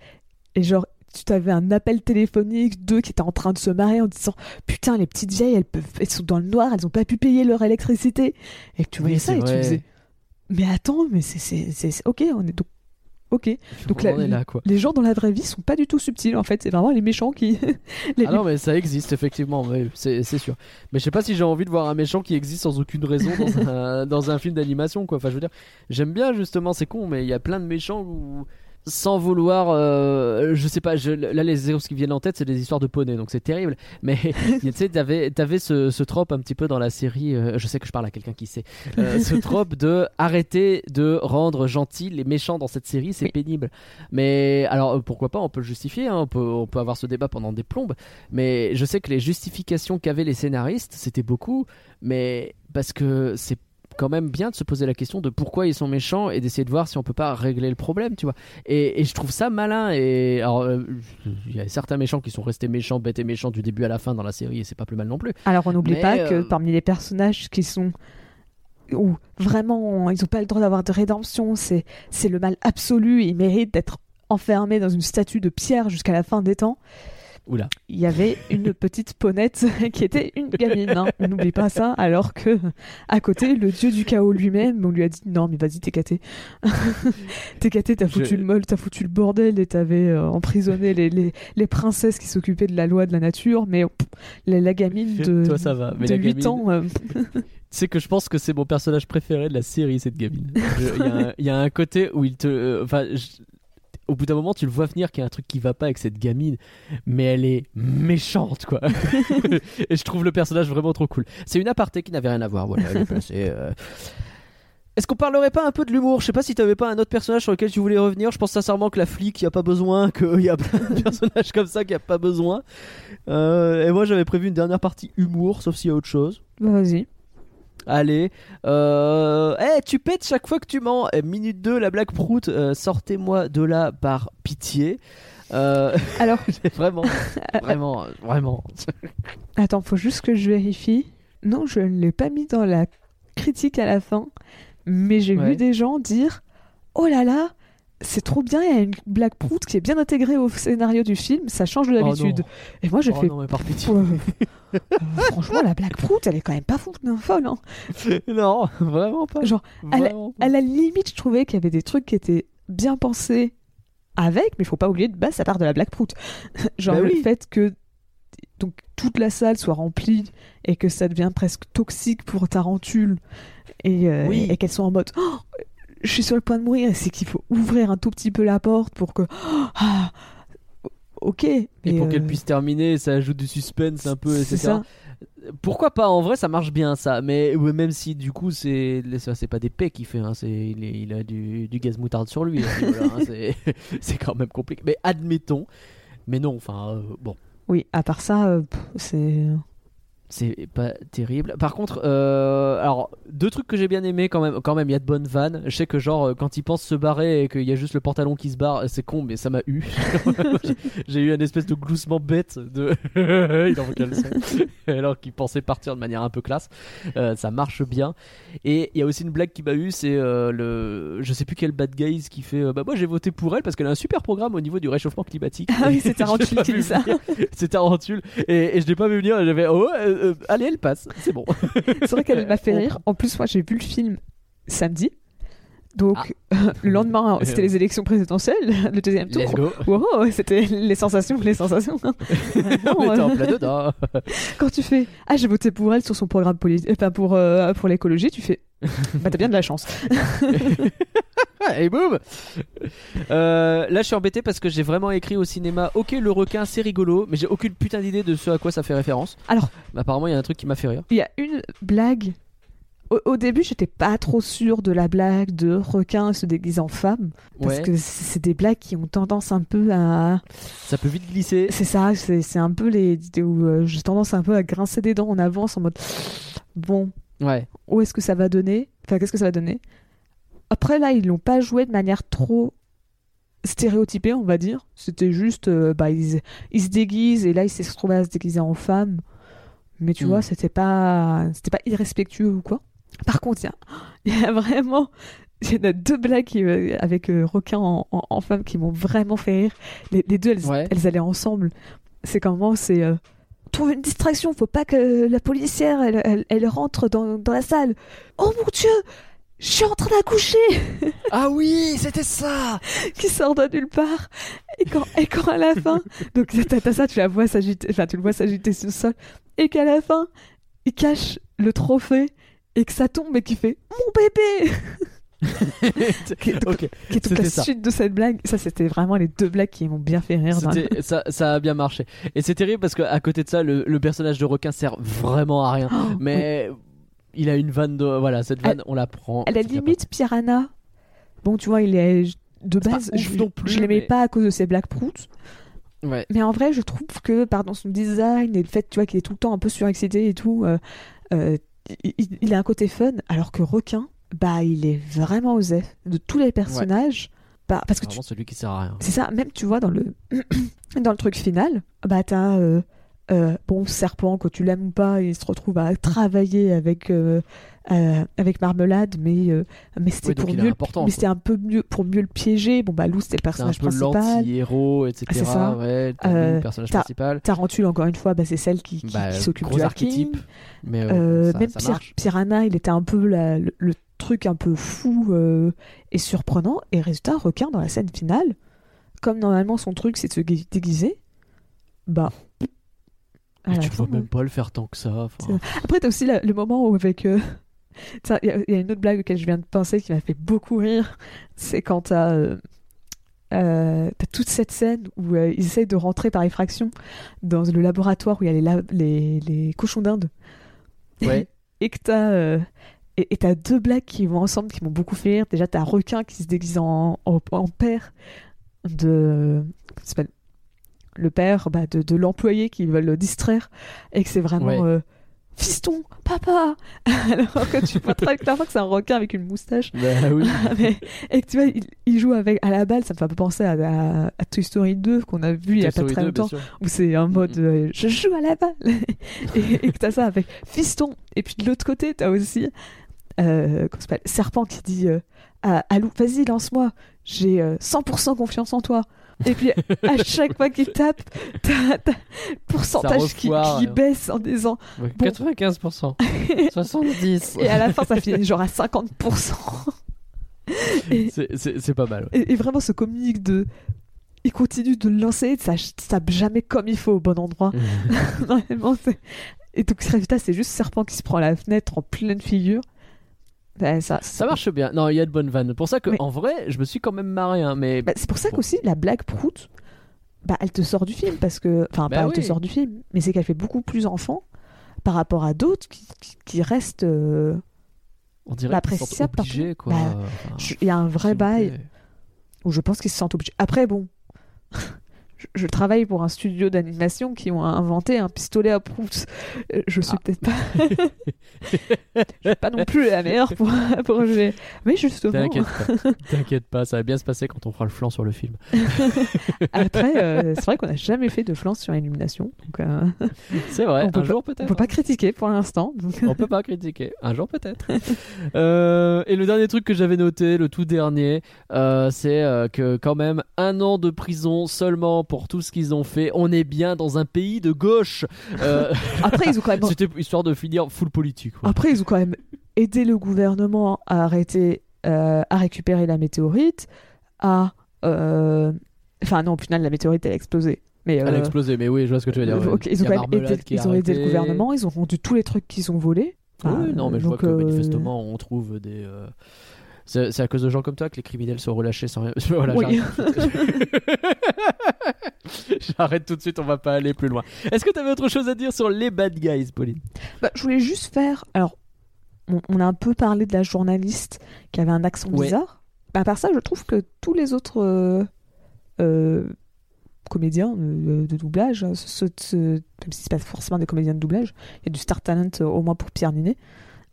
Et genre, tu t'avais un appel téléphonique d'eux qui étaient en train de se marrer en disant Putain, les petites vieilles, elles, peuvent, elles sont dans le noir, elles ont pas pu payer leur électricité. Et que tu voyais Oui, ça et tu vrai. disais Mais attends, mais c'est. Ok, on est donc. Ok. Donc on là, quoi. Les gens dans la vraie vie sont pas du tout subtils en fait, c'est vraiment les méchants qui. les- Ah non, mais ça existe effectivement, ouais, c'est sûr. Mais je sais pas si j'ai envie de voir un méchant qui existe sans aucune raison dans un, dans un film d'animation, quoi. Enfin, je veux dire, j'aime bien justement, c'est con, mais il y a plein de méchants où, sans vouloir, euh, je sais pas, je, là les exemples qui viennent en tête, c'est des histoires de poney, donc c'est terrible. Mais tu sais, t'avais avais ce, ce trope un petit peu dans la série, euh, je sais que je parle à quelqu'un qui sait, euh, ce trope de arrêter de rendre gentils les méchants dans cette série, c'est Oui. pénible. Mais alors euh, pourquoi pas, on peut le justifier, hein, on, peut, on peut avoir ce débat pendant des plombes. Mais je sais que les justifications qu'avaient les scénaristes, c'était beaucoup, mais parce que c'est quand même bien de se poser la question de pourquoi ils sont méchants et d'essayer de voir si on peut pas régler le problème, tu vois. Et, et je trouve ça malin. Et alors, euh, il y a certains méchants qui sont restés méchants, bêtes et méchants du début à la fin dans la série, et c'est pas plus mal non plus. Alors on n'oublie pas que euh, parmi les personnages qui sont. Ou vraiment, ils ont pas le droit d'avoir de rédemption, c'est c'est le mal absolu, ils méritent d'être enfermés dans une statue de pierre jusqu'à la fin des temps. Oula. il y avait une petite ponette qui était une gamine. hein. N'oublie pas ça. Alors que à côté, le dieu du chaos lui-même, on lui a dit non, mais vas-y, t'es caté. t'es caté, t'as foutu Je- le molle, t'as foutu le bordel et t'avais euh, emprisonné les, les, les princesses qui s'occupaient de la loi de la nature. Mais pff, la, la gamine de, Toi, ça va, mais de la 8 gamine- ans, euh, Tu sais que je pense que c'est mon personnage préféré de la série, cette gamine. Il y, a un- il y a un côté où il te. euh, Enfin. Au bout d'un moment, tu le vois venir qu'il y a un truc qui va pas avec cette gamine, mais elle est méchante, quoi. et je trouve le personnage vraiment trop cool. C'est une aparté qui n'avait rien à voir, voilà, elle est placée, euh. Est-ce qu'on parlerait pas un peu de l'humour? Je sais pas si t'avais pas un autre personnage sur lequel tu voulais revenir. Je pense sincèrement que la flic, y a pas besoin, qu'il y a plein de personnages comme ça qui a pas besoin. Euh, et moi, j'avais prévu une dernière partie humour, sauf s'il y a autre chose. Bah, Vas-y. Allez, euh... eh, tu pètes chaque fois que tu mens. Eh, minute 2, la blague prout, euh, sortez-moi de là par pitié. Euh, Alors, vraiment, vraiment, vraiment. attends, faut juste que je vérifie. Non, je ne l'ai pas mis dans la critique à la fin, mais j'ai Ouais. vu des gens dire Oh là là, c'est trop bien, il y a une blague prout qui est bien intégrée au scénario du film, ça change de l'habitude. Et moi, j'ai Oh fait non, mais par pitié. Euh, franchement, la blague prout, elle est quand même pas fou, non, folle. hein. non, vraiment pas. Genre, à la, Vraiment pas. à la limite, je trouvais qu'il y avait des trucs qui étaient bien pensés avec, mais faut pas oublier de base, ça part de la blague prout. Genre Bah le fait que donc toute la salle soit remplie et que ça devient presque toxique pour Tarentule et, euh, Oui. et qu'elles sont en mode Oh, je suis sur le point de mourir, c'est qu'il faut ouvrir un tout petit peu la porte pour que ah, ok. Et pour qu'elle euh, puisse terminer, ça ajoute du suspense un peu, c'est etc. ça. Pourquoi pas En vrai, ça marche bien ça. Mais même si du coup, c'est ça, c'est pas des paix qu'il fait. hein, c'est il, a du, du gaz moutarde sur lui. niveau-là, hein, c'est quand même compliqué. Mais admettons. Mais non, enfin euh, bon. Oui, à part ça, euh, c'est C'est pas terrible. Par contre, euh, alors deux trucs que j'ai bien aimé quand même. Quand même, il y a de bonnes vannes. Je sais que genre euh, quand ils pensent se barrer et qu'il y a juste le pantalon qui se barre, c'est con, mais ça m'a eu. J'ai- eu un espèce de gloussement bête de. il caleçon. Alors qu'il pensait partir de manière un peu classe. Euh, ça marche bien. Et il y a aussi une blague qui m'a eu, c'est euh, le, je sais plus quel bad guys qui fait. euh, bah moi j'ai voté pour elle parce qu'elle a un super programme au niveau du réchauffement climatique. Ah oui, c'est pas qui dit ça. C'est Tarentule et, et je l'ai pas vu venir. J'avais oh euh, euh, allez elle passe, c'est bon. C'est vrai qu'elle m'a fait rire. En plus, moi, j'ai vu le film samedi. Donc, Ah. le lendemain, c'était les élections présidentielles, le deuxième tour. Let's go. Wow, c'était les sensations, les sensations. Vraiment, On était en euh, plein dedans. quand tu fais Ah, j'ai voté pour elle sur son programme politique, enfin pour, euh, pour l'écologie, tu fais Bah, t'as bien de la chance. et boum Euh, Là je suis embêté parce que j'ai vraiment écrit au cinéma Ok le requin c'est rigolo mais j'ai aucune putain d'idée de ce à quoi ça fait référence. Alors- apparemment il y a un truc qui m'a fait rire. Il y a une blague. Au, au début, j'étais pas trop sûre de la blague de requin se déguise en femme. Parce Ouais, que c'est des blagues qui ont tendance un peu à. ça peut vite glisser. C'est ça, c'est un peu les. où euh, j'ai tendance un peu à grincer des dents en avance en mode. Bon, Ouais. où est-ce que ça va donner? Enfin, qu'est-ce que ça va donner? Après, là, ils l'ont pas joué de manière trop stéréotypée, on va dire. C'était juste, euh, bah, ils, ils se déguisent et là, ils se retrouvent à se déguiser en femme. Mais tu Mm. vois, c'était pas, c'était pas irrespectueux ou quoi. Par contre, il y a, il y a vraiment. Il y en a deux blagues euh, avec euh, requin en, en- en femme qui m'ont vraiment fait rire. Les, les deux, elles, Ouais. elles allaient ensemble. C'est comment C'est. euh, trouve une distraction, faut pas que la policière elle, elle, elle rentre dans, dans la salle. Oh mon dieu, je suis en train d'accoucher Ah oui c'était ça qui sort de nulle part. Et quand, et quand à la fin, donc t'as ça, tu la vois s'agiter, enfin tu le vois s'agiter sur le sol, et qu'à la fin, il cache le trophée et que ça tombe et qu'il fait mon bébé qui, est- qui toute la ça. suite de cette blague. Ça, c'était vraiment les deux blagues qui m'ont bien fait rire. ça, ça a bien marché. Et c'est terrible parce qu'à côté de ça, le, le personnage de requin sert vraiment à rien. Oh, Mais il a une vanne de. Voilà, cette vanne, on la prend. À la limite, Piranha, bon, tu vois, il est de base, je, plus, je l'aimais mais- pas à cause de ses blagues proutes. Ouais. Mais en vrai, je trouve que, pardon, son design et le fait, tu vois, qu'il est tout le temps un peu surexcité et tout, euh, euh, il, a un côté fun, alors que Requin, bah, il est vraiment osé. De tous les personnages, bah, parce que C'est tu- vraiment celui qui sert à rien. c'est ça, même tu vois, dans le, dans le truc final, bah, t'as, euh, euh, bon, Serpent, que tu l'aimes ou pas, il se retrouve à travailler avec, euh, avec Marmelade, mais, euh, mais c'était Oui, pour mieux, mais c'était un peu mieux pour mieux le piéger. Bon, bah, Lou, c'était le C'est un personnage peu principal. l'anti-héros, etc. c'est ça. Ouais, Euh, le personnage principal. Tarentule, encore une fois, bah, c'est celle qui, qui- Bah, qui s'occupe gros du archétype. Mais euh, ça, même ça Pir-. Piranha, il était un peu la- le, le truc un peu fou et surprenant. Et résultat, requin dans la scène finale, comme normalement son truc c'est de se gui- déguiser, bah. Mais tu fin, vois même pas le faire tant que ça. enfin. Après, t'as aussi la- le moment où avec. euh, Il y, a- il y a une autre blague auquel je viens de penser qui m'a fait beaucoup rire. C'est quand t'as. euh, euh, toute cette scène où euh, ils essayent de rentrer par effraction dans le laboratoire où il y a les, les, les cochons d'Inde. Ouais. et que t'as euh, et t'as deux blagues qui vont ensemble qui m'ont beaucoup fait rire. Déjà, t'as un requin qui se déguise en, en, en père de. comment s'appelle? Le père bah, de, de l'employé qui veulent le distraire et que c'est vraiment Ouais. euh, fiston, papa Alors que tu vois très clairement que c'est un requin avec une moustache. Bah oui. Mais- et que tu vois, il, il joue avec à la balle, ça me fait penser à, à- à Toy Story 2 qu'on a vu il y a pas très 2, bien longtemps, où c'est un mode Mhm. euh, je joue à la balle et, et que t'as ça avec fiston. Et puis de l'autre côté, t'as aussi euh, Serpent qui dit euh, à, à vas-y, lance-moi, j'ai euh, 100% confiance en toi. Et puis à chaque fois qu'il tape, t'as t'as le pourcentage qui, refoire, qui hein. baisse en disant. Ouais, Bon. 95%. 70. Et à la fin, ça finit genre à 50%. Et, C'est- C'est c'est pas mal. ouais. et, et vraiment, ce comique de. Il continue de le lancer, ça tape jamais comme il faut au bon endroit. Vraiment, c'est. Et donc, résultat, c'est juste Serpent qui se prend la fenêtre en pleine figure. Ouais, ça, Ça marche bien. Non, il y a de bonnes vannes. Pour ça que, Mais- en vrai, je me suis quand même marré. Hein, mais Bah, c'est pour ça qu'aussi la blague prout, bah, elle te sort du film parce que, enfin, Bah pas elle te sort du film, mais c'est qu'elle fait beaucoup plus enfant par rapport à d'autres qui, qui, qui restent. euh, on dirait bah, qu'ils sont obligés. Bah, Il y a un vrai bail où je pense qu'ils se sentent obligés. Après, bon, je, je travaille pour un studio d'animation qui ont inventé un pistolet à prout. Euh, Je suis Ah. peut-être pas. je suis pas non plus la meilleure pour, pour jouer. Mais justement, T'inquiète pas. T'inquiète pas, ça va bien se passer quand on fera le flanc sur le film. après, euh, c'est vrai qu'on n'a jamais fait de flanc sur Illumination. Euh, C'est vrai, On un jour on peut-être. peut pas critiquer pour l'instant. donc- On peut pas critiquer. Un jour peut-être. Euh, et le dernier truc que j'avais noté, le tout dernier, c'est que quand même un an de prison seulement pour tout ce qu'ils ont fait. On est bien dans un pays de gauche. Euh, Après, ils ont quand même. C'était histoire de finir full politique. Après, ils ont quand même aidé le gouvernement à arrêter, euh, à récupérer la météorite, à. euh, Enfin, non, au final, la météorite, elle a explosé. Mais, Elle a explosé, mais oui, je vois ce que tu veux dire. ils Il ont quand même aidé, qui est ils ont aidé le gouvernement, ils ont rendu tous les trucs qu'ils ont volés. Oui, Enfin, non, mais je vois que manifestement, on trouve des. C'est à cause de gens comme toi que les criminels sont relâchés sans rien. Voilà, Oui. j'arrête. Tout de suite, on va pas aller plus loin. Est-ce que tu avais autre chose à dire sur les bad guys, Pauline? Bah, je voulais juste faire. Alors, on, on a un peu parlé de la journaliste qui avait un accent Ouais. bizarre. Bah, à part ça, je trouve que tous les autres euh, euh, comédiens euh, de doublage, euh, ce- ce- même si c'est pas forcément des comédiens de doublage, il y a du star talent au moins pour Pierre Ninet.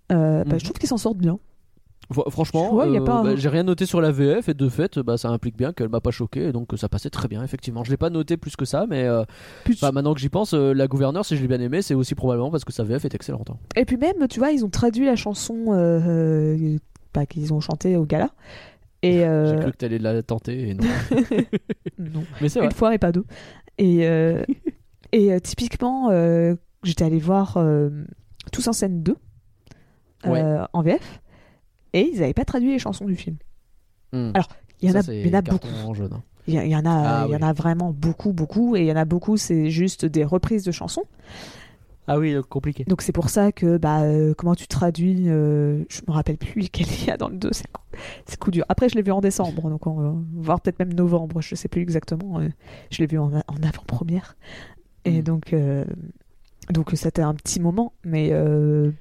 Bah, Mhm. je trouve qu'ils s'en sortent bien. Fr- Franchement, euh, bah, j'ai rien noté sur la VF et de fait, bah, ça implique bien qu'elle m'a pas choqué, et donc ça passait très bien, effectivement. Je l'ai pas noté plus que ça, mais euh, bah, maintenant que j'y pense, euh, la gouverneure, si je l'ai bien aimé, c'est aussi probablement parce que sa VF est excellente. hein. Et puis même, tu vois, ils ont traduit la chanson euh, euh, bah, qu'ils ont chantée au gala. Et J'ai euh, cru que t'allais la tenter, et non. non. mais c'est vrai. une fois et pas deux. Et, euh, et euh, typiquement, euh, j'étais allée voir euh, Tous en scène 2 euh, Ouais. en VF et ils n'avaient pas traduit les chansons du film. Hmm. Alors, Il y en a, y en beaucoup. Il y, en a, il y en oui. a vraiment beaucoup, beaucoup. Et il y en a beaucoup, c'est juste des reprises de chansons. Ah oui, donc compliqué. Donc c'est pour ça que bah euh, comment tu traduis euh, je me rappelle plus lequel il y a dans le 2 c'est coup, dur après je l'ai vu en décembre donc on va voir peut-être même novembre je sais plus exactement euh, je l'ai vu en, avant-première et Mm. donc euh, donc c'était un petit moment mais euh,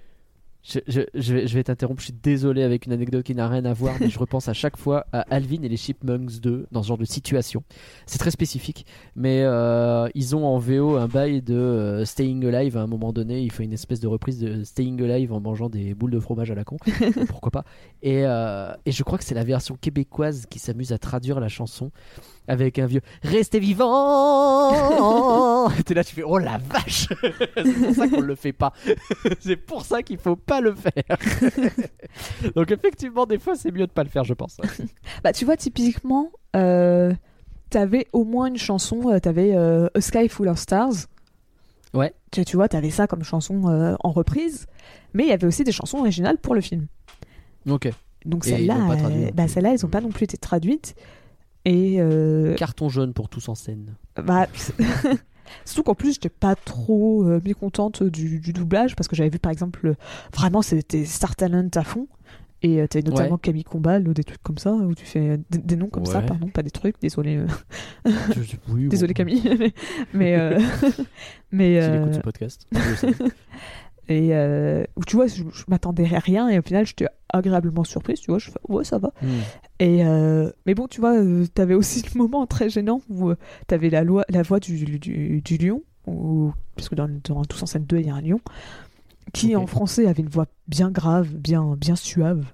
Je, je- je vais, je vais t'interrompre, je suis désolé avec une anecdote qui n'a rien à voir, mais je repense à chaque fois à Alvin et les Chipmunks 2 dans ce genre de situation. C'est très spécifique, mais euh, ils ont en VO un bail de euh, Staying Alive à un moment donné. Il fait une espèce de reprise de Staying Alive en mangeant des boules de fromage à la con, pourquoi pas? Et, euh, et je crois que c'est la version québécoise qui s'amuse à traduire la chanson avec un vieux Restez vivant T'es là, tu fais Oh la vache C'est pour ça qu'on le fait pas. c'est pour ça qu'il faut pas le faire. Donc effectivement, des fois, c'est mieux de pas le faire, je pense. bah tu vois typiquement euh, t'avais au moins une chanson euh, t'avais euh, A Sky Full of Stars Ouais. tu, tu vois t'avais ça comme chanson euh, en reprise mais il y avait aussi des chansons originales pour le film Ok. Donc traduit. bah, celles-là, elles n'ont pas non plus été traduites. Et euh, Carton jaune pour tous en scène. bah, surtout qu'en plus, j'étais pas trop euh, mécontente du, du doublage parce que j'avais vu par exemple, vraiment, c'était Star Talent à fond. Et euh, t'avais notamment Ouais. Camille Combal ou des trucs comme ça, où tu fais euh, des, des noms comme ça, pardon, pas des trucs, désolé. euh, bon. désolé Camille. mais mais, ce podcast. Et euh, où tu vois, je, je m'attendais à rien et au final j'étais agréablement surprise, tu vois, je fais ouais ça va. Hmm. Et euh, mais bon, tu vois, euh, t'avais aussi le moment très gênant où euh, t'avais la, loi, la voix du, du, du lion, ou puisque dans, dans Tous en scène 2, il y a un lion, qui en français avait une voix bien grave, bien, bien suave.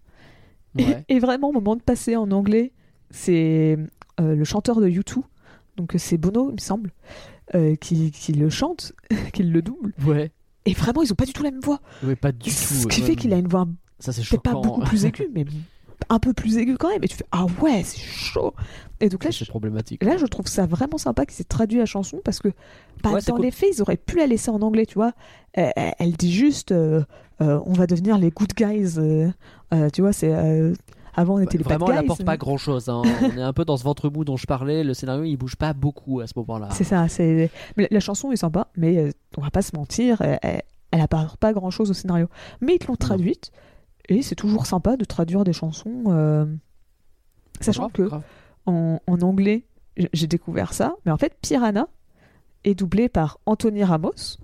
Ouais. Et vraiment, au moment de passer en anglais, c'est euh, le chanteur de U2, donc c'est Bono, il me semble, euh, qui, qui le chante, qui le double. Ouais. Et vraiment, ils ont pas du tout la même voix. Ouais, pas du tout. Ce qui fait qu'il a une voix Ça, c'est pas beaucoup plus aiguë, mais un peu plus aiguë quand même. Et tu fais ah ouais, c'est chaud. Et donc là, c'est problématique. là, je trouve ça vraiment sympa qu'il s'est traduit la chanson parce que bah, Ouais, dans cool. les faits, ils auraient pu la laisser en anglais, tu vois. Elle, dit juste euh, euh, on va devenir les good guys. euh, tu vois, c'est. Euh, avant, on était les Vraiment, bad elle apporte pas grand chose. on est un peu dans ce ventre mou dont je parlais. Le scénario, il bouge pas beaucoup à ce moment-là. C'est ça. C'est la, la chanson est sympa, mais euh, on va pas se mentir, elle, elle, elle apporte pas grand chose au scénario. Mais ils l'ont traduite et c'est toujours sympa de traduire des chansons, euh, sachant Grave, que grave. en, en anglais, j'ai découvert ça, mais en fait, Piranha est doublé par Anthony Ramos.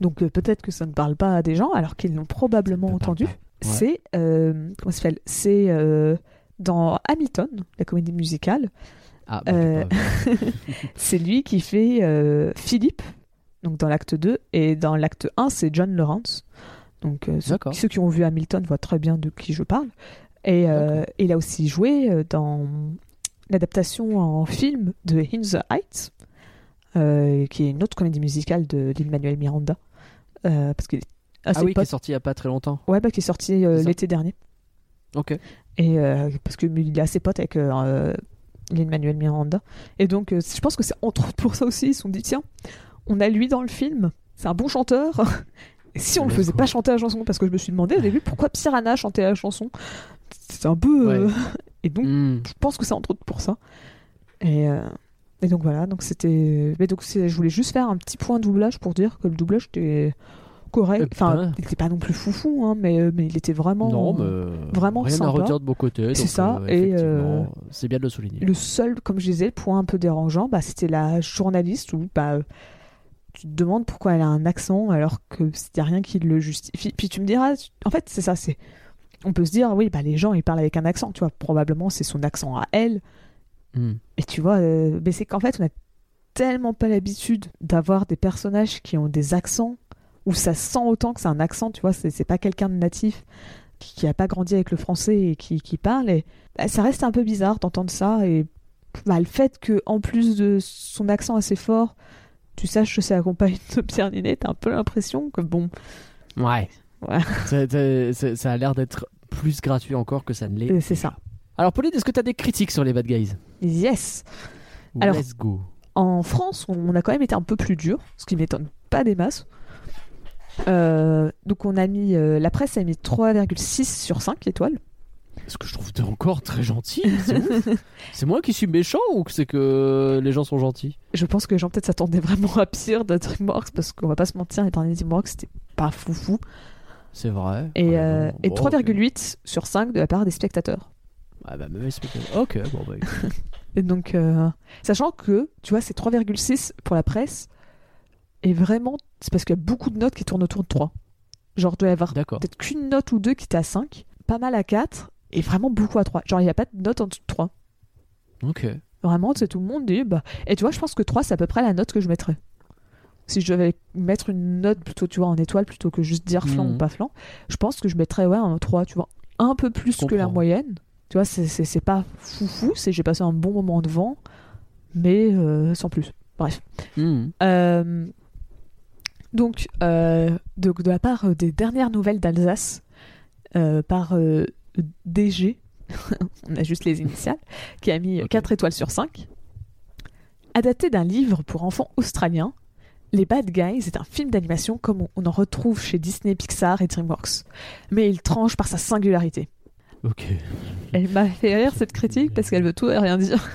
Donc euh, peut-être que ça ne parle pas à des gens, alors qu'ils l'ont probablement entendu. pas. C'est euh, comment s'appelle? C'est euh, dans Hamilton, la comédie musicale. Ah, bah, Euh. C'est lui qui fait Philippe, donc dans l'acte 2, et dans l'acte 1, c'est John Lawrence. Donc euh, ceux, qui ont vu Hamilton voient très bien de qui je parle. Et euh, il a aussi joué dans l'adaptation en film de In the Heights, euh, qui est une autre comédie musicale de Lin-Manuel Miranda. Parce qu'il est Ah oui, qui pote- est sorti il y a pas très longtemps. Ouais, bah, qui est sorti euh, l'été dernier. Ok. Et euh, parce que il est assez pote avec euh, Lin-Manuel Miranda. Et donc, euh, je pense que c'est entre autres pour ça aussi, ils se sont dit tiens, on a lui dans le film, c'est un bon chanteur. Et si on le faisait pas chanter la chanson, parce que je me suis demandé au début pourquoi Piranha chantait la chanson? C'est un peu. euh, Ouais. Et donc, Hmm. je pense que c'est entre autres pour ça. Et, euh, et donc voilà, donc c'était. Mais donc je voulais juste faire un petit point doublage pour dire que le doublage était correct. Enfin, il était pas non plus foufou, hein, mais, euh, mais il était vraiment. Non, mais vraiment rien sympa. à redire de mon côté. C'est ça, euh, et, euh, c'est bien de le souligner. Le seul, comme je disais, le point un peu dérangeant, bah, c'était la journaliste où bah, euh, tu te demandes pourquoi elle a un accent alors que a rien qui le justifie. Puis tu me diras, en fait, c'est ça, c'est. On peut se dire, oui, bah, les gens ils parlent avec un accent, tu vois, probablement c'est son accent à elle. Hmm. Et tu vois, euh, mais c'est qu'en fait, on a tellement pas l'habitude d'avoir des personnages qui ont des accents où ça sent autant que c'est un accent, tu vois, c'est pas quelqu'un de natif qui, qui a pas grandi avec le français et qui, qui parle. Et bah, ça reste un peu bizarre d'entendre ça. Et bah, le fait que en plus de son accent assez fort, tu saches que c'est accompagné de Pierre Ninet, t'as un peu l'impression que bon, Ouais. Ouais. Ça- a l'air d'être plus gratuit encore que ça ne l'est. Euh, c'est ça. Alors, Pauline, est-ce que tu as des critiques sur les Bad Guys? Yes. Alors- Let's go. En France, on a quand même été un peu plus dur, ce qui m'étonne pas des masses. Euh, donc on a mis euh, la presse a mis 3,6 sur 5 étoiles. Ce que je trouve encore très gentil. C'est moi qui suis méchant ou c'est que les gens sont gentils? Je pense que les gens peut-être s'attendaient vraiment à pire de DreamWorks parce qu'on va pas se mentir, les derniers DreamWorks c'était pas foufou. C'est vrai. Et, Ouais, euh, et 3,8 sur 5 de la part des spectateurs. Ah bah, même spectateur. Ok, bon bah. Et donc, euh, sachant que, tu vois, c'est 3,6 pour la presse. Et vraiment, c'est parce qu'il y a beaucoup de notes qui tournent autour de 3. Genre, il doit y avoir peut-être qu'une note ou deux qui était à 5, pas mal à 4, et vraiment beaucoup à 3. Genre, il n'y a pas de note en dessous de 3. Ok. Vraiment, c'est tout le monde dit. Bah... Et tu vois, je pense que 3, c'est à peu près la note que je mettrais. Si je devais mettre une note plutôt, tu vois, en étoile plutôt que juste dire flan Mhm. ou pas flan, je pense que je mettrais, ouais, un 3, tu vois, un peu plus que la moyenne. Tu vois, c'est- pas foufou, c'est j'ai passé un bon moment devant, mais euh, sans plus. Bref. Hmm. Euh, donc, euh, de, de la part euh, des dernières nouvelles d'Alsace, euh, par DG, on a juste les initiales, qui a mis Ok. 4 étoiles sur 5. Adapté d'un livre pour enfants australiens, Les Bad Guys est un film d'animation comme on- en retrouve chez Disney, Pixar et DreamWorks. Mais il tranche par sa singularité. Ok. Elle m'a fait rire cette critique parce qu'elle veut tout et rien dire.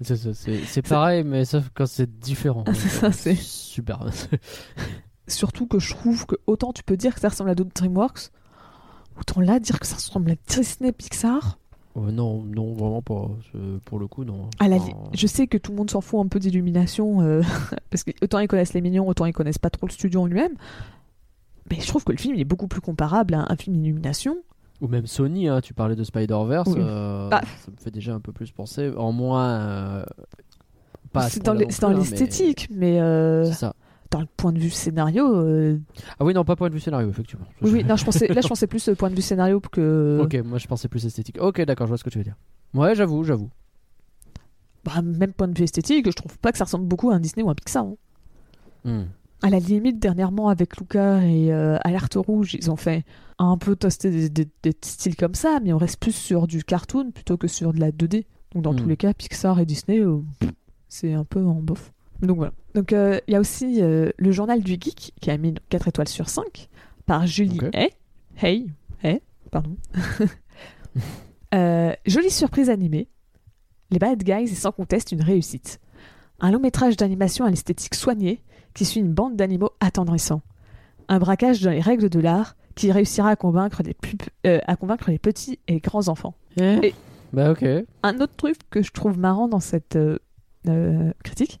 C'est ça, c'est- c'est pareil, mais sauf quand c'est différent. Ah, c'est ça, c'est- super. Surtout que je trouve que autant tu peux dire que ça ressemble à d'autres DreamWorks, Autant là, dire que ça ressemble à Disney Pixar. Euh, non, non, vraiment pas. Pour le coup, non. À la Enfin, Je sais que tout le monde s'en fout un peu d'illumination, euh, parce que autant ils connaissent les mignons, autant ils connaissent pas trop le studio en lui-même. Mais je trouve que le film il est beaucoup plus comparable à un film d'illumination. Ou même Sony, hein, tu parlais de Spider-Verse, Oui. euh, Bah. ça me fait déjà un peu plus penser. En moins. euh, C'est dans hein, l'esthétique, mais, mais c'est ça. Dans le point de vue scénario. euh, Ah oui, non, pas point de vue scénario, effectivement. Oui, oui, non, je pensais, là je pensais plus au point de vue scénario que. Ok, moi je pensais plus esthétique. Ok, d'accord, je vois ce que tu veux dire. Ouais, j'avoue, j'avoue. Bah, même point de vue esthétique, je trouve pas que ça ressemble beaucoup à un Disney ou un Pixar. hein. Hmm. À la limite, dernièrement, avec Luca et euh, Alerte Rouge, ils ont fait un peu toaster des, des- des styles comme ça, mais on reste plus sur du cartoon plutôt que sur de la 2D. Donc, dans Hmm. tous les cas, Pixar et Disney, euh, c'est un peu en bof. Donc, voilà. Donc, euh, il y a aussi euh, le journal du geek qui a mis 4 étoiles sur 5 par Julie Ok. Hay. Hey, Hey, pardon. Euh, jolie surprise animée. Les Bad Guys est sans conteste une réussite. Un long métrage d'animation à l'esthétique soignée qui suit une bande d'animaux attendrissants. Un braquage dans les règles de l'art qui réussira à convaincre les, plus- à convaincre les petits et grands enfants. Et- Bah ok. Un autre truc que je trouve marrant dans cette critique,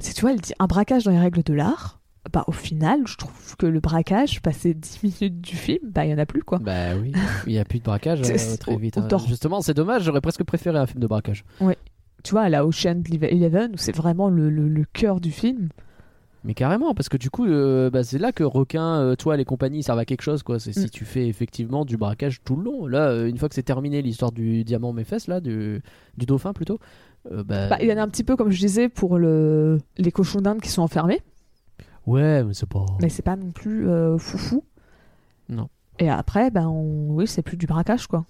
c'est que tu vois, elle dit un braquage dans les règles de l'art. Bah, au final, je trouve que le braquage, passé 10 minutes du film, bah, il y en a plus, quoi. Bah oui, il n'y a plus de braquage euh, C'est- très vite. hein. Justement, c'est dommage, j'aurais presque préféré un film de braquage. Tu vois, à la Ocean Eleven, où c'est vraiment le, le- le cœur du film. Mais carrément, parce que du coup, euh, bah, c'est là que requin, euh, toi, les compagnies servent à quelque chose, quoi. C'est Mm. si tu fais effectivement du braquage tout le long. Là, euh, une fois que c'est terminé l'histoire du diamant Méphès, là, du, du dauphin plutôt, euh, bah, Bah, il y en a un petit peu, comme je disais, pour le... les cochons d'Inde qui sont enfermés. ouais, mais c'est pas. mais c'est pas non plus euh, foufou. Non. Et après, ben, on... oui, c'est plus du braquage, quoi.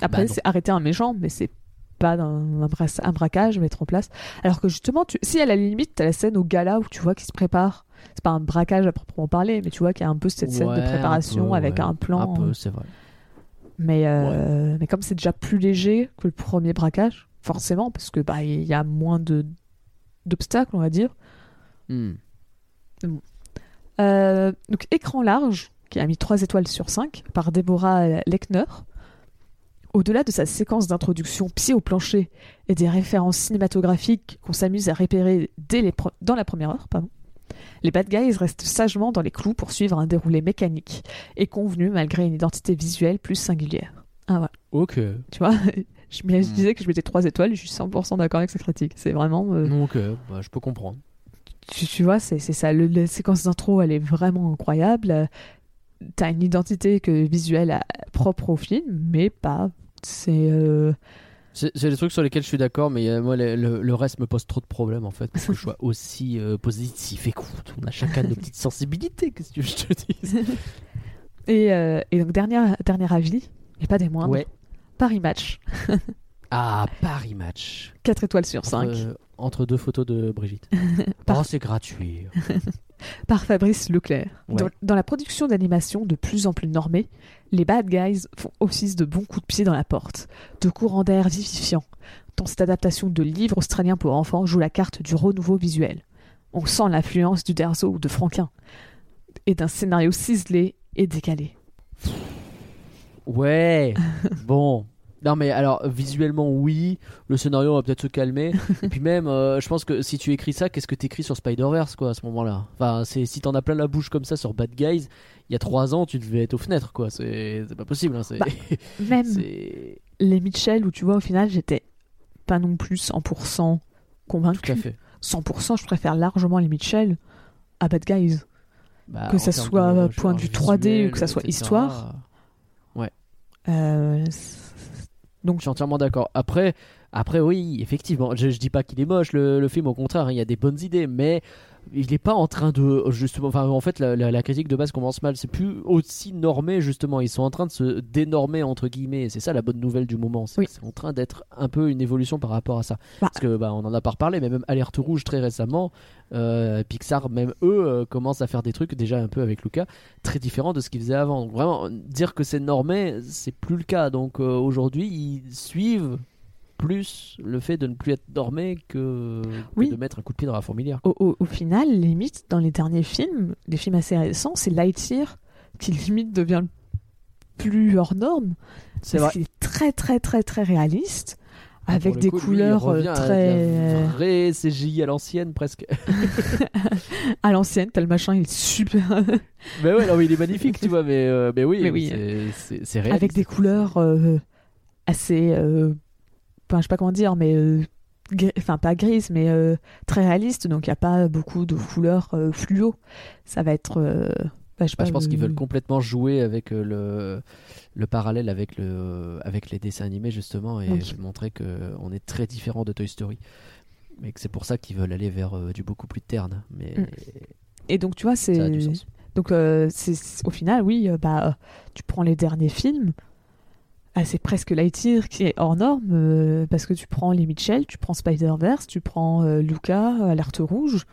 Après, Bah, c'est arrêter un méchant, mais c'est pas un, un bra- un braquage, mettre en place. Alors que justement, tu... si à la limite, t'as la scène au gala où tu vois qu'il se prépare. C'est pas un braquage à proprement parler, mais tu vois qu'il y a un peu cette scène de un préparation peu, avec ouais. un plan. Un peu, c'est vrai. Mais, euh, mais comme c'est déjà plus léger que le premier braquage, forcément, parce que bah il y a moins de d'obstacles, on va dire. Hmm. Euh, donc écran large, qui a mis 3 étoiles sur 5 par Deborah Lechner. Au-delà de sa séquence d'introduction pied au plancher et des références cinématographiques qu'on s'amuse à repérer dès les pre- dans la première heure, pardon, les bad guys restent sagement dans les clous pour suivre un déroulé mécanique et convenu malgré une identité visuelle plus singulière. Ah ouais, Ok. tu vois, je, me- Hmm. disais que je mettais 3 étoiles et je suis 100% d'accord avec cette critique. C'est vraiment... euh, Ok, bah, je peux comprendre. tu, tu vois, c'est c'est ça. Le- la séquence d'intro, elle est vraiment incroyable. Euh, T'as une identité que, visuelle à- propre au film, mais pas. C'est. euh, C'est c'est des trucs sur lesquels je suis d'accord, mais euh, moi, le, le- le reste me pose trop de problèmes en fait, pour que je sois aussi euh, positif. Écoute, on a chacun nos petites sensibilités, qu'est-ce que je te dis? Et, euh, et donc, dernier, dernier avis, et pas des moindres. Ouais. Paris Match, Ah, Paris Match. 4 étoiles sur 5. Entre, entre deux photos de Brigitte. Par- oh, c'est gratuit. par Fabrice Leclerc. Ouais. Dans, dans la production d'animation de plus en plus normée, les bad guys font office de bons coups de pied dans la porte, de courants d'air vivifiants, dont cette adaptation de livre australien pour enfants joue la carte du renouveau visuel. On sent l'influence du Derzo ou de Franquin, et d'un scénario ciselé et décalé. Ouais, bon. Non mais alors visuellement oui, le scénario va peut-être se calmer. Et puis même, euh, je pense que si tu écris ça, qu'est-ce que t'écris sur Spider-Verse quoi à ce moment-là? Enfin, c'est si t'en as plein la bouche comme ça sur Bad Guys, il y a trois ans tu devais être aux fenêtres quoi. C'est pas possible. Hein, c'est Bah, Même les Mitchell, où tu vois, au final, j'étais pas non plus 100% convaincu. tout à fait. 100%, je préfère largement les Mitchell à Bad Guys. Bah, Que ça soit point de vue 3D visuel, ou que ça soit etc., histoire. Euh, c'est- Je suis entièrement d'accord. Après, après oui, effectivement, je, dis pas qu'il est moche le, le film, au contraire, hein, il y a des bonnes idées, mais il n'est pas en train de justement. Enfin, en fait, la, la- la critique de base commence mal. C'est plus aussi normé justement. Ils sont en train de se dénormer entre guillemets. et C'est ça la bonne nouvelle du moment. C'est Oui. en train d'être un peu une évolution par rapport à ça. Bah. Parce que bah, on en a pas reparlé, mais même Alerte Rouge très récemment, euh, Pixar, même eux, euh, commencent à faire des trucs déjà un peu avec Luca très différents de ce qu'ils faisaient avant. Donc vraiment, dire que c'est normé, c'est plus le cas. Donc euh, aujourd'hui, ils suivent plus le fait de ne plus être normé que, de mettre un coup de pied dans la fourmilière. au, au- au final, limite, dans les derniers films, les films assez récents, c'est Lightyear qui limite devient le plus hors norme. C'est vrai. est très très très très réaliste, Pour avec des coup, lui, couleurs euh, très la vraie CGI à l'ancienne presque. à l'ancienne. T'as le machin, il est super. mais ouais, non, mais il est magnifique, tu vois. Mais, euh, mais oui, Mais oui. c'est- réaliste. avec des couleurs euh, assez. euh, enfin, je sais pas comment dire, mais. euh, Enfin, pas grises, mais euh, très réalistes. Donc, il n'y a pas beaucoup de couleurs euh, fluo. Ça va être. euh, bah, je Bah, je pense qu'ils veulent complètement jouer avec le, le parallèle avec, le, avec les dessins animés justement et Oui. montrer qu'on est très différent de Toy Story. Mais que c'est pour ça qu'ils veulent aller vers du beaucoup plus terne. Mais Mm. Et donc, tu vois, c'est. Donc, c'est au final, oui, bah, tu prends les derniers films. Ah, c'est presque Lightyear qui est hors norme euh, parce que tu prends les Mitchell, tu prends Spider-Verse, tu prends euh, Luca, Alerte Rouge.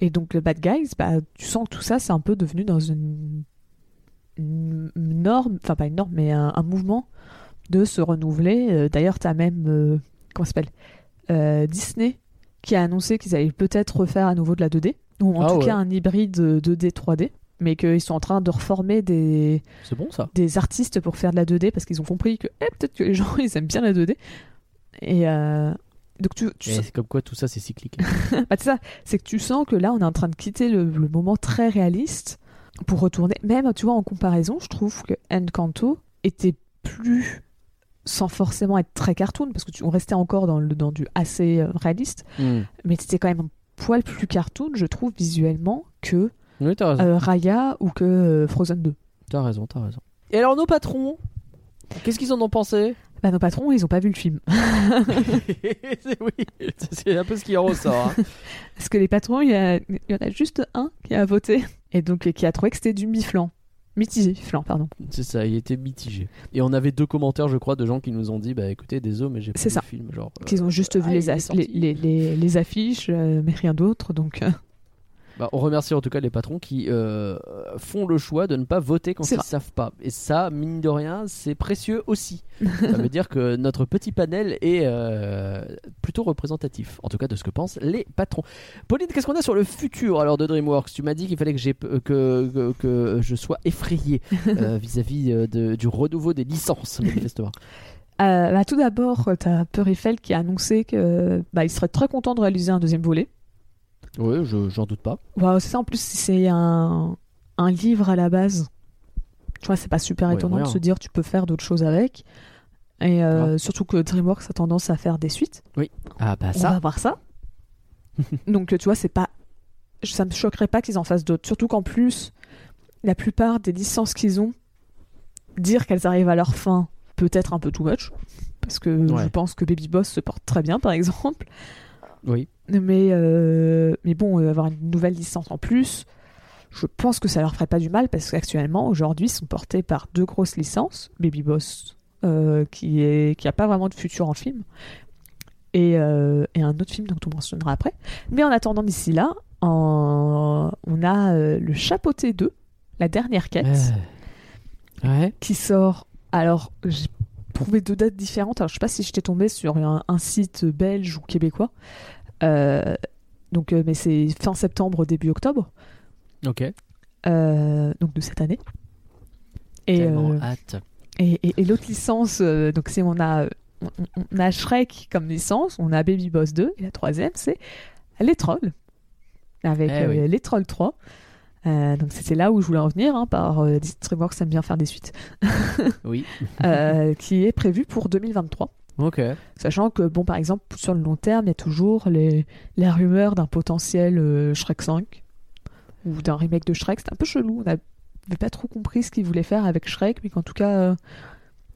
Et donc, le Bad Guys, bah, tu sens que tout ça, c'est un peu devenu dans une, une norme, enfin, pas une norme, mais un, un mouvement de se renouveler. Euh, D'ailleurs, tu as même, comment s'appelle Disney qui a annoncé qu'ils allaient peut-être refaire à nouveau de la 2D, ou en Ah tout ouais. cas un hybride 2D 3D, mais qu'ils sont en train de reformer des, C'est bon ça. des artistes pour faire de la 2D parce qu'ils ont compris que eh, peut-être que les gens ils aiment bien la 2D. Et euh, donc tu, sens- c'est comme quoi tout ça c'est cyclique. bah, c'est ça, c'est que tu sens que là on est en train de quitter le, le moment très réaliste pour retourner. Même tu vois en comparaison, je trouve que Encanto était plus sans forcément être très cartoon parce que tu on restait encore dans le dans du assez euh, réaliste, Hmm. mais c'était quand même un poil plus cartoon, je trouve visuellement que Oui, t'as raison. euh, Raya ou que euh, Frozen 2. T'as raison, t'as raison. Et alors nos patrons, qu'est-ce qu'ils en ont pensé? Bah nos patrons, ils ont pas vu le film. C'est- Oui, c'est un peu ce qui en ressort. hein. Parce que les patrons, il y, a- il y en a juste un qui a voté et donc qui a trouvé que c'était du mi-flan. Mitigé, flan, pardon. C'est ça, il était mitigé. Et on avait deux commentaires, je crois, de gens qui nous ont dit Bah écoutez, désolé, mais j'ai pas C'est vu ça. le film. Genre, euh, Qu'ils ont juste vu ah, les, il est as- sorti. les, les, les- les affiches, euh, mais rien d'autre. Donc, euh, bah, on remercie en tout cas les patrons qui euh, font le choix de ne pas voter quand ils ne savent pas. Et ça, mine de rien, c'est précieux aussi. ça veut dire que notre petit panel est euh, plutôt représentatif, en tout cas de ce que pensent les patrons. Pauline, qu'est-ce qu'on a sur le futur alors de DreamWorks? Tu m'as dit qu'il fallait que, j'ai- que, que, que je sois effrayé euh, vis-à-vis euh, du renouveau des licences, manifestement. euh, bah, tout d'abord, tu as Peur Eiffel qui a annoncé que bah, serait très content de réaliser un deuxième volet. Oui, je- j'en doute pas. Wow, c'est ça, en plus, c'est un, un livre à la base. Tu vois, c'est pas super Ouais, étonnant de se dire tu peux faire d'autres choses avec. Et euh, surtout que DreamWorks a tendance à faire des suites. Ah bah On ça, va voir ça. Donc, tu vois, c'est pas. Ça me choquerait pas qu'ils en fassent d'autres. Surtout qu'en plus, la plupart des licences qu'ils ont, dire qu'elles arrivent à leur fin, peut-être un peu too much. Parce que Ouais. je pense que Baby Boss se porte très bien, par exemple. Oui. Mais, euh, mais bon, euh, avoir une nouvelle licence en plus, je pense que ça leur ferait pas du mal parce qu'actuellement, aujourd'hui, ils sont portés par deux grosses licences. Baby Boss, euh, qui est qui a pas vraiment de futur en film, et, et un autre film dont on mentionnera après. Mais en attendant d'ici là, en- on a le Chapeauté 2, la dernière quête, Ouais. qui sort. Alors, j'ai trouvé deux dates différentes. Alors, je sais pas si j'étais tombée sur un, un site belge ou québécois. Euh, donc, euh, mais c'est fin septembre, début octobre, Ok. euh, donc de cette année. Et, hâte. et, et- et l'autre licence, donc c'est on a, on, a Shrek comme licence, on a Baby Boss 2, et la troisième c'est Les Trolls, avec Eh oui. Les Trolls 3. Euh, donc c'était là où je voulais en venir, hein, par euh, DreamWorks aime bien faire des suites, Oui. euh, qui est prévu pour 2023. Ok. Sachant que, bon, par exemple, sur le long terme, il y a toujours les, les rumeurs d'un potentiel euh, Shrek 5 ou d'un remake de Shrek. C'était un peu chelou. On n'avait pas trop compris ce qu'ils voulaient faire avec Shrek, mais qu'en tout cas,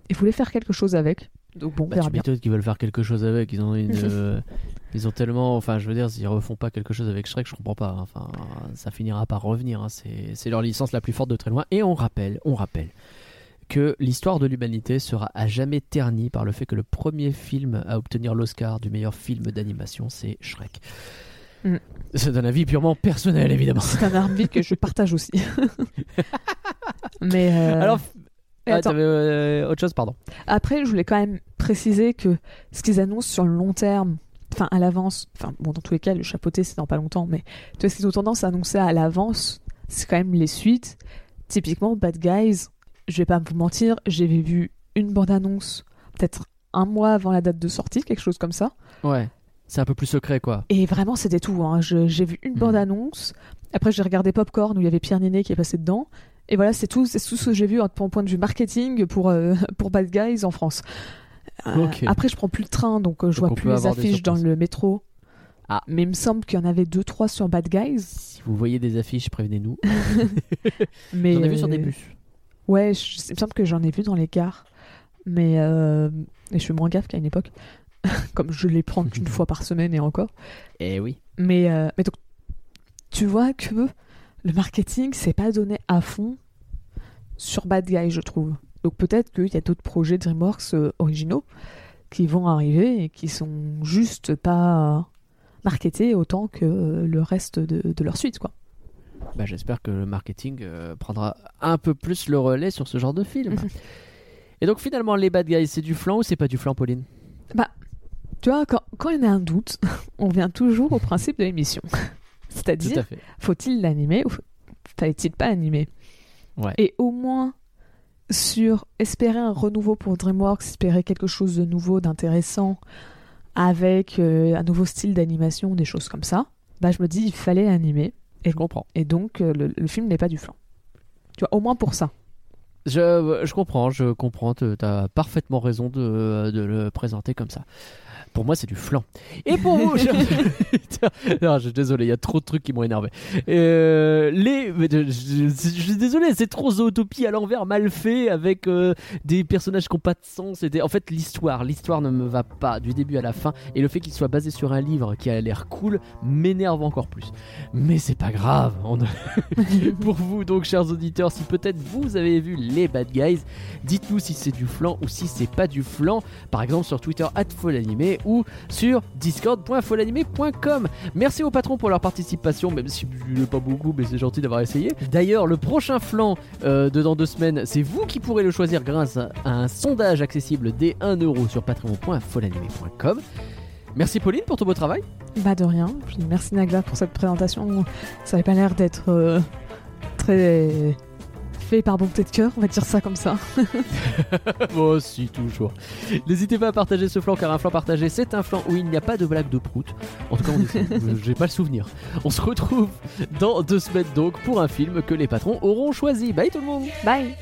ils voulaient faire quelque chose avec. Donc bon, on Bah, verra tu bien. qu'ils veulent faire quelque chose avec. Ils ont une, euh, ils ont tellement, enfin, je veux dire, s'ils refont pas quelque chose avec Shrek, je comprends pas. hein. Enfin, ça finira par revenir. hein. C'est, leur licence la plus forte de très loin. Et on rappelle, on rappelle que l'histoire de l'humanité sera à jamais ternie par le fait que le premier film à obtenir l'Oscar du meilleur film d'animation, c'est Shrek. Mm. C'est un avis purement personnel, évidemment. C'est un arbitre que je partage aussi. mais euh, Alors, ah, euh, autre chose, pardon. après, je voulais quand même préciser que ce qu'ils annoncent sur le long terme, enfin à l'avance, enfin bon, dans tous les cas, le chapeauté c'est dans pas longtemps, mais tu vois, ce qu'ils ont tendance à annoncer à l'avance, c'est quand même les suites. Typiquement, Bad Guys, je vais pas vous mentir, j'avais vu une bande-annonce peut-être un mois avant la date de sortie, quelque chose comme ça. Ouais. C'est un peu plus secret, quoi. Et vraiment, c'était tout. hein. J'ai vu une Mhm. bande-annonce. Après, j'ai regardé Popcorn où il y avait Pierre Ninet qui est passé dedans. Et voilà, c'est tout, c'est tout ce que j'ai vu en en point de vue marketing pour, euh, pour Bad Guys en France. Euh. Après, je prends plus le train, donc euh, je Donc vois plus les affiches dans le métro. Ah. Mais il me semble qu'il y en avait deux, trois sur Bad Guys. Si vous voyez des affiches, prévenez-nous. Mais J'en ai vu sur des bus. Ouais, je- il me semble que j'en ai vu dans les cars. Mais euh, et je fais moins gaffe qu'à une époque. Comme je les prends qu'une fois par semaine et encore. Eh oui. Mais, euh, mais donc, tu vois que le marketing, c'est pas donné à fond sur Bad Guy, je trouve. Donc peut-être qu'il y a d'autres projets DreamWorks euh, originaux qui vont arriver et qui sont juste pas marketés autant que euh, le reste de, de leur suite, quoi. Bah, J'espère que le marketing euh, prendra un peu plus le relais sur ce genre de film. Et donc finalement, les bad guys, c'est du flan ou c'est pas du flan, Pauline? Tu vois, quand, quand il y a un doute, on vient toujours au principe de l'émission. C'est-à-dire, faut-il l'animer ou fallait-il pas animer Ouais. Et au moins, sur espérer un renouveau pour DreamWorks, espérer quelque chose de nouveau, d'intéressant, avec euh, un nouveau style d'animation, des choses comme ça, bah je me dis, il fallait l'animer. Je comprends. Et donc, euh, le, le film n'est pas du flan. Tu vois, au moins pour ça. Je, je comprends, je comprends. Tu as parfaitement raison de, de le présenter comme ça. Pour moi, c'est du flan. Et pour vous, chers auditeurs- non, je suis désolé, il y a trop de trucs qui m'ont énervé. Euh, les, je, je- je suis désolé, c'est trop zootopie à l'envers, mal fait, avec euh, des personnages qui n'ont pas de sens. Et des- En fait, l'histoire, l'histoire ne me va pas du début à la fin. Et le fait qu'il soit basé sur un livre qui a l'air cool m'énerve encore plus. Mais c'est pas grave. On pour vous, donc, chers auditeurs, si peut-être vous avez vu les Bad Guys, dites-nous si c'est du flan ou si c'est pas du flan. Par exemple, sur Twitter, @folanimé ou sur discord.folanimé.com. Merci aux patrons pour leur participation, même si je pas beaucoup, mais c'est gentil d'avoir essayé. D'ailleurs, le prochain flan euh, de dans deux semaines, c'est vous qui pourrez le choisir grâce à un sondage accessible dès 1 euro sur patreon.folanimé.com. Merci Pauline pour ton beau travail. Bah de rien. Merci Nagla pour cette présentation. Ça avait pas l'air d'être euh, très fait par bonté de cœur, on va dire ça comme ça. Moi aussi, toujours. N'hésitez pas à partager ce flanc car un flanc partagé, c'est un flanc où il n'y a pas de blague de prout. En tout cas, j'ai pas le souvenir. On se retrouve dans deux semaines donc pour un film que les patrons auront choisi. Bye tout le monde Bye